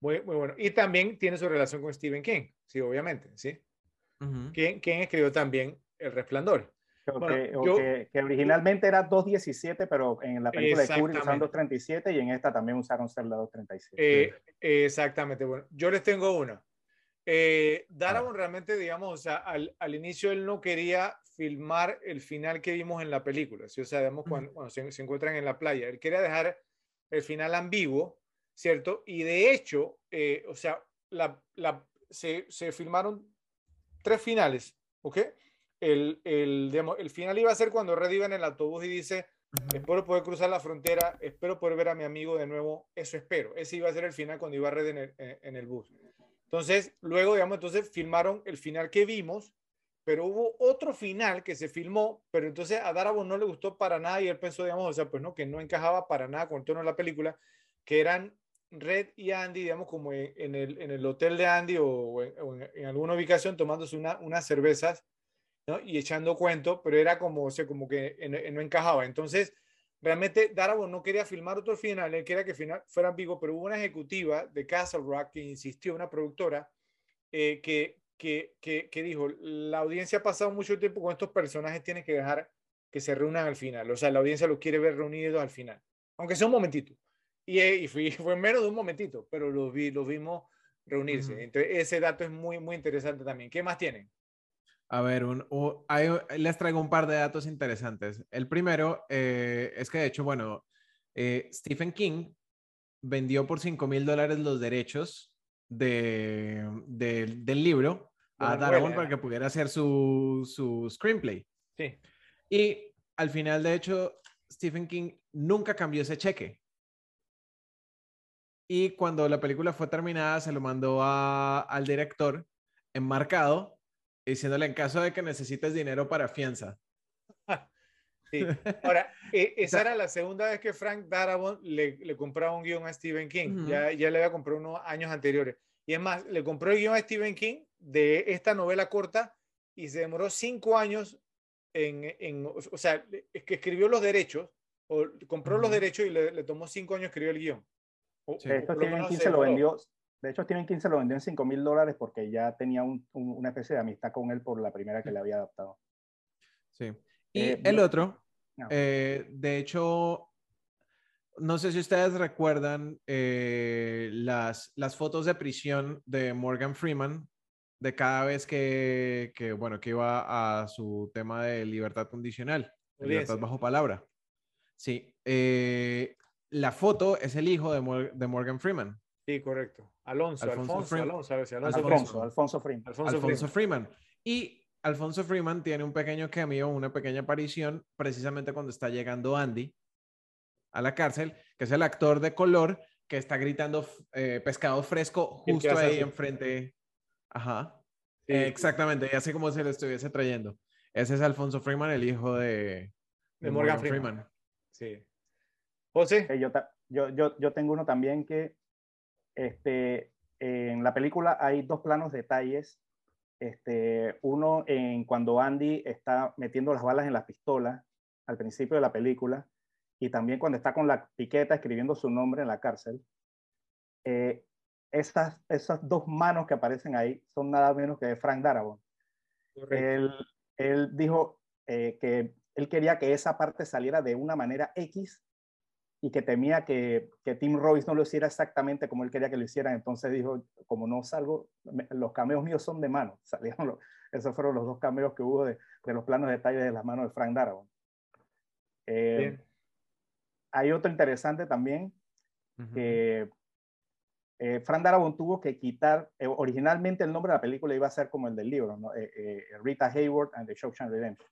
Muy, muy bueno. Y también tiene su relación con Stephen King, sí, obviamente, ¿sí? ¿Quién, escribió también El Resplandor? que, originalmente era 2.17, pero en la película de Kubrick usaron 2.37 y en esta también usaron celda 2.37. Eh, exactamente, bueno, yo les tengo una. Eh, Darabon realmente, digamos, o sea, al, al, inicio él no quería filmar el final que vimos en la película, ¿sí? o sea, digamos, cuando, se, se, encuentran en la playa, él quería dejar el final ambiguo, ¿cierto? Y de hecho, eh, o sea, la, la, se, se, filmaron tres finales, ¿ok? El, el, el, final iba a ser cuando Red iba en el autobús y dice, espero poder cruzar la frontera, espero poder ver a mi amigo de nuevo, eso espero. Ese iba a ser el final cuando iba Red en el, en el bus. Entonces, luego, digamos, entonces filmaron el final que vimos, pero hubo otro final que se filmó, pero entonces a Darabont no le gustó para nada y él pensó, digamos, o sea, pues no, que no encajaba para nada con el tono de la película, que eran Red y Andy, digamos, como en el, en el hotel de Andy o, en, alguna ubicación tomándose una, unas cervezas ¿no? y echando cuento, pero era como, o sea, como que no encajaba. Entonces, realmente Darabont no quería filmar otro final, él quería que final fuera ambiguo, pero hubo una ejecutiva de Castle Rock que insistió, una productora, eh, que, que, que, dijo, la audiencia ha pasado mucho tiempo con estos personajes, tiene que dejar que se reúnan al final. O sea, la audiencia los quiere ver reunidos al final, aunque sea un momentito. Y, eh, y fue, fue, menos de un momentito, pero los, vi, los vimos reunirse. Entonces, ese dato es muy, muy interesante también. ¿Qué más tienen? A ver, les traigo un par de datos interesantes. El primero eh, es que, de hecho, bueno, eh, Stephen King vendió por 5 mil dólares los derechos de, del libro a Darabont para que pudiera hacer su, su screenplay. Sí. Y al final, de hecho, Stephen King nunca cambió ese cheque. Y cuando la película fue terminada, se lo mandó al director enmarcado, diciéndole en caso de que necesites dinero para fianza. Sí. Ahora, e, esa era la segunda vez que Frank Darabont le, le compraba un guion a Stephen King. ya, ya le había comprado unos años anteriores. Y es más, le compró el guion a Stephen King de esta novela corta y se demoró cinco años en, en o sea, es que escribió los derechos, o compró los derechos y le, tomó cinco años escribir el guion. de, hecho, Stephen King se lo vendió, de hecho, Stephen King se lo vendió en 5 mil dólares porque ya tenía un, una especie de amistad con él por la primera que le había adaptado. Sí. Y eh, el otro, eh, de hecho, no sé si ustedes recuerdan eh, las, las fotos de prisión de Morgan Freeman de cada vez que, que, bueno, que iba a su tema de libertad condicional, libertad bajo palabra. Sí. Eh, la foto es el hijo de, de, Morgan Freeman. Sí, correcto. Alonso, Alfonso, Alonso, Alonso, Alonso, Alfonso, Freeman. Alfonso, Freeman. Y Alfonso Freeman tiene un pequeño cameo, una pequeña aparición, precisamente cuando está llegando Andy a la cárcel, que es el actor de color que está gritando eh, pescado fresco justo ahí enfrente. Ajá. Exactamente, y así como se le estuviese trayendo. Ese es Alfonso Freeman, el hijo de, Morgan, Freeman. Sí. José. yo, yo, yo, yo, tengo uno también que este, en la película hay dos planos detalles. Este, uno en cuando Andy está metiendo las balas en la pistola al principio de la película y también cuando está con la piqueta escribiendo su nombre en la cárcel, eh, esas, esas dos manos que aparecen ahí son nada menos que de Frank Darabont. Él, él, dijo eh, que él quería que esa parte saliera de una manera X y que temía que, que, Tim Royce no lo hiciera exactamente como él quería que lo hicieran. Entonces dijo, como no salgo, los cameos míos son de mano. Salieron esos fueron los dos cameos que hubo de, de los planos de detalle de las manos de Frank Darabont. Eh, hay otro interesante también, que eh, Frank Darabont tuvo que quitar, eh, originalmente el nombre de la película iba a ser como el del libro, eh, Rita Hayward and the Shawshank Redemption.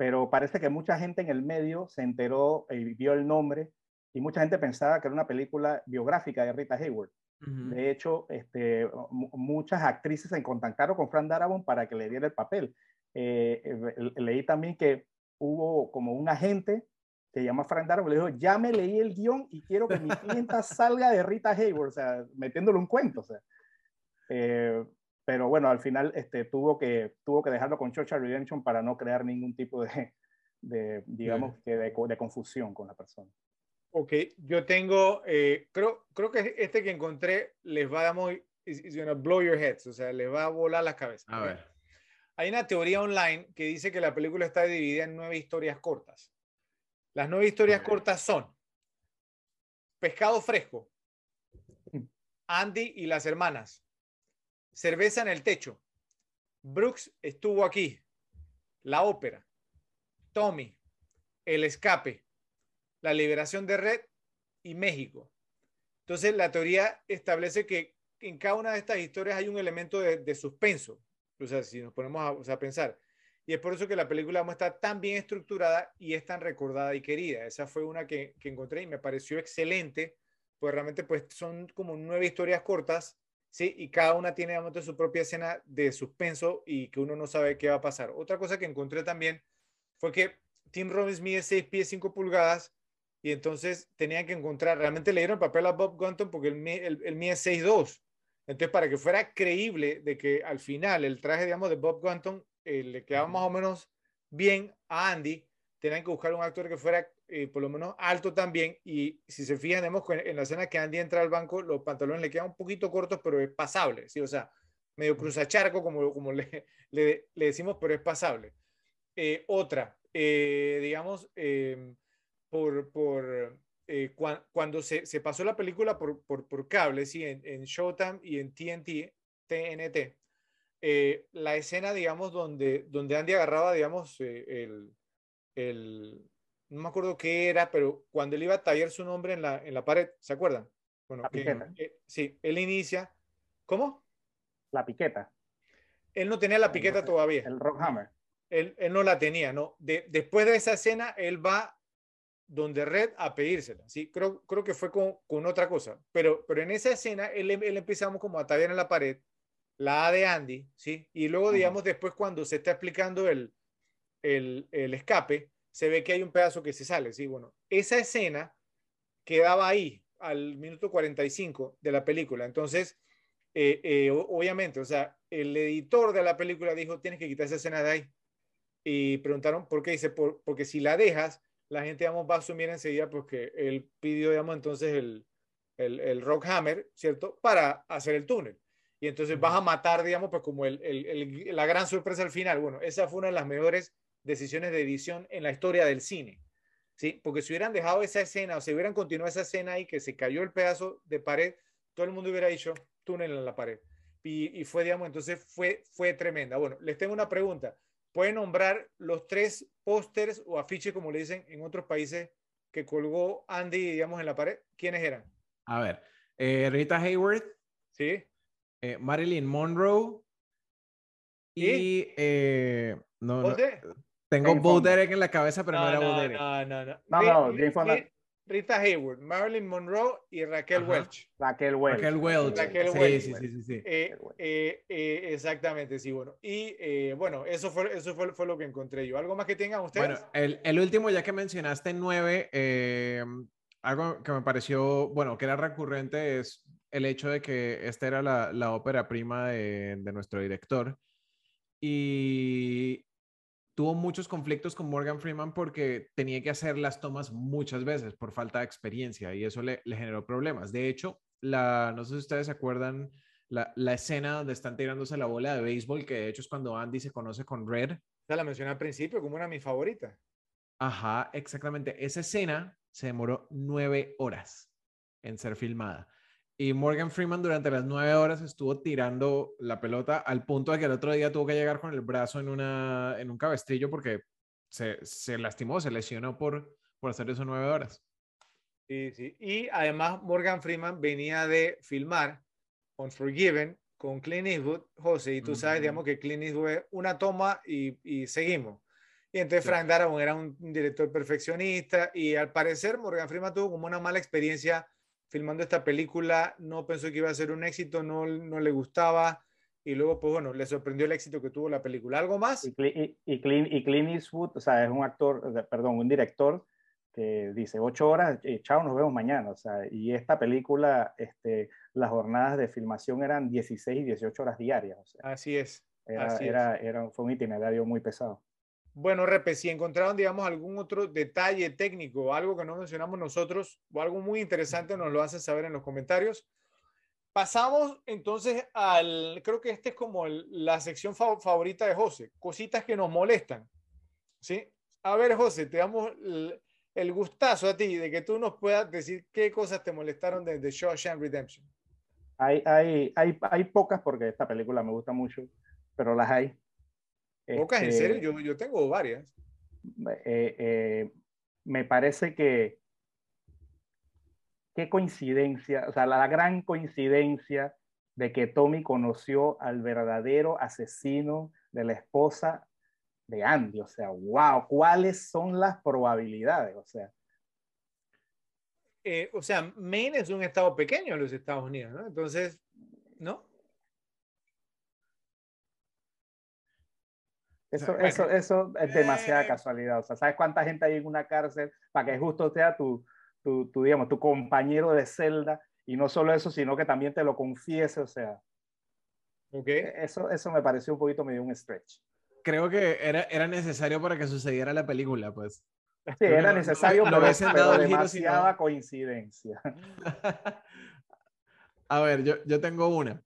Pero parece que mucha gente en el medio se enteró y vio el nombre y mucha gente pensaba que era una película biográfica de Rita Hayward. De hecho, este, muchas actrices se contactaron con Frank Darabont para que le diera el papel. leí también que hubo como un agente que llama Frank Darabont, le dijo, ya me leí el guion y quiero que mi clienta salga de Rita Hayward, o sea, metiéndole un cuento, o sea. Eh, pero bueno, al final este, tuvo, que, tuvo que dejarlo con Churchill Redemption para no crear ningún tipo de, de digamos, que de, de, confusión con la persona. Ok, yo tengo, eh, creo, creo que este que encontré les va a dar muy, it's, gonna blow your heads, o sea, les va a volar la cabeza. A ver. Hay una teoría online que dice que la película está dividida en nueve historias cortas. Las nueve historias cortas son Pescado Fresco, Andy y las hermanas, Cerveza en el Techo, Brooks estuvo aquí, La Ópera, Tommy, El Escape, La Liberación de Red y México. Entonces, la teoría establece que en cada una de estas historias hay un elemento de, suspenso. O sea, si nos ponemos a pensar, y es por eso que la película está tan bien estructurada y es tan recordada y querida. Esa fue una que, encontré y me pareció excelente, pues realmente pues son como nueve historias cortas, ¿sí? Y cada una tiene su propia escena de suspenso y que uno no sabe qué va a pasar. Otra cosa que encontré también fue que Tim Robbins mide 6 pies 5 pulgadas y entonces tenían que encontrar, realmente le dieron el papel a Bob Gunton porque él, él, él mide 6'2". Entonces, para que fuera creíble de que al final el traje, digamos, de Bob Gunton eh, le quedaba más o menos bien a Andy, tenían que buscar un actor que fuera eh, por lo menos alto también. Y si se fijan, vemos en la escena que Andy entra al banco, los pantalones le quedan un poquito cortos, pero es pasable, ¿sí? O sea, medio cruzacharco, como, como le, le, decimos, pero es pasable. Eh, otra, digamos, em, por, por cuando se, se, pasó la película por, por, por cable, ¿sí? En, en, Showtime y en TNT, TNT eh, la escena, digamos, donde, donde Andy agarraba, digamos, eh, el, el, no me acuerdo qué era, pero cuando él iba a tallar su nombre en la, en la pared, ¿se acuerdan? Bueno, La piqueta. eh, sí, él inicia. ¿Cómo? La piqueta, Él no tenía la piqueta todavía. el Rockhammer. Él, él no la tenía, ¿no? De- después de esa escena, él va donde Red a pedírsela, ¿sí? Creo, creo que fue con, con otra cosa, pero, pero en esa escena, él, él empezamos como a tallar en la pared, la A de Andy, ¿sí? Y luego, Ajá. digamos, después cuando se está explicando el, el, el escape, se ve que hay un pedazo que se sale, ¿sí? Bueno, esa escena quedaba ahí al minuto 45 de la película. Entonces, eh, eh, obviamente, o sea, el editor de la película dijo, tienes que quitar esa escena de ahí. Y preguntaron por qué. Dice, "Por- porque si la dejas, la gente, digamos, va a asumir enseguida porque él pidió, digamos, entonces el, el, el Rock Hammer, ¿cierto? Para hacer el túnel. Y entonces vas a matar, digamos, pues como el- la gran sorpresa al final. Bueno, esa fue una de las mejores decisiones de edición en la historia del cine. ¿Sí? Porque si hubieran dejado esa escena o si hubieran continuado esa escena y que se cayó el pedazo de pared, todo el mundo hubiera dicho túnel en la pared. Y, y fue, digamos, entonces fue, fue tremenda. Bueno, les tengo una pregunta. ¿Pueden nombrar los tres pósters o afiches, como le dicen en otros países, que colgó Andy, digamos, en la pared? ¿Quiénes eran? A ver, eh, Rita Hayworth, ¿Sí? eh, Marilyn Monroe y eh, no. Tengo Bo. Derek en la cabeza, pero no, era Bo no, Derek. no, no, no. No, no, Jane Fonda. Ri- Rita Hayward, Marilyn Monroe y Raquel Ajá. Welch. Raquel Welch. Raquel Welch. Raquel sí, Welch. sí, sí, sí, sí. Eh, eh, eh, exactamente, sí, bueno. Y eh, bueno, eso fue, eso fue, fue lo que encontré yo. ¿Algo más que tengan ustedes? Bueno, el, el último, ya que mencionaste nueve, eh, algo que me pareció, bueno, que era recurrente es el hecho de que esta era la, la ópera prima de, de nuestro director y tuvo muchos conflictos con Morgan Freeman porque tenía que hacer las tomas muchas veces por falta de experiencia y eso le, le generó problemas. De hecho, la, no sé si ustedes se acuerdan la, la escena donde están tirándose la bola de béisbol, que de hecho es cuando Andy se conoce con Red. Ya la mencioné al principio como una de mis favoritas. Ajá, exactamente. Esa escena se demoró nueve horas en ser filmada. Y Morgan Freeman durante las nueve horas estuvo tirando la pelota al punto de que el otro día tuvo que llegar con el brazo en, una, en un cabestrillo porque se, se lastimó, se lesionó por, por hacer eso nueve horas. Sí, sí. Y además Morgan Freeman venía de filmar Unforgiven con Clint Eastwood, José, y tú sabes, digamos que Clint Eastwood es una toma y, y seguimos. Y entonces Sí. Frank Darabont era un director perfeccionista y al parecer Morgan Freeman tuvo como una mala experiencia filmando esta película, no pensó que iba a ser un éxito, no, no le gustaba y luego pues bueno, le sorprendió el éxito que tuvo la película. ¿Algo más? Y, y, y Clint, y Clint Eastwood, o sea, es un actor, perdón, un director que dice ocho horas, y chao, nos vemos mañana. O sea, y esta película, este, las jornadas de filmación eran 16 y 18 horas diarias. O sea, Así es. era, así es. era, era, fue un itinerario muy pesado. Bueno, Repe, si encontraron, digamos, algún otro detalle técnico, algo que no mencionamos nosotros, o algo muy interesante, nos lo hacen saber en los comentarios. Pasamos entonces al, creo que este es como la sección fa- favorita de José, cositas que nos molestan. ¿Sí? A ver, José, te damos el, el gustazo a ti de que tú nos puedas decir qué cosas te molestaron de The Shawshank Redemption. Hay, hay, hay, hay pocas porque esta película me gusta mucho, pero las hay. Pocas, en Este, serio, yo, yo tengo varias. eh, eh, me parece que qué coincidencia, o sea, la, la gran coincidencia de que Tommy conoció al verdadero asesino de la esposa de Andy. O sea, wow, ¿cuáles son las probabilidades? O sea, Eh, o sea, Maine es un estado pequeño en los Estados Unidos, ¿no? Entonces, ¿no? Eso, bueno, eso, eso es demasiada eh. casualidad. O sea, ¿sabes cuánta gente hay en una cárcel para que justo sea tu, tu, tu, digamos, tu compañero de celda? Y no solo eso, sino que también te lo confiese. O sea, Ok. eso, eso me pareció un poquito medio un stretch. Creo que era, era necesario para que sucediera la película, pues. Sí, Creo era no- no- necesario, no pero, no. demasiada coincidencia. A ver, yo, yo tengo una.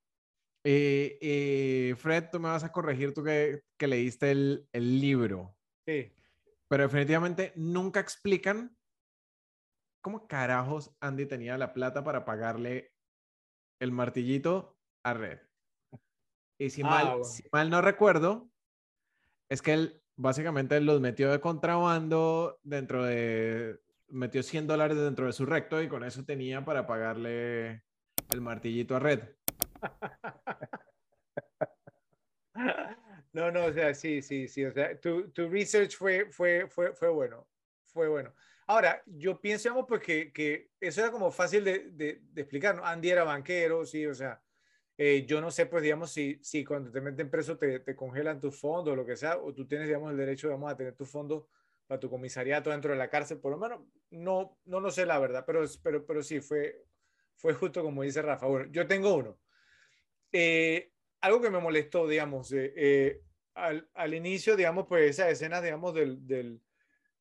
Y, y, Fred, tú me vas a corregir, tú que, que leíste el, el libro. Sí. Pero definitivamente nunca explican cómo carajos Andy tenía la plata para pagarle el martillito a Red. Y si, Ah, mal, bueno. si mal no recuerdo, es que él básicamente los metió de contrabando dentro de, metió 100 dólares dentro de su recto y con eso tenía para pagarle el martillito a Red. No, no, o sea, sí, sí, sí, o sea, tu, tu research fue, fue, fue, fue bueno, fue bueno. Ahora, yo pienso, digamos, pues que, que eso era como fácil de, de, de explicar, ¿no? Andy era banquero, sí, o sea, eh, yo no sé, pues, digamos, si, si cuando te meten preso te, te congelan tus fondos o lo que sea, o tú tienes, digamos, el derecho, digamos, a tener tus fondos para tu comisariato dentro de la cárcel, por lo menos, no, no lo sé la verdad, pero, pero, pero sí, fue, fue justo como dice Rafa. Bueno, yo tengo uno. Eh, algo que me molestó, digamos, eh, al, al, inicio, digamos, pues esas escenas, digamos, del, del,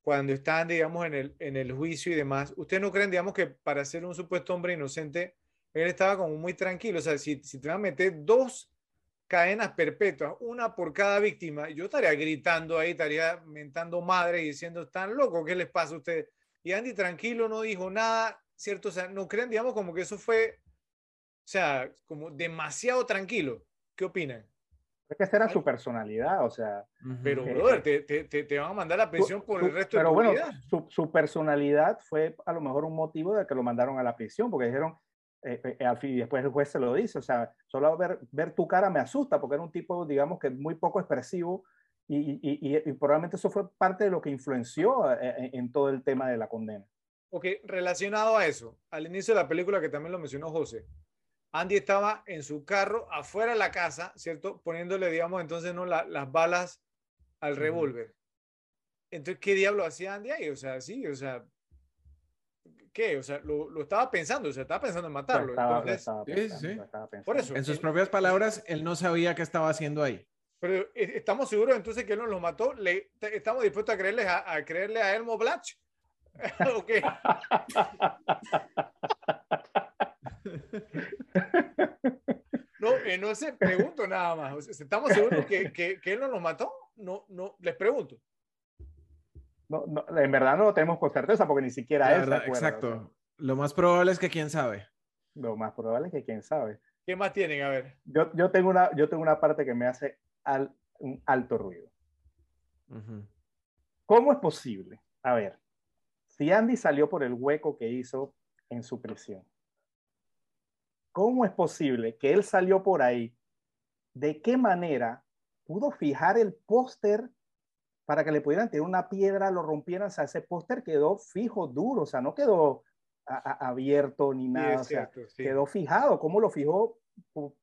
cuando están, digamos, en el, en el juicio y demás, ¿ustedes no creen, digamos, que para ser un supuesto hombre inocente, él estaba como muy tranquilo? O sea, si, si te van a meter dos cadenas perpetuas, una por cada víctima, yo estaría gritando ahí, estaría mentando madre y diciendo, ¿están locos? ¿Qué les pasa a ustedes? Y Andy tranquilo, no dijo nada, ¿cierto? O sea, no creen, digamos, como que eso fue, o sea, como demasiado tranquilo. ¿Qué opinan? Es que esa era su personalidad, o sea. Pero, brother, te, te, te, van a mandar a la prisión por su, el resto pero de tu bueno, vida. Su, su, personalidad fue a lo mejor un motivo de que lo mandaron a la prisión, porque dijeron, eh, eh, al fin, y después el juez se lo dice, o sea, solo ver, ver tu cara me asusta, porque era un tipo, digamos, que muy poco expresivo, y, y, y, y probablemente eso fue parte de lo que influenció eh, en, en todo el tema de la condena. Ok, relacionado a eso, al inicio de la película que también lo mencionó José, Andy estaba en su carro afuera de la casa, ¿cierto? Poniéndole, digamos, entonces, ¿no? La, las balas al revólver. Entonces, ¿qué diablo hacía Andy ahí? O sea, sí, o sea, ¿qué? O sea, lo, lo estaba pensando, o sea, estaba pensando en matarlo. Estaba, entonces, estaba sí, pensando, sí. estaba pensando. por eso. En sus propias palabras, él no sabía qué estaba haciendo ahí. Pero eh, estamos seguros entonces que él nos lo mató. Le, te- estamos dispuestos a creerle a, a creerle a Elmo Blatch. ok. No, eh, no sé, pregunto nada más. O sea, ¿Estamos seguros que, que, que él no nos mató? No, no, les pregunto. No, no, en verdad no lo tenemos con certeza, porque ni siquiera La él se verdad, acuerda, o sea, exacto. Lo más probable es que quién sabe. lo más probable es que quién sabe. ¿Qué más tienen? A ver. Yo, yo, tengo, una, yo tengo una parte que me hace al, un alto ruido. ¿Cómo es posible? A ver, si Andy salió por el hueco que hizo en su prisión, ¿cómo es posible que él salió por ahí? ¿De qué manera pudo fijar el póster para que le pudieran tirar una piedra, lo rompieran? O sea, ese póster quedó fijo, duro, o sea, no quedó a- a- abierto ni Sí, nada, es o sea, cierto, sí. quedó fijado. ¿Cómo lo fijó? Por,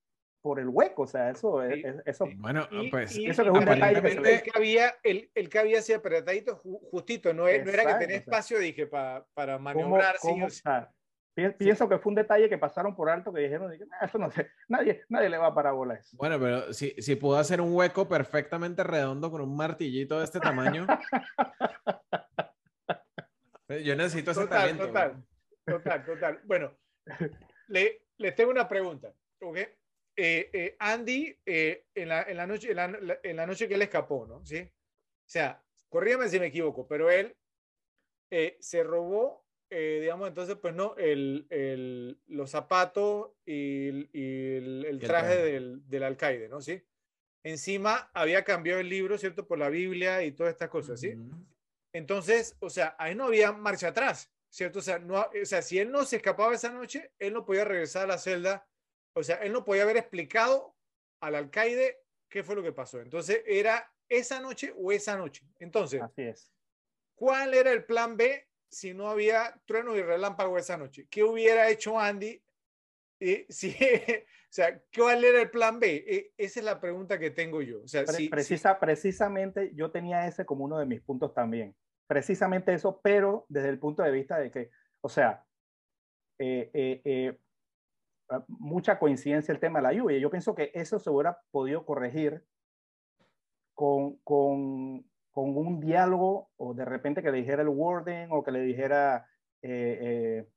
por el hueco, o sea, eso, Sí, es, eso sí. Bueno, pues y- eso que es y un detalle que se el que había, el, el que había así apretadito, ju- justito, no, es- no era que Exacto, tenía espacio, dije, pa- para ¿Cómo- maniobrar. sí, cómo- o sea, o sea, pi- Pienso que fue un detalle que pasaron por alto que dijeron, dije, "Nah, eso no sé, nadie, nadie le va a parar bola a eso. Bueno, pero si, si pudo hacer un hueco perfectamente redondo con un martillito de este tamaño. Yo necesito ese Total, talento. total, total, total. Bueno, le, les tengo una pregunta. ¿ok? Eh, eh, Andy, eh, en, la, en, la noche, en, la, en la noche que él escapó, ¿no? ¿Sí? O sea, corrígame si me equivoco, pero él eh, se robó, eh, digamos, entonces, pues no, el, el, los zapatos y, el- y el, el traje del, del alcaide, ¿no? ¿Sí? Encima había cambiado el libro, ¿cierto? Por la Biblia y todas estas cosas, ¿sí? Ujú. Entonces, o sea, ahí no había marcha atrás, ¿cierto? O sea, no, o sea, si él no se escapaba esa noche, él no podía regresar a la celda, o sea, él no podía haber explicado al alcaide qué fue lo que pasó. Entonces, era esa noche o esa noche. Entonces, Así es. ¿cuál era el plan B si no había trueno y relámpago esa noche? ¿Qué hubiera hecho Andy? Eh, si, o sea, ¿cuál era el plan B? Eh, esa es la pregunta que tengo yo. O sea, Pre- si- si- precisa, precisamente yo tenía ese como uno de mis puntos también. Precisamente eso, pero desde el punto de vista de que, o sea, eh, eh, eh, ah, mucha coincidencia el tema de la lluvia. Yo pienso que eso se hubiera podido corregir con, con, con un diálogo o de repente que le dijera el warden o que le dijera eh, eh,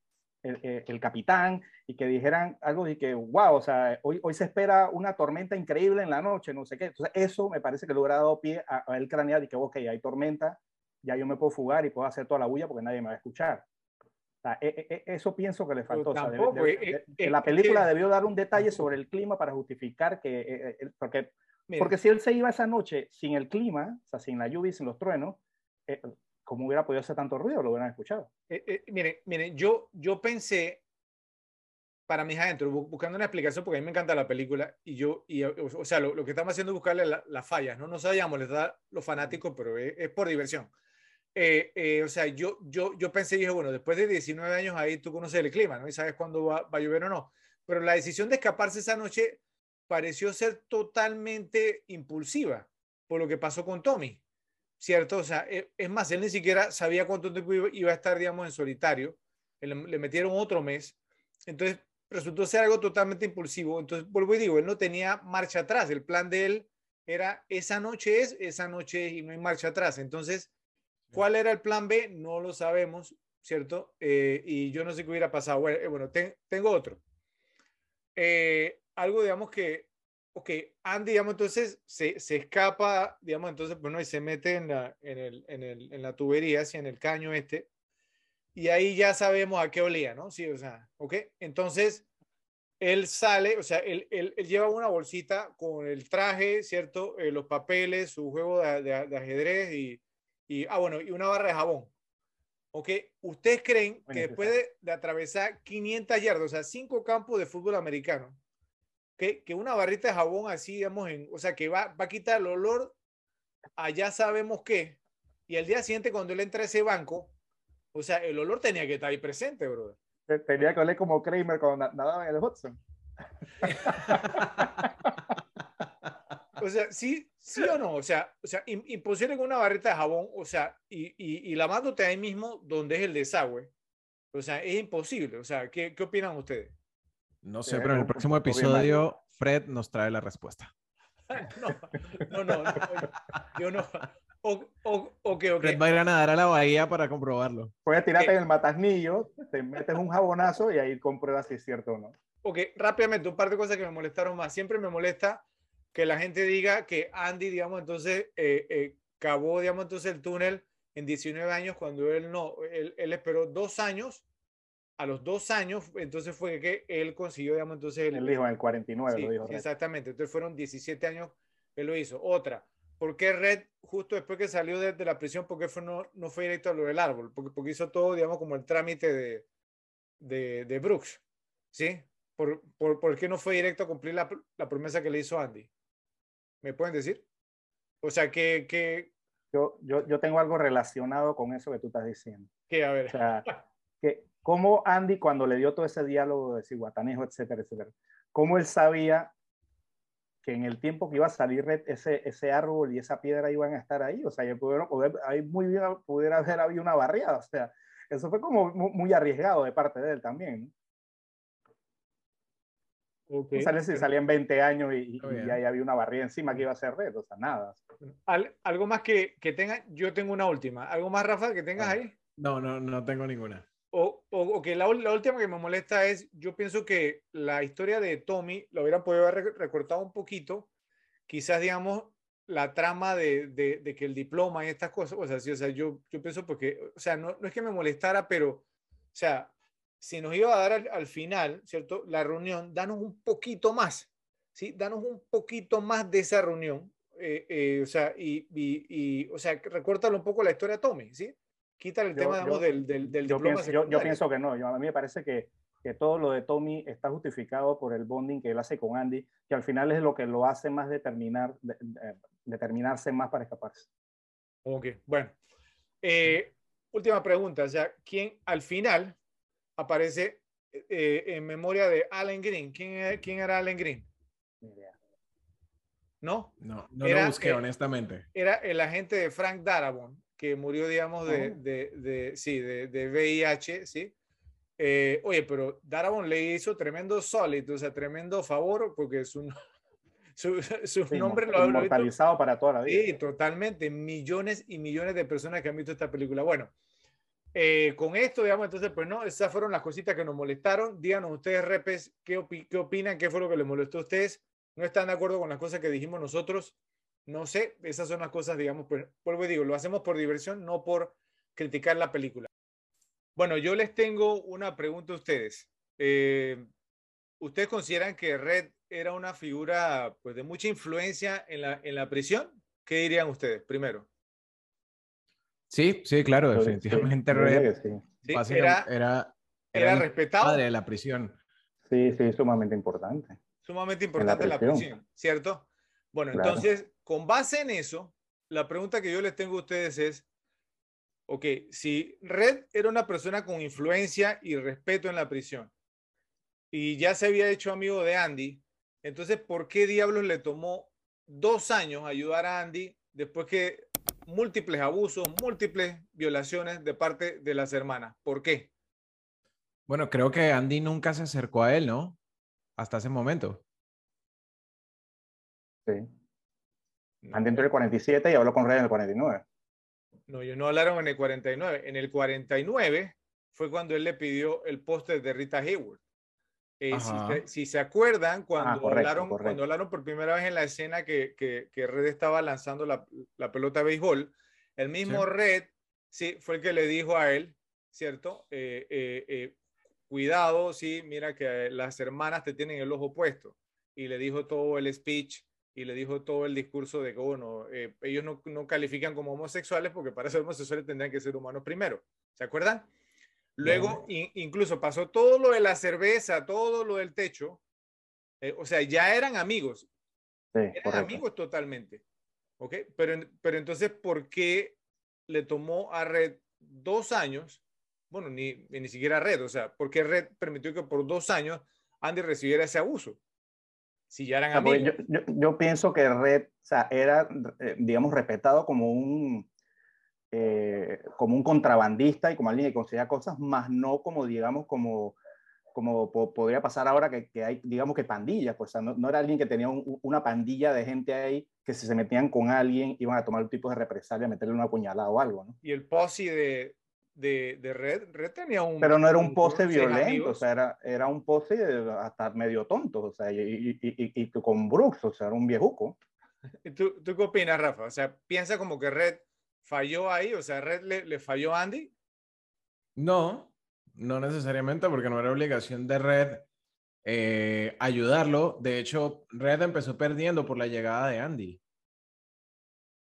el, el- el capitán y que dijeran algo de que, wow, o sea, hoy, hoy se espera una tormenta increíble en la noche, no sé qué. Entonces, eso me parece que le hubiera dado pie a, a él cranear y que, ok, hay tormenta, ya yo me puedo fugar y puedo hacer toda la bulla porque nadie me va a escuchar. E, e, e, eso pienso que le faltó. la película debió dar un detalle sobre el clima para justificar que, porque, porque si él se iba esa noche sin el clima, o sea, sin la lluvia y sin los truenos, eh, ¿cómo hubiera podido hacer tanto ruido? Lo hubieran escuchado. Eh, eh, miren, miren, yo, yo pensé, para mis adentros, buscando una explicación, porque a mí me encanta la película, y yo, y, o, sea, lo, que estamos haciendo es buscarle las fallas, ¿no? No se vaya a molestar a los fanáticos, pero es por diversión. Eh, eh, o sea, yo, yo, yo pensé dije, bueno, después de 19 años ahí tú conoces el clima, ¿no? Y sabes cuándo va, va, a llover o no. Pero la decisión de escaparse esa noche pareció ser totalmente impulsiva por lo que pasó con Tommy, ¿cierto? O sea, e, es más, él ni siquiera sabía cuánto tiempo iba a estar, digamos, en solitario. Le, metieron otro mes. Entonces, resultó ser algo totalmente impulsivo. Entonces, vuelvo y digo, él no tenía marcha atrás. El plan de él era, esa noche es, esa noche es y no hay marcha atrás. Entonces, ¿Cuál era el plan B? No lo sabemos, ¿cierto? Eh, y yo no sé qué hubiera pasado. Bueno, eh, tengo otro. Eh, algo, digamos que, ok, Andy, digamos, entonces se, se, escapa, digamos, entonces, bueno, y se mete en la, en, el, en, el, en la tubería, así en el caño este, y ahí ya sabemos a qué olía, ¿no? Sí, o sea, ok, entonces él sale, o sea, él, él, lleva una bolsita con el traje, ¿cierto? los papeles, su juego de, de ajedrez y y, ah, bueno, y una barra de jabón. ¿Ok? ¿Ustedes creen que después de, atravesar 500 yardas, o sea, cinco campos de fútbol americano, que, que una barrita de jabón así, digamos, en, o sea, que va, va a quitar el olor allá sabemos qué, y al día siguiente cuando él entra a ese banco, o sea, el olor tenía que estar ahí presente, brother. Tenía que oler como Kramer cuando nadaba en el Hudson. o sea, sí, sí o no, o sea, o sea, imposible con una barrita de jabón, o sea, y, y, y, lavándote ahí mismo donde es el desagüe. O sea, es imposible. O sea, ¿qué, qué opinan ustedes? No sé, pero en el próximo episodio Fred nos trae la respuesta. no, no, no, yo no. O, o, Fred va a ir a nadar a la bahía para comprobarlo. Puedes tirarte en el matasnillo, te metes un jabonazo y ahí compruebas si es cierto o no. Ok, rápidamente, un par de cosas que me molestaron más. Siempre me molesta que la gente diga que Andy, digamos, entonces eh, eh, cavó, digamos, entonces el túnel en 19 años cuando él no, él, esperó dos años. A los dos años, entonces fue que él consiguió, digamos, entonces... El, él dijo en el 49, lo dijo. exactamente, entonces fueron 17 años que lo hizo. Otra, ¿por qué Red, justo después que salió de, la prisión, por qué fue, no, no fue directo a lo del árbol? Porque, porque hizo todo, digamos, como el trámite de, de, de Brooks, ¿sí? ¿Por, por, por qué no fue directo a cumplir la, la promesa que le hizo Andy? ¿Me pueden decir? O sea, que... que... Yo, yo, yo tengo algo relacionado con eso que tú estás diciendo. Que, a ver. O sea, que cómo Andy cuando le dio todo ese diálogo de ciguatanejo, etcétera, etcétera, cómo él sabía que en el tiempo que iba a salir ese, ese árbol y esa piedra iban a estar ahí, o sea, pudieron poder, ahí muy bien pudiera haber habido una barriada, o sea, eso fue como muy, arriesgado de parte de él también. Okay. Sale, si salían 20 años y, y, ahí había una barrida encima que iba a ser red, o sea, nada. algo más que, que tenga, yo tengo una última. ¿Algo más, Rafa, que tengas ahí? No, no, no tengo ninguna. O, o, que la, la, última que me molesta es, yo pienso que la historia de Tommy lo hubieran podido haber recortado un poquito, quizás, digamos, la trama de, de, de que el diploma y estas cosas, o sea, sí, o sea yo, yo pienso porque, o sea, no, no es que me molestara, pero, o sea, si nos iba a dar al, final, ¿cierto? La reunión, danos un poquito más, ¿sí? Danos un poquito más de esa reunión, eh, eh, o sea, y, y, o sea, recuérdalo un poco la historia de Tommy, ¿sí? Quítale el tema, del, del, del yo Pienso, yo, pienso que no, yo, a mí me parece que, que todo lo de Tommy está justificado por el bonding que él hace con Andy, que al final es lo que lo hace más determinar, determinarse más para escaparse. Ok, bueno. Eh, última pregunta, o sea, ¿quién al final, aparece eh, en memoria de Allen Green. ¿Quién, ¿Quién, era Allen Green? ¿No? No, no lo busqué, honestamente. Era el agente de Frank Darabont, que murió, digamos, de, oh. de, de sí, de, de, VIH, ¿sí? Eh, oye, pero Darabont le hizo tremendo sólido, o sea, tremendo favor, porque su, su, su nombre lo ha inmortalizado para toda la vida. Sí, totalmente. Millones y millones de personas que han visto esta película. Bueno, eh, con esto, digamos, entonces, pues no, esas fueron las cositas que nos molestaron. Díganos ustedes, repes, ¿qué, qué opinan? ¿Qué fue lo que les molestó a ustedes? ¿No están de acuerdo con las cosas que dijimos nosotros? No sé, esas son las cosas, digamos, pues, vuelvo y digo, lo hacemos por diversión, no por criticar la película. Bueno, yo les tengo una pregunta a ustedes. Eh, ¿Ustedes consideran que Red era una figura pues, de mucha influencia en la, en la prisión? ¿Qué dirían ustedes primero? Sí, sí, claro, definitivamente Red era, era, era, respetado. Padre de la prisión. Sí, sí, sumamente importante. Sumamente importante en la prisión, ¿cierto? Bueno, entonces, con base en eso, la pregunta que yo les tengo a ustedes es, ok, si Red era una persona con influencia y respeto en la prisión y ya se había hecho amigo de Andy, entonces, ¿por qué diablos le tomó dos años ayudar a Andy después que múltiples abusos, múltiples violaciones de parte de las hermanas? ¿Por qué? Bueno, creo que Andy nunca se acercó a él, ¿no? Hasta ese momento. Sí. Andy entró en el 47 y habló con Red en el 49. No, ellos no hablaron en el 49. En el 49 fue cuando él le pidió el póster de Rita Hayward. Eh, si, se, acuerdan, ah, cuando, hablaron, cuando hablaron por primera vez en la escena que, que, Red estaba lanzando la, la, pelota de béisbol, el mismo Red sí, fue el que le dijo a él, ¿cierto? Eh, eh, cuidado, sí, mira que las hermanas te tienen el ojo puesto. Y le dijo todo el speech y le dijo todo el discurso de que, bueno, ellos no, no, califican como homosexuales porque para ser homosexuales tendrían que ser humanos primero. ¿Se acuerdan? Luego, incluso pasó todo lo de la cerveza, todo lo del techo. Eh, o sea, ya eran amigos. eran amigos totalmente. ¿Ok? Pero, pero entonces, ¿por qué le tomó a Red dos años? Bueno, ni, ni siquiera Red. O sea, ¿por qué Red permitió que por dos años Andy recibiera ese abuso? Si ya eran amigos. Yo, yo, pienso que Red o sea, era, eh, digamos, respetado como un eh, como un contrabandista y como alguien que conseguía cosas, más no como, digamos, como, como podría pasar ahora que, que, hay, digamos que pandillas, pues no, no, era alguien que tenía una pandilla de gente ahí que si se metían con alguien iban a tomar un tipo de represalia, meterle una puñalada o algo, ¿no? Y el posse de, de, de Red, Red tenía un... Pero no era un, pose violento, o sea, era, era un pose hasta medio tonto, o sea, y, y, y, y, con Brooks, o sea, era un viejuco. ¿Tú, ¿Tú qué opinas, Rafa? O sea, piensa como que Red falló ahí? O sea, ¿Red le, falló a Andy? No, no necesariamente porque no era obligación de Red eh, ayudarlo. De hecho, Red empezó perdiendo por la llegada de Andy.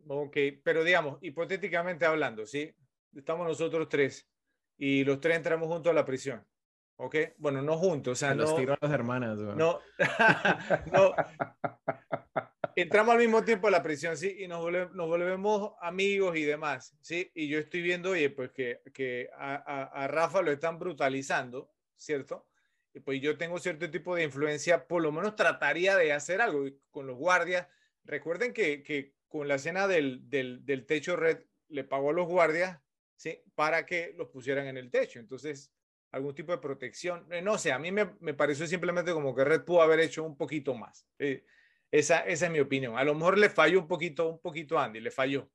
Ok, pero digamos, hipotéticamente hablando, ¿sí? Estamos nosotros tres y los tres entramos juntos a la prisión. ¿Ok? Bueno, no juntos, o sea, no... Los tiro a las hermanas. No, no, entramos al mismo tiempo a la prisión, sí, y nos, nos volvemos amigos y demás, sí, y yo estoy viendo, oye, pues que, que a, a, Rafa lo están brutalizando, ¿cierto? Y pues yo tengo cierto tipo de influencia, por lo menos trataría de hacer algo con los guardias. Recuerden que, que con la escena del, del, del, techo red le pagó a los guardias, ¿sí? Para que los pusieran en el techo. Entonces, algún tipo de protección. Eh, no sé, a mí me, me pareció simplemente como que Red pudo haber hecho un poquito más. Eh, esa, esa es mi opinión. A lo mejor le falló un poquito, un poquito a Andy, le falló.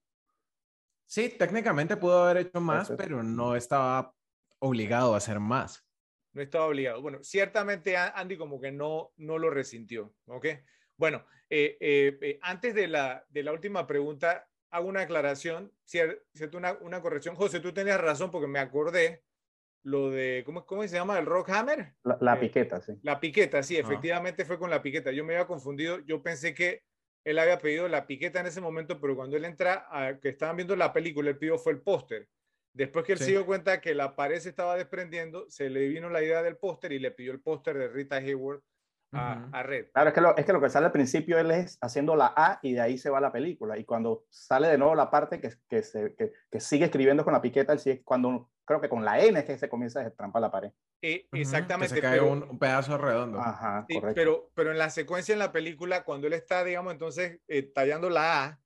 Sí, técnicamente pudo haber hecho más, pero no estaba obligado a hacer más. No estaba obligado. Bueno, ciertamente Andy como que no, no lo resintió, ¿ok? Bueno, eh, eh, eh, antes de la, de la última pregunta, hago una aclaración, cierto, una, una corrección. José, tú tenías razón porque me acordé lo de, ¿cómo, cómo se llama? ¿El Rock Hammer? La, eh, piqueta, sí. La piqueta, sí, efectivamente fue con la piqueta. Yo me había confundido, yo pensé que él había pedido la piqueta en ese momento, pero cuando él entra, a, que estaban viendo la película, él pidió fue el póster. Después que él se dio cuenta que la pared se estaba desprendiendo, se le vino la idea del póster y le pidió el póster de Rita Hayward a, Red. Claro, es que, lo, es que lo que sale al principio él es haciendo la A y de ahí se va la película. Y cuando sale de nuevo la parte que, que, se, que, que sigue escribiendo con la piqueta, él sigue, cuando creo que con la N es que se comienza a destrampar la pared. Eh, exactamente. se cae un, pedazo redondo. Ajá, pero, pero en la secuencia en la película, cuando él está, digamos, entonces eh, tallando la A,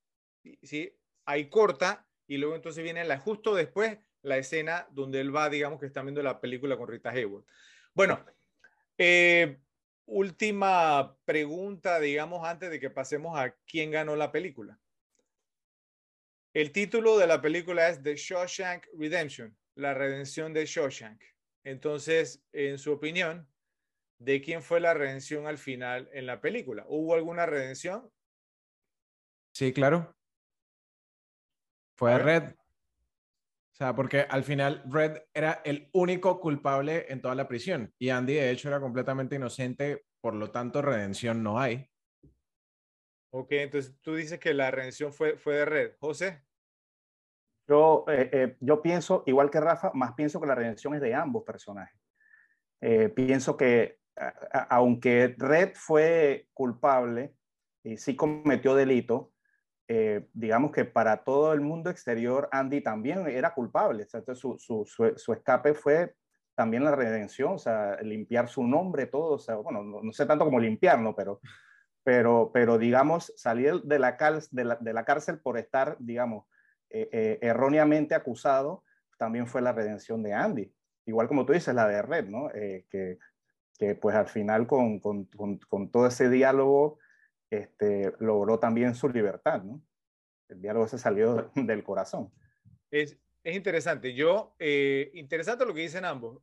¿sí? ahí corta y luego entonces viene la, justo después la escena donde él va, digamos, que está viendo la película con Rita Hayworth. Bueno, eh, última pregunta, digamos, antes de que pasemos a quién ganó la película. El título de la película es The Shawshank Redemption, la redención de Shawshank. Entonces, en su opinión, ¿de quién fue la redención al final en la película? ¿Hubo alguna redención? Sí, claro. Fue Red. Sea, porque al final Red era el único culpable en toda la prisión y Andy de hecho era completamente inocente, por lo tanto redención no hay. Ok, entonces tú dices que la redención fue, fue de Red. José. Yo, eh, eh, yo pienso, igual que Rafa, más pienso que la redención es de ambos personajes. Eh, pienso que aunque Red fue culpable y sí cometió delito, digamos que para todo el mundo exterior Andy también era culpable. su, su, su, escape fue también la redención, o sea, limpiar su nombre, todo, o sea, bueno, no, sé tanto como limpiarlo, pero, pero, pero digamos, salir de la, de la, de la cárcel por estar, digamos, eh, eh, erróneamente acusado, también fue la redención de Andy. Igual como tú dices, la de Red, ¿no? Eh, que, que, pues al final con, con, con, todo ese diálogo este, logró también su libertad, ¿no? El diálogo se salió del corazón. Es, es interesante. Yo, interesante lo que dicen ambos.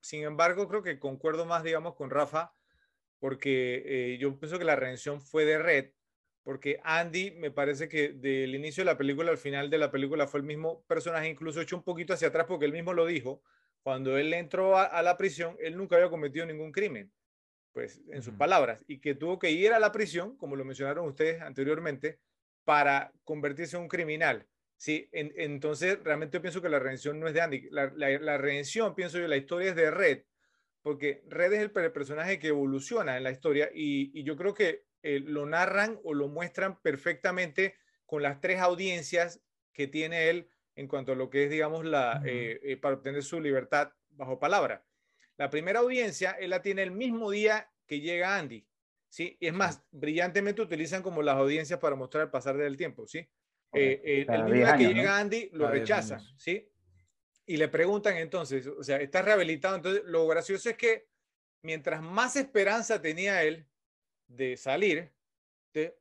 sin embargo, creo que concuerdo más, digamos, con Rafa, porque yo pienso que la redención fue de Red, porque Andy me parece que del inicio de la película al final de la película fue el mismo personaje, incluso hecho un poquito hacia atrás porque él mismo lo dijo, cuando él entró a, la prisión, él nunca había cometido ningún crimen, pues en sus palabras, y que tuvo que ir a la prisión, como lo mencionaron ustedes anteriormente, para convertirse en un criminal. Sí, entonces realmente yo pienso que la redención no es de Andy, la, la, redención, pienso yo, la historia es de Red, porque Red es el, personaje que evoluciona en la historia y, y yo creo que eh, lo narran o lo muestran perfectamente con las tres audiencias que tiene él en cuanto a lo que es, digamos, la, eh, eh, para obtener su libertad bajo palabra. La primera audiencia, él la tiene el mismo día que llega Andy, ¿sí? Y es más, brillantemente utilizan como las audiencias para mostrar el pasar del tiempo, ¿sí? el mismo día que llega Andy lo rechazan, ¿sí? Y le preguntan entonces, o sea, ¿estás rehabilitado? Entonces, lo gracioso es que mientras más esperanza tenía él, de salir,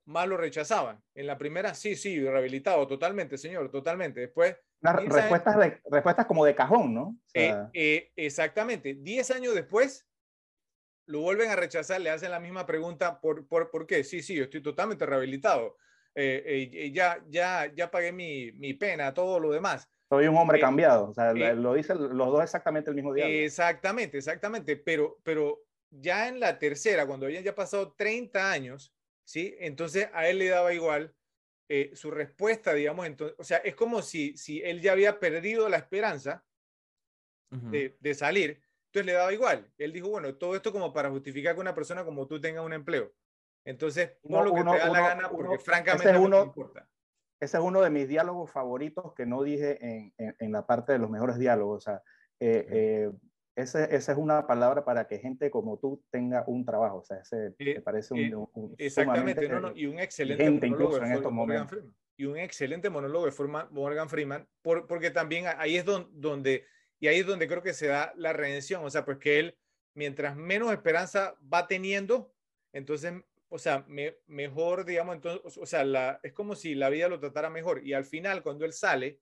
más lo rechazaban. En la primera, sí, sí, rehabilitado, totalmente, señor, totalmente. Después... respuestas, de, respuestas como de cajón, ¿no? Eh, eh, exactamente. Diez años después, lo vuelven a rechazar, le hacen la misma pregunta, ¿por, por, por qué? Sí, sí, yo estoy totalmente rehabilitado. Eh, ya, ya, ya pagué mi, mi, pena, todo lo demás. Soy un hombre cambiado, o sea, lo dicen los dos exactamente el mismo día. Exactamente, exactamente, pero, pero ya en la tercera, cuando habían ya pasado 30 años, ¿sí? Entonces a él le daba igual eh, su respuesta, digamos, entonces, o sea, es como si, si él ya había perdido la esperanza de, de, salir, entonces le daba igual. Él dijo, bueno, todo esto como para justificar que una persona como tú tenga un empleo. Entonces, no lo que te da la gana, porque francamente no importa. Ese es uno de mis diálogos favoritos que no dije en, en, la parte de los mejores diálogos. O sea, eh, esa es una palabra para que gente como tú tenga un trabajo. O sea, ese me parece un, Exactamente, y un excelente monólogo de Morgan Freeman. Y un excelente monólogo de Morgan Freeman, por, porque también ahí es donde, y ahí es donde creo que se da la redención. O sea, pues que él, mientras menos esperanza va teniendo, entonces, o sea, mejor, digamos, entonces, o sea, la, es como si la vida lo tratara mejor. Y al final, cuando él sale,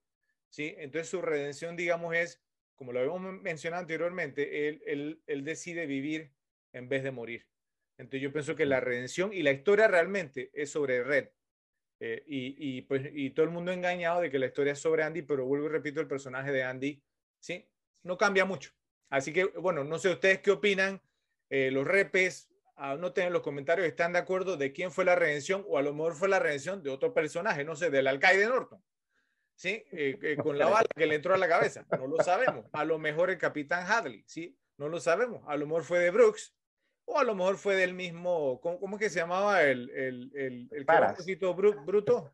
¿sí? Entonces su redención, digamos, es como lo habíamos mencionado anteriormente, él, él, decide vivir en vez de morir. Entonces yo pienso que la redención y la historia realmente es sobre Red. Eh, y, pues, y todo el mundo engañado de que la historia es sobre Andy, pero vuelvo y repito, el personaje de Andy, ¿sí? No cambia mucho. Así que, bueno, no sé ustedes qué opinan. Eh, los repes, anoten en los comentarios, ¿están de acuerdo de quién fue la redención? O a lo mejor fue la redención de otro personaje, no sé, del alcaide Norton. ¿Sí? Eh, eh, con la bala que le entró a la cabeza. No lo sabemos. A lo mejor el capitán Hadley, ¿sí? No lo sabemos. A lo mejor fue de Brooks o a lo mejor fue del mismo, ¿cómo, cómo es que se llamaba el, el, el, el que bruto?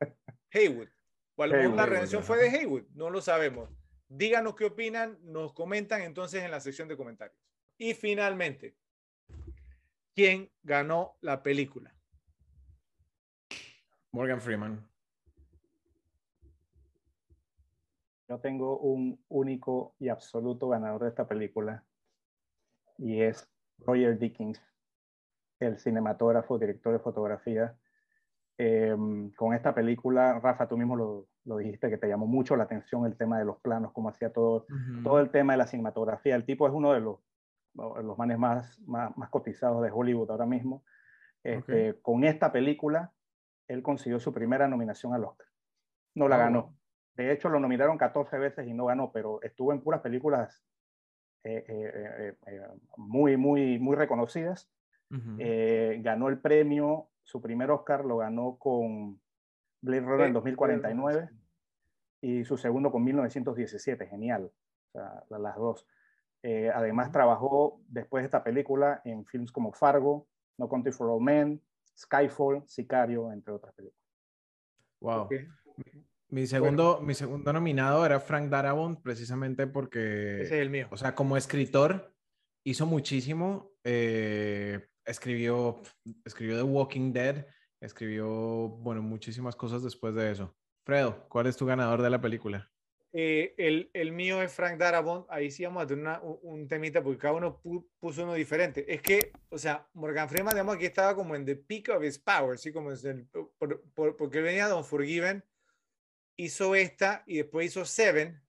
Haywood. O a lo mejor la redención fue de Haywood. No lo sabemos. Díganos qué opinan, nos comentan entonces en la sección de comentarios. Y finalmente, ¿quién ganó la película? Morgan Freeman. Yo tengo un único y absoluto ganador de esta película y es Roger Dickens, el cinematógrafo, director de fotografía. Em, con esta película, Rafa, tú mismo lo, lo, dijiste que te llamó mucho la atención el tema de los planos, cómo hacía todo, todo el tema de la cinematografía. El tipo es uno de los, los manes más, más, más cotizados de Hollywood ahora mismo. Este, Con esta película, él consiguió su primera nominación al Oscar. No la ganó, De hecho, lo nominaron 14 veces y no ganó, pero estuvo en puras películas eh, eh, eh, muy, muy, muy reconocidas. ganó el premio, su primer Oscar lo ganó con Blade Runner en 2049 y su segundo con 1917, genial, o sea, las dos. además trabajó después de esta película en films como Fargo, No Country for All Men, Skyfall, Sicario, entre otras películas. Wow. Mi segundo, mi segundo nominado era Frank Darabont, precisamente porque. Ese es el mío. O sea, como escritor, hizo muchísimo. Eh, escribió, escribió The Walking Dead, escribió, bueno, muchísimas cosas después de eso. Fredo, ¿cuál es tu ganador de la película? Eh, el, el, mío es Frank Darabont. Ahí sí vamos a tener un temita porque cada uno puso uno diferente. Es que, o sea, Morgan Freeman, digamos, aquí estaba como en the peak of his power, ¿sí? Como es el, por, porque venía de Unforgiven hizo esta y después hizo Seven,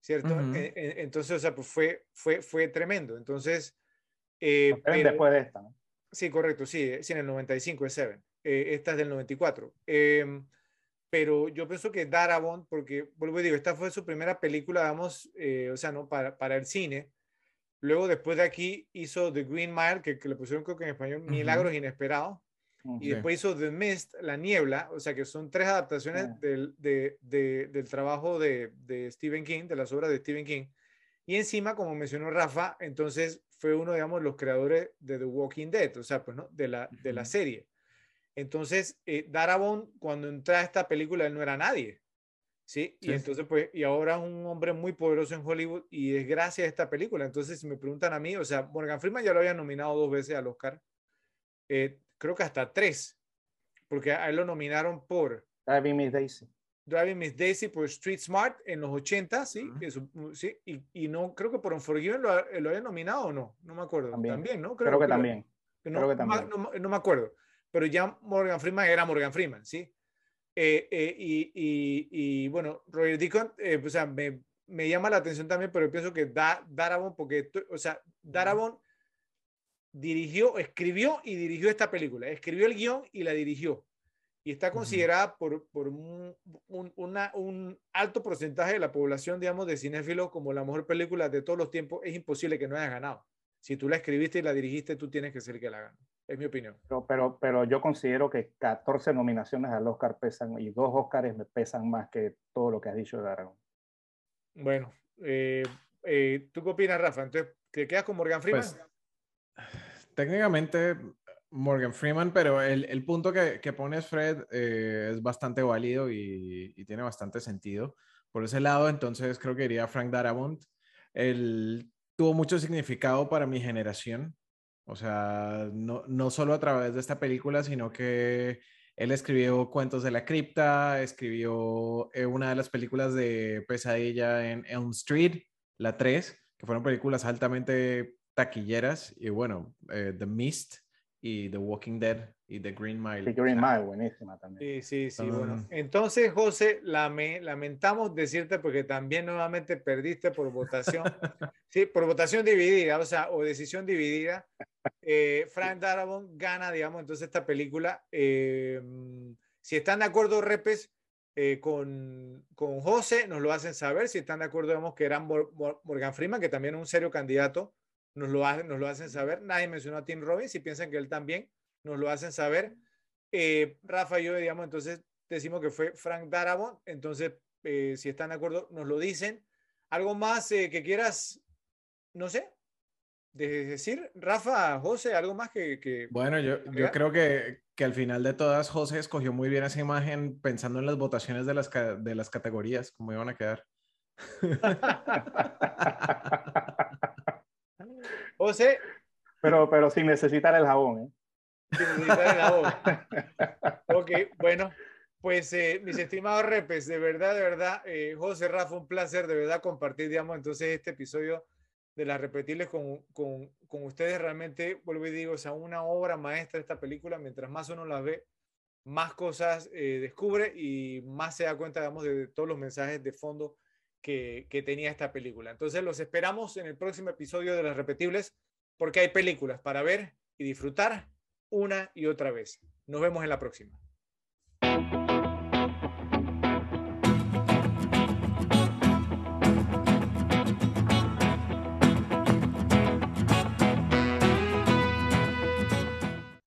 ¿cierto? E, e, entonces, o sea, pues fue, fue, fue tremendo. Entonces... Eh, después de esta, ¿no? Sí, correcto, sí, sí, en el 95 es Seven. Eh, esta es del 94. Em, pero yo pienso que Darabont, porque, vuelvo a decir, esta fue su primera película, vamos, eh, o sea, ¿no? Para, para el cine. Luego, después de aquí, hizo The Green Mile, que, le pusieron creo que en español, Milagros Inesperados y después hizo The Mist, La Niebla, o sea que son tres adaptaciones del, de, del, trabajo de, de, Stephen King, de las obras de Stephen King. Y encima, como mencionó Rafa, entonces fue uno, digamos, los creadores de The Walking Dead, o sea, pues, ¿no? De la, de la serie. Entonces, eh, Darabont, cuando entra a esta película, él no era nadie. ¿sí? Y entonces, pues, y ahora es un hombre muy poderoso en Hollywood y es gracias a esta película. Entonces, si me preguntan a mí, o sea, Morgan Freeman ya lo había nominado dos veces al Oscar. Eh, creo que hasta tres, porque a él lo nominaron por Driving Miss Daisy. Driving Miss Daisy por Street Smart en los 80, ¿sí? sí y, y, no, creo que por Unforgiven lo, lo había nominado o no, no me acuerdo. También, ¿no? Creo, que, también. No, creo que también. No, me acuerdo, pero ya Morgan Freeman era Morgan Freeman, ¿sí? Eh, eh, y, y, y, bueno, Roger Deacon, eh, o sea, me, me, llama la atención también, pero pienso que da, Darabont, porque, o sea, Darabont dirigió, escribió y dirigió esta película. Escribió el guion y la dirigió. Y está considerada por, por un, un, alto porcentaje de la población, digamos, de cinéfilos como la mejor película de todos los tiempos. Es imposible que no hayas ganado. Si tú la escribiste y la dirigiste, tú tienes que ser el que la gane. Es mi opinión. Pero, pero, pero yo considero que 14 nominaciones al Oscar pesan y dos Oscars me pesan más que todo lo que has dicho de Aragón. Bueno, eh, eh, ¿tú qué opinas, Rafa? Entonces, ¿te quedas con Morgan Freeman? Pues, técnicamente Morgan Freeman, pero el, el punto que, que, pones, Fred, eh, es bastante válido y, tiene bastante sentido. Por ese lado, entonces creo que iría Frank Darabont. Él tuvo mucho significado para mi generación. O sea, no, no solo a través de esta película, sino que él escribió Cuentos de la Cripta, escribió eh, una de las películas de Pesadilla en Elm Street, la 3, que fueron películas altamente taquilleras y bueno, eh, The Mist y The Walking Dead y The Green Mile. The Green Mile, buenísima también. Sí, sí, sí, bueno. Entonces, José, lame, lamentamos decirte porque también nuevamente perdiste por votación. sí, por votación dividida, o sea, o decisión dividida. Eh, Frank Darabont gana, digamos, entonces esta película. Eh, si están de acuerdo, Repes, con, con José, nos lo hacen saber. Si están de acuerdo, digamos, que era Morgan Freeman, que también es un serio candidato nos lo, hacen, nos lo hacen saber. Nadie mencionó a Tim Robbins y piensan que él también, nos lo hacen saber. Eh, Rafa y yo, digamos, entonces decimos que fue Frank Darabont. Entonces, eh, si están de acuerdo, nos lo dicen. ¿Algo más eh, que quieras, no sé, de decir, Rafa, José, algo más que... bueno, yo, yo creo que, que, al final de todas, José escogió muy bien esa imagen pensando en las votaciones de las, de las categorías, cómo iban a quedar. José. Pero, pero sin necesitar el jabón, ¿eh? Sin necesitar el jabón. ok, bueno, pues eh, mis estimados repes, de verdad, de verdad, eh, José Rafa, un placer de verdad compartir, digamos, entonces este episodio de las repetibles con, con, con ustedes. Realmente, vuelvo y digo, o sea, una obra maestra esta película. Mientras más uno la ve, más cosas eh, descubre y más se da cuenta, digamos, de todos los mensajes de fondo que, tenía esta película. Entonces los esperamos en el próximo episodio de Las Repetibles porque hay películas para ver y disfrutar una y otra vez. Nos vemos en la próxima.